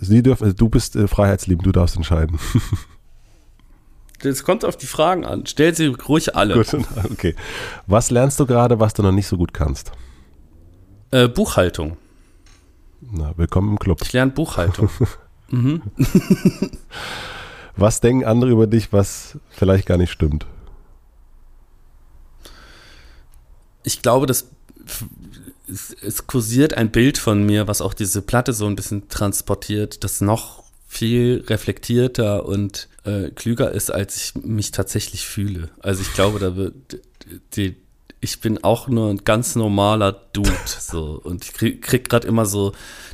Sie dürfen, du bist äh, freiheitsliebend, du darfst entscheiden. [LAUGHS] Das kommt auf die Fragen an. Stell sie ruhig alle. Gut, [LAUGHS] okay. Was lernst du gerade, was du noch nicht so gut kannst? Äh, Buchhaltung. Na, willkommen im Club. Ich lerne Buchhaltung. [LAUGHS] mhm. Was denken andere über dich, was vielleicht gar nicht stimmt? Ich glaube, das es, kursiert ein Bild von mir, was auch diese Platte so ein bisschen transportiert, das noch viel reflektierter und äh, klüger ist, als ich mich tatsächlich fühle. Also ich glaube, da wird die, ich bin auch nur ein ganz normaler Dude [LAUGHS] so und ich krieg, krieg gerade immer so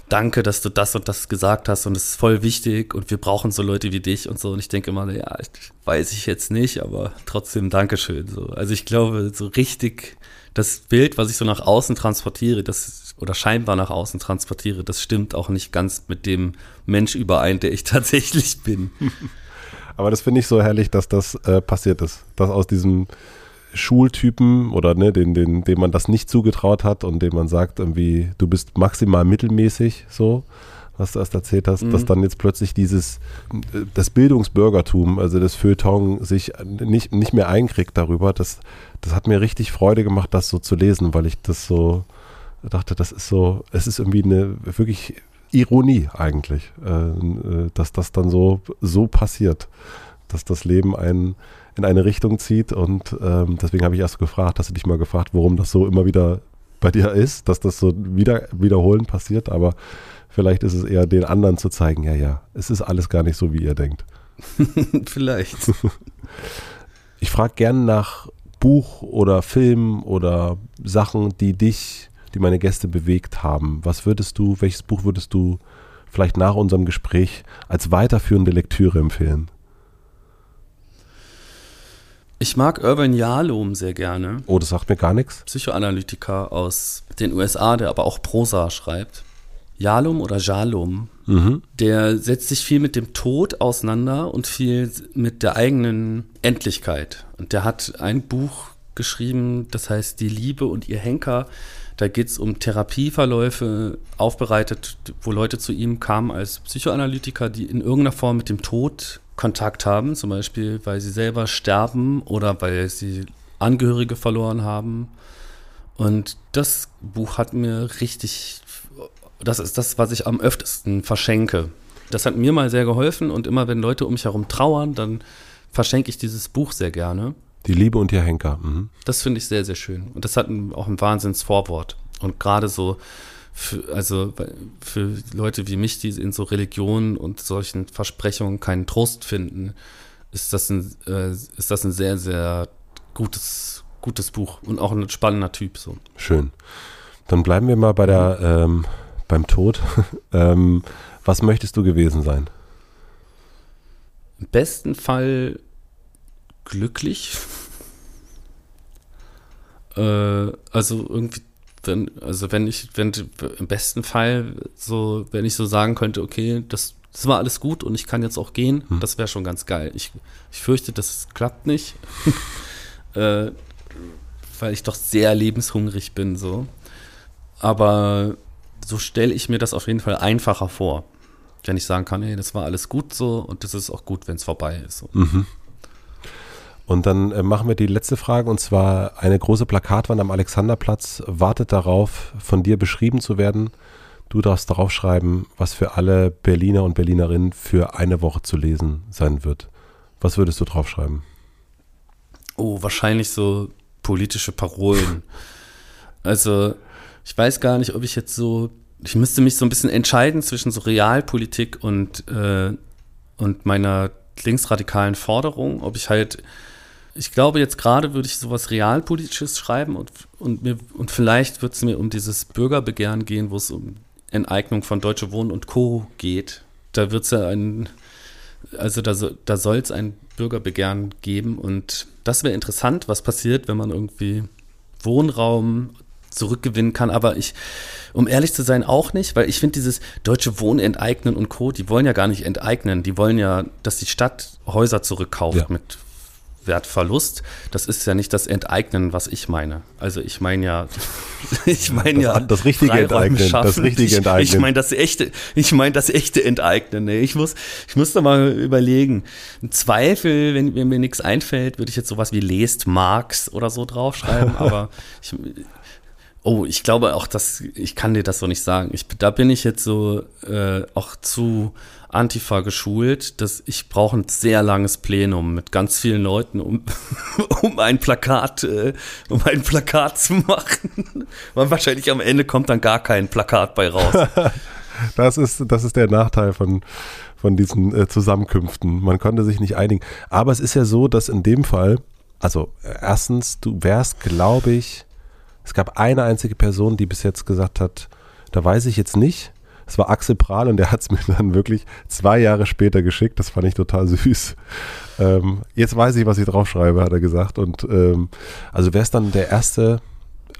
Danke, dass du das und das gesagt hast und es ist voll wichtig und wir brauchen so Leute wie dich und so und ich denke immer, ja, weiß ich jetzt nicht, aber trotzdem Dankeschön so. Also ich glaube, so richtig das Bild, was ich so nach außen transportiere, das oder scheinbar nach außen transportiere, das stimmt auch nicht ganz mit dem Mensch überein, der ich [LAUGHS] tatsächlich bin. [LAUGHS] Aber das finde ich so herrlich, dass das äh, passiert ist. Dass aus diesem Schultypen oder ne, den, den, dem man das nicht zugetraut hat und dem man sagt, irgendwie, du bist maximal mittelmäßig, so, was du erst erzählt hast, Mhm. dass dann jetzt plötzlich dieses, äh, das Bildungsbürgertum, also das Feuilleton sich nicht, nicht mehr einkriegt darüber, das, das hat mir richtig Freude gemacht, das so zu lesen, weil ich das so dachte, das ist so, es ist irgendwie eine wirklich Ironie eigentlich, äh, äh, dass das dann so, so passiert, dass das Leben einen in eine Richtung zieht und ähm, deswegen habe ich erst gefragt, hast du dich mal gefragt, warum das so immer wieder bei dir ist, dass das so wieder wiederholen passiert, aber vielleicht ist es eher den anderen zu zeigen, ja, ja, es ist alles gar nicht so, wie ihr denkt. [LAUGHS] Vielleicht. [LAUGHS] Ich frage gern nach Buch oder Film oder Sachen, die dich, die meine Gäste bewegt haben. Was würdest du, welches Buch würdest du vielleicht nach unserem Gespräch als weiterführende Lektüre empfehlen? Ich mag Irvin Yalom sehr gerne. Oh, das sagt mir gar nichts. Psychoanalytiker aus den USA, der aber auch Prosa schreibt. Yalom oder Jalom, Mhm. der setzt sich viel mit dem Tod auseinander und viel mit der eigenen Endlichkeit. Und der hat ein Buch geschrieben, das heißt Die Liebe und ihr Henker. Da geht es um Therapieverläufe, aufbereitet, wo Leute zu ihm kamen als Psychoanalytiker, die in irgendeiner Form mit dem Tod Kontakt haben, zum Beispiel weil sie selber sterben oder weil sie Angehörige verloren haben. Und das Buch hat mir richtig, das ist das, was ich am öftesten verschenke. Das hat mir mal sehr geholfen und immer wenn Leute um mich herum trauern, dann verschenke ich dieses Buch sehr gerne. Die Liebe und ihr Henker. Mhm. Das finde ich sehr, sehr schön. Und das hat auch ein Wahnsinnsvorwort. Und gerade so, für, also für Leute wie mich, die in so Religionen und solchen Versprechungen keinen Trost finden, ist das ein, äh, ist das ein sehr, sehr gutes, gutes Buch und auch ein spannender Typ. So. Schön. Dann bleiben wir mal bei der, ähm, beim Tod. [LAUGHS] ähm, was möchtest du gewesen sein? Im besten Fall glücklich. [LAUGHS] äh, also irgendwie, wenn, also wenn ich, wenn im besten Fall so, wenn ich so sagen könnte, okay, das, das war alles gut und ich kann jetzt auch gehen, hm. das wäre schon ganz geil. Ich, ich fürchte, das klappt nicht. [LAUGHS] äh, weil ich doch sehr lebenshungrig bin, so. Aber so stelle ich mir das auf jeden Fall einfacher vor. Wenn ich sagen kann, hey, das war alles gut so und das ist auch gut, wenn es vorbei ist. So. Mhm. Und dann äh, machen wir die letzte Frage und zwar eine große Plakatwand am Alexanderplatz wartet darauf, von dir beschrieben zu werden. Du darfst darauf schreiben, was für alle Berliner und Berlinerinnen für eine Woche zu lesen sein wird. Was würdest du draufschreiben? Oh, wahrscheinlich so politische Parolen. [LAUGHS] also, ich weiß gar nicht, ob ich jetzt so, ich müsste mich so ein bisschen entscheiden zwischen so Realpolitik und, äh, und meiner linksradikalen Forderung, ob ich halt ich glaube, jetzt gerade würde ich sowas Realpolitisches schreiben und, und, mir, und vielleicht wird es mir um dieses Bürgerbegehren gehen, wo es um Enteignung von Deutsche Wohnen und Co. geht. Da wird es ja ein, also da, da soll es ein Bürgerbegehren geben und das wäre interessant, was passiert, wenn man irgendwie Wohnraum zurückgewinnen kann, aber ich, um ehrlich zu sein, auch nicht, weil ich finde dieses deutsche Wohnen enteignen und Co., die wollen ja gar nicht enteignen, die wollen ja, dass die Stadt Häuser zurückkauft ja. mit Wertverlust, das ist ja nicht das Enteignen, was ich meine. Also ich meine ja, [LAUGHS] ich meine ja das richtige Enteignen, das richtige Enteignen. Ich, ich meine das echte, ich meine das echte Enteignen. Ich muss, ich muss da mal überlegen. Im Zweifel, wenn, wenn mir nichts einfällt, würde ich jetzt sowas wie lest Marx oder so draufschreiben. [LAUGHS] Aber ich, Oh, ich glaube auch, dass ich kann dir das so nicht sagen. Ich, da bin ich jetzt so äh, auch zu Antifa geschult, dass ich brauche ein sehr langes Plenum mit ganz vielen Leuten, um, [LAUGHS] um ein Plakat, äh, um ein Plakat zu machen. Und wahrscheinlich am Ende kommt dann gar kein Plakat bei raus. [LAUGHS] das ist, das ist der Nachteil von, von diesen äh, Zusammenkünften. Man konnte sich nicht einigen. Aber es ist ja so, dass in dem Fall, also erstens, du wärst, glaube ich, es gab eine einzige Person, die bis jetzt gesagt hat, da weiß ich jetzt nicht. Es war Axel Prahl und der hat es mir dann wirklich zwei Jahre später geschickt. Das fand ich total süß. Ähm, jetzt weiß ich, was ich draufschreibe, hat er gesagt. Und ähm, also wäre es dann der erste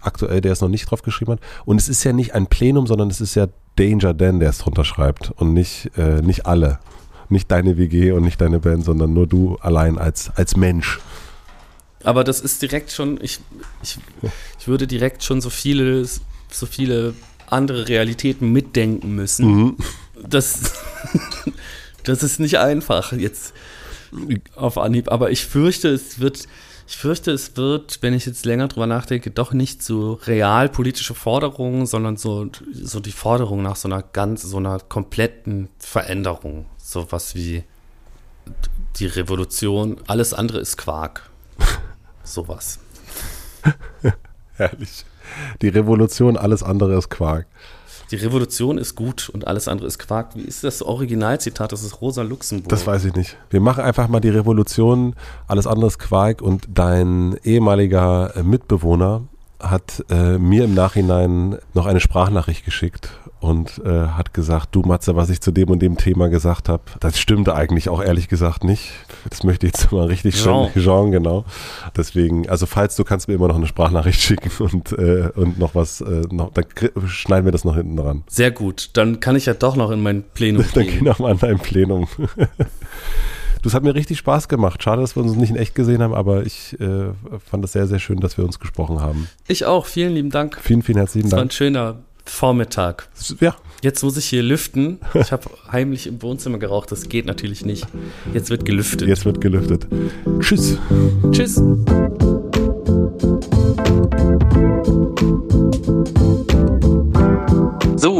aktuell, der es noch nicht drauf geschrieben hat. Und es ist ja nicht ein Plenum, sondern es ist ja Danger Dan, der es drunter schreibt und nicht, äh, nicht alle. Nicht deine WG und nicht deine Band, sondern nur du allein als, als Mensch. Aber das ist direkt schon, ich, ich, ich würde direkt schon so viele, so viele andere Realitäten mitdenken müssen. Mhm. Das, [LAUGHS] das ist nicht einfach jetzt auf Anhieb. Aber ich fürchte, es wird, ich fürchte, es wird, wenn ich jetzt länger drüber nachdenke, doch nicht so realpolitische Forderungen, sondern so, so die Forderung nach so einer ganz, so einer kompletten Veränderung. So was wie die Revolution. Alles andere ist Quark. [LAUGHS] Sowas. [LAUGHS] Herrlich. Die Revolution, alles andere ist Quark. Die Revolution ist gut und alles andere ist Quark. Wie ist das Originalzitat? Das ist Rosa Luxemburg. Das weiß ich nicht. Wir machen einfach mal die Revolution, alles andere ist Quark und dein ehemaliger Mitbewohner hat äh, mir im Nachhinein noch eine Sprachnachricht geschickt und äh, hat gesagt, du Matze, was ich zu dem und dem Thema gesagt habe, das stimmte eigentlich auch ehrlich gesagt nicht. Das möchte ich jetzt [LAUGHS] mal richtig Jean. schön, Jean, genau. Deswegen, also falls du kannst mir immer noch eine Sprachnachricht schicken [LAUGHS] und, äh, und noch was, äh, noch, dann schneiden wir das noch hinten dran. Sehr gut, dann kann ich ja doch noch in mein Plenum [LAUGHS] gehen. dann geh noch mal an dein Plenum. Du, es hat mir richtig Spaß gemacht. Schade, dass wir uns nicht in echt gesehen haben, aber ich äh, fand es sehr, sehr schön, dass wir uns gesprochen haben. Ich auch. Vielen lieben Dank. Vielen, vielen herzlichen Dank. Es war ein schöner Vormittag. Ja. Jetzt muss ich hier lüften. [LAUGHS] Ich habe heimlich im Wohnzimmer geraucht. Das geht natürlich nicht. Jetzt wird gelüftet. Jetzt wird gelüftet. Tschüss. Tschüss.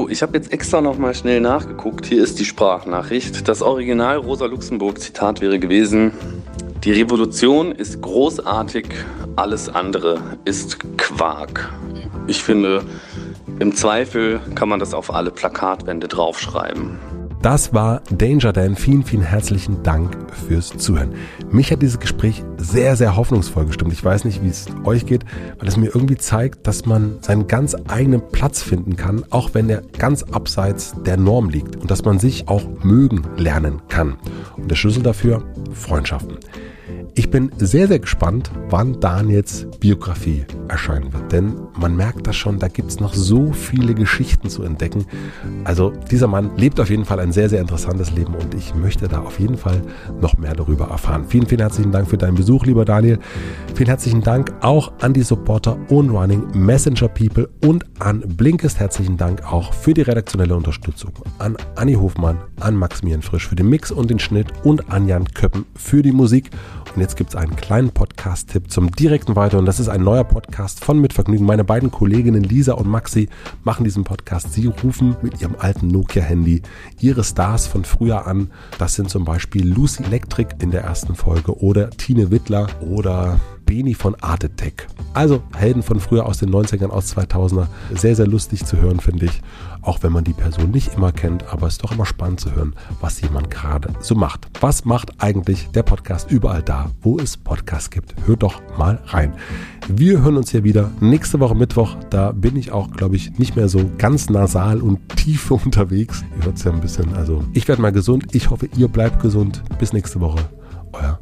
Ich habe jetzt extra noch mal schnell nachgeguckt. Hier ist die Sprachnachricht. Das Original Rosa Luxemburg Zitat wäre gewesen: Die Revolution ist großartig, alles andere ist Quark. Ich finde, im Zweifel kann man das auf alle Plakatwände draufschreiben. Das war Danger Dan. Vielen, vielen herzlichen Dank fürs Zuhören. Mich hat dieses Gespräch sehr, sehr hoffnungsvoll gestimmt. Ich weiß nicht, wie es euch geht, weil es mir irgendwie zeigt, dass man seinen ganz eigenen Platz finden kann, auch wenn er ganz abseits der Norm liegt und dass man sich auch mögen lernen kann. Und der Schlüssel dafür, Freundschaften. Ich bin sehr, sehr gespannt, wann Daniels Biografie erscheinen wird. Denn man merkt das schon, da gibt es noch so viele Geschichten zu entdecken. Also dieser Mann lebt auf jeden Fall ein sehr, sehr interessantes Leben und ich möchte da auf jeden Fall noch mehr darüber erfahren. Vielen, vielen herzlichen Dank für deinen Besuch, lieber Daniel. Vielen herzlichen Dank auch an die Supporter Running Messenger People und an Blinkist. Herzlichen Dank auch für die redaktionelle Unterstützung. An Anni Hofmann, an Maximilian Frisch für den Mix und den Schnitt und an Jan Köppen für die Musik. Und jetzt gibt es einen kleinen Podcast-Tipp zum direkten Weiter. Und das ist ein neuer Podcast von Mitvergnügen. Meine beiden Kolleginnen Lisa und Maxi machen diesen Podcast. Sie rufen mit ihrem alten Nokia-Handy ihre Stars von früher an. Das sind zum Beispiel Lucy Electric in der ersten Folge oder Tine Wittler oder Beni von Artetech. Also Helden von früher aus den 90ern, aus 2000er. Sehr, sehr lustig zu hören, finde ich. Auch wenn man die Person nicht immer kennt, aber es ist doch immer spannend zu hören, was jemand gerade so macht. Was macht eigentlich der Podcast überall da, wo es Podcasts gibt? Hört doch mal rein. Wir hören uns hier wieder nächste Woche Mittwoch. Da bin ich auch, glaube ich, nicht mehr so ganz nasal und tief [LAUGHS] unterwegs. Ihr hört es ja ein bisschen. Also ich werde mal gesund. Ich hoffe, ihr bleibt gesund. Bis nächste Woche. Euer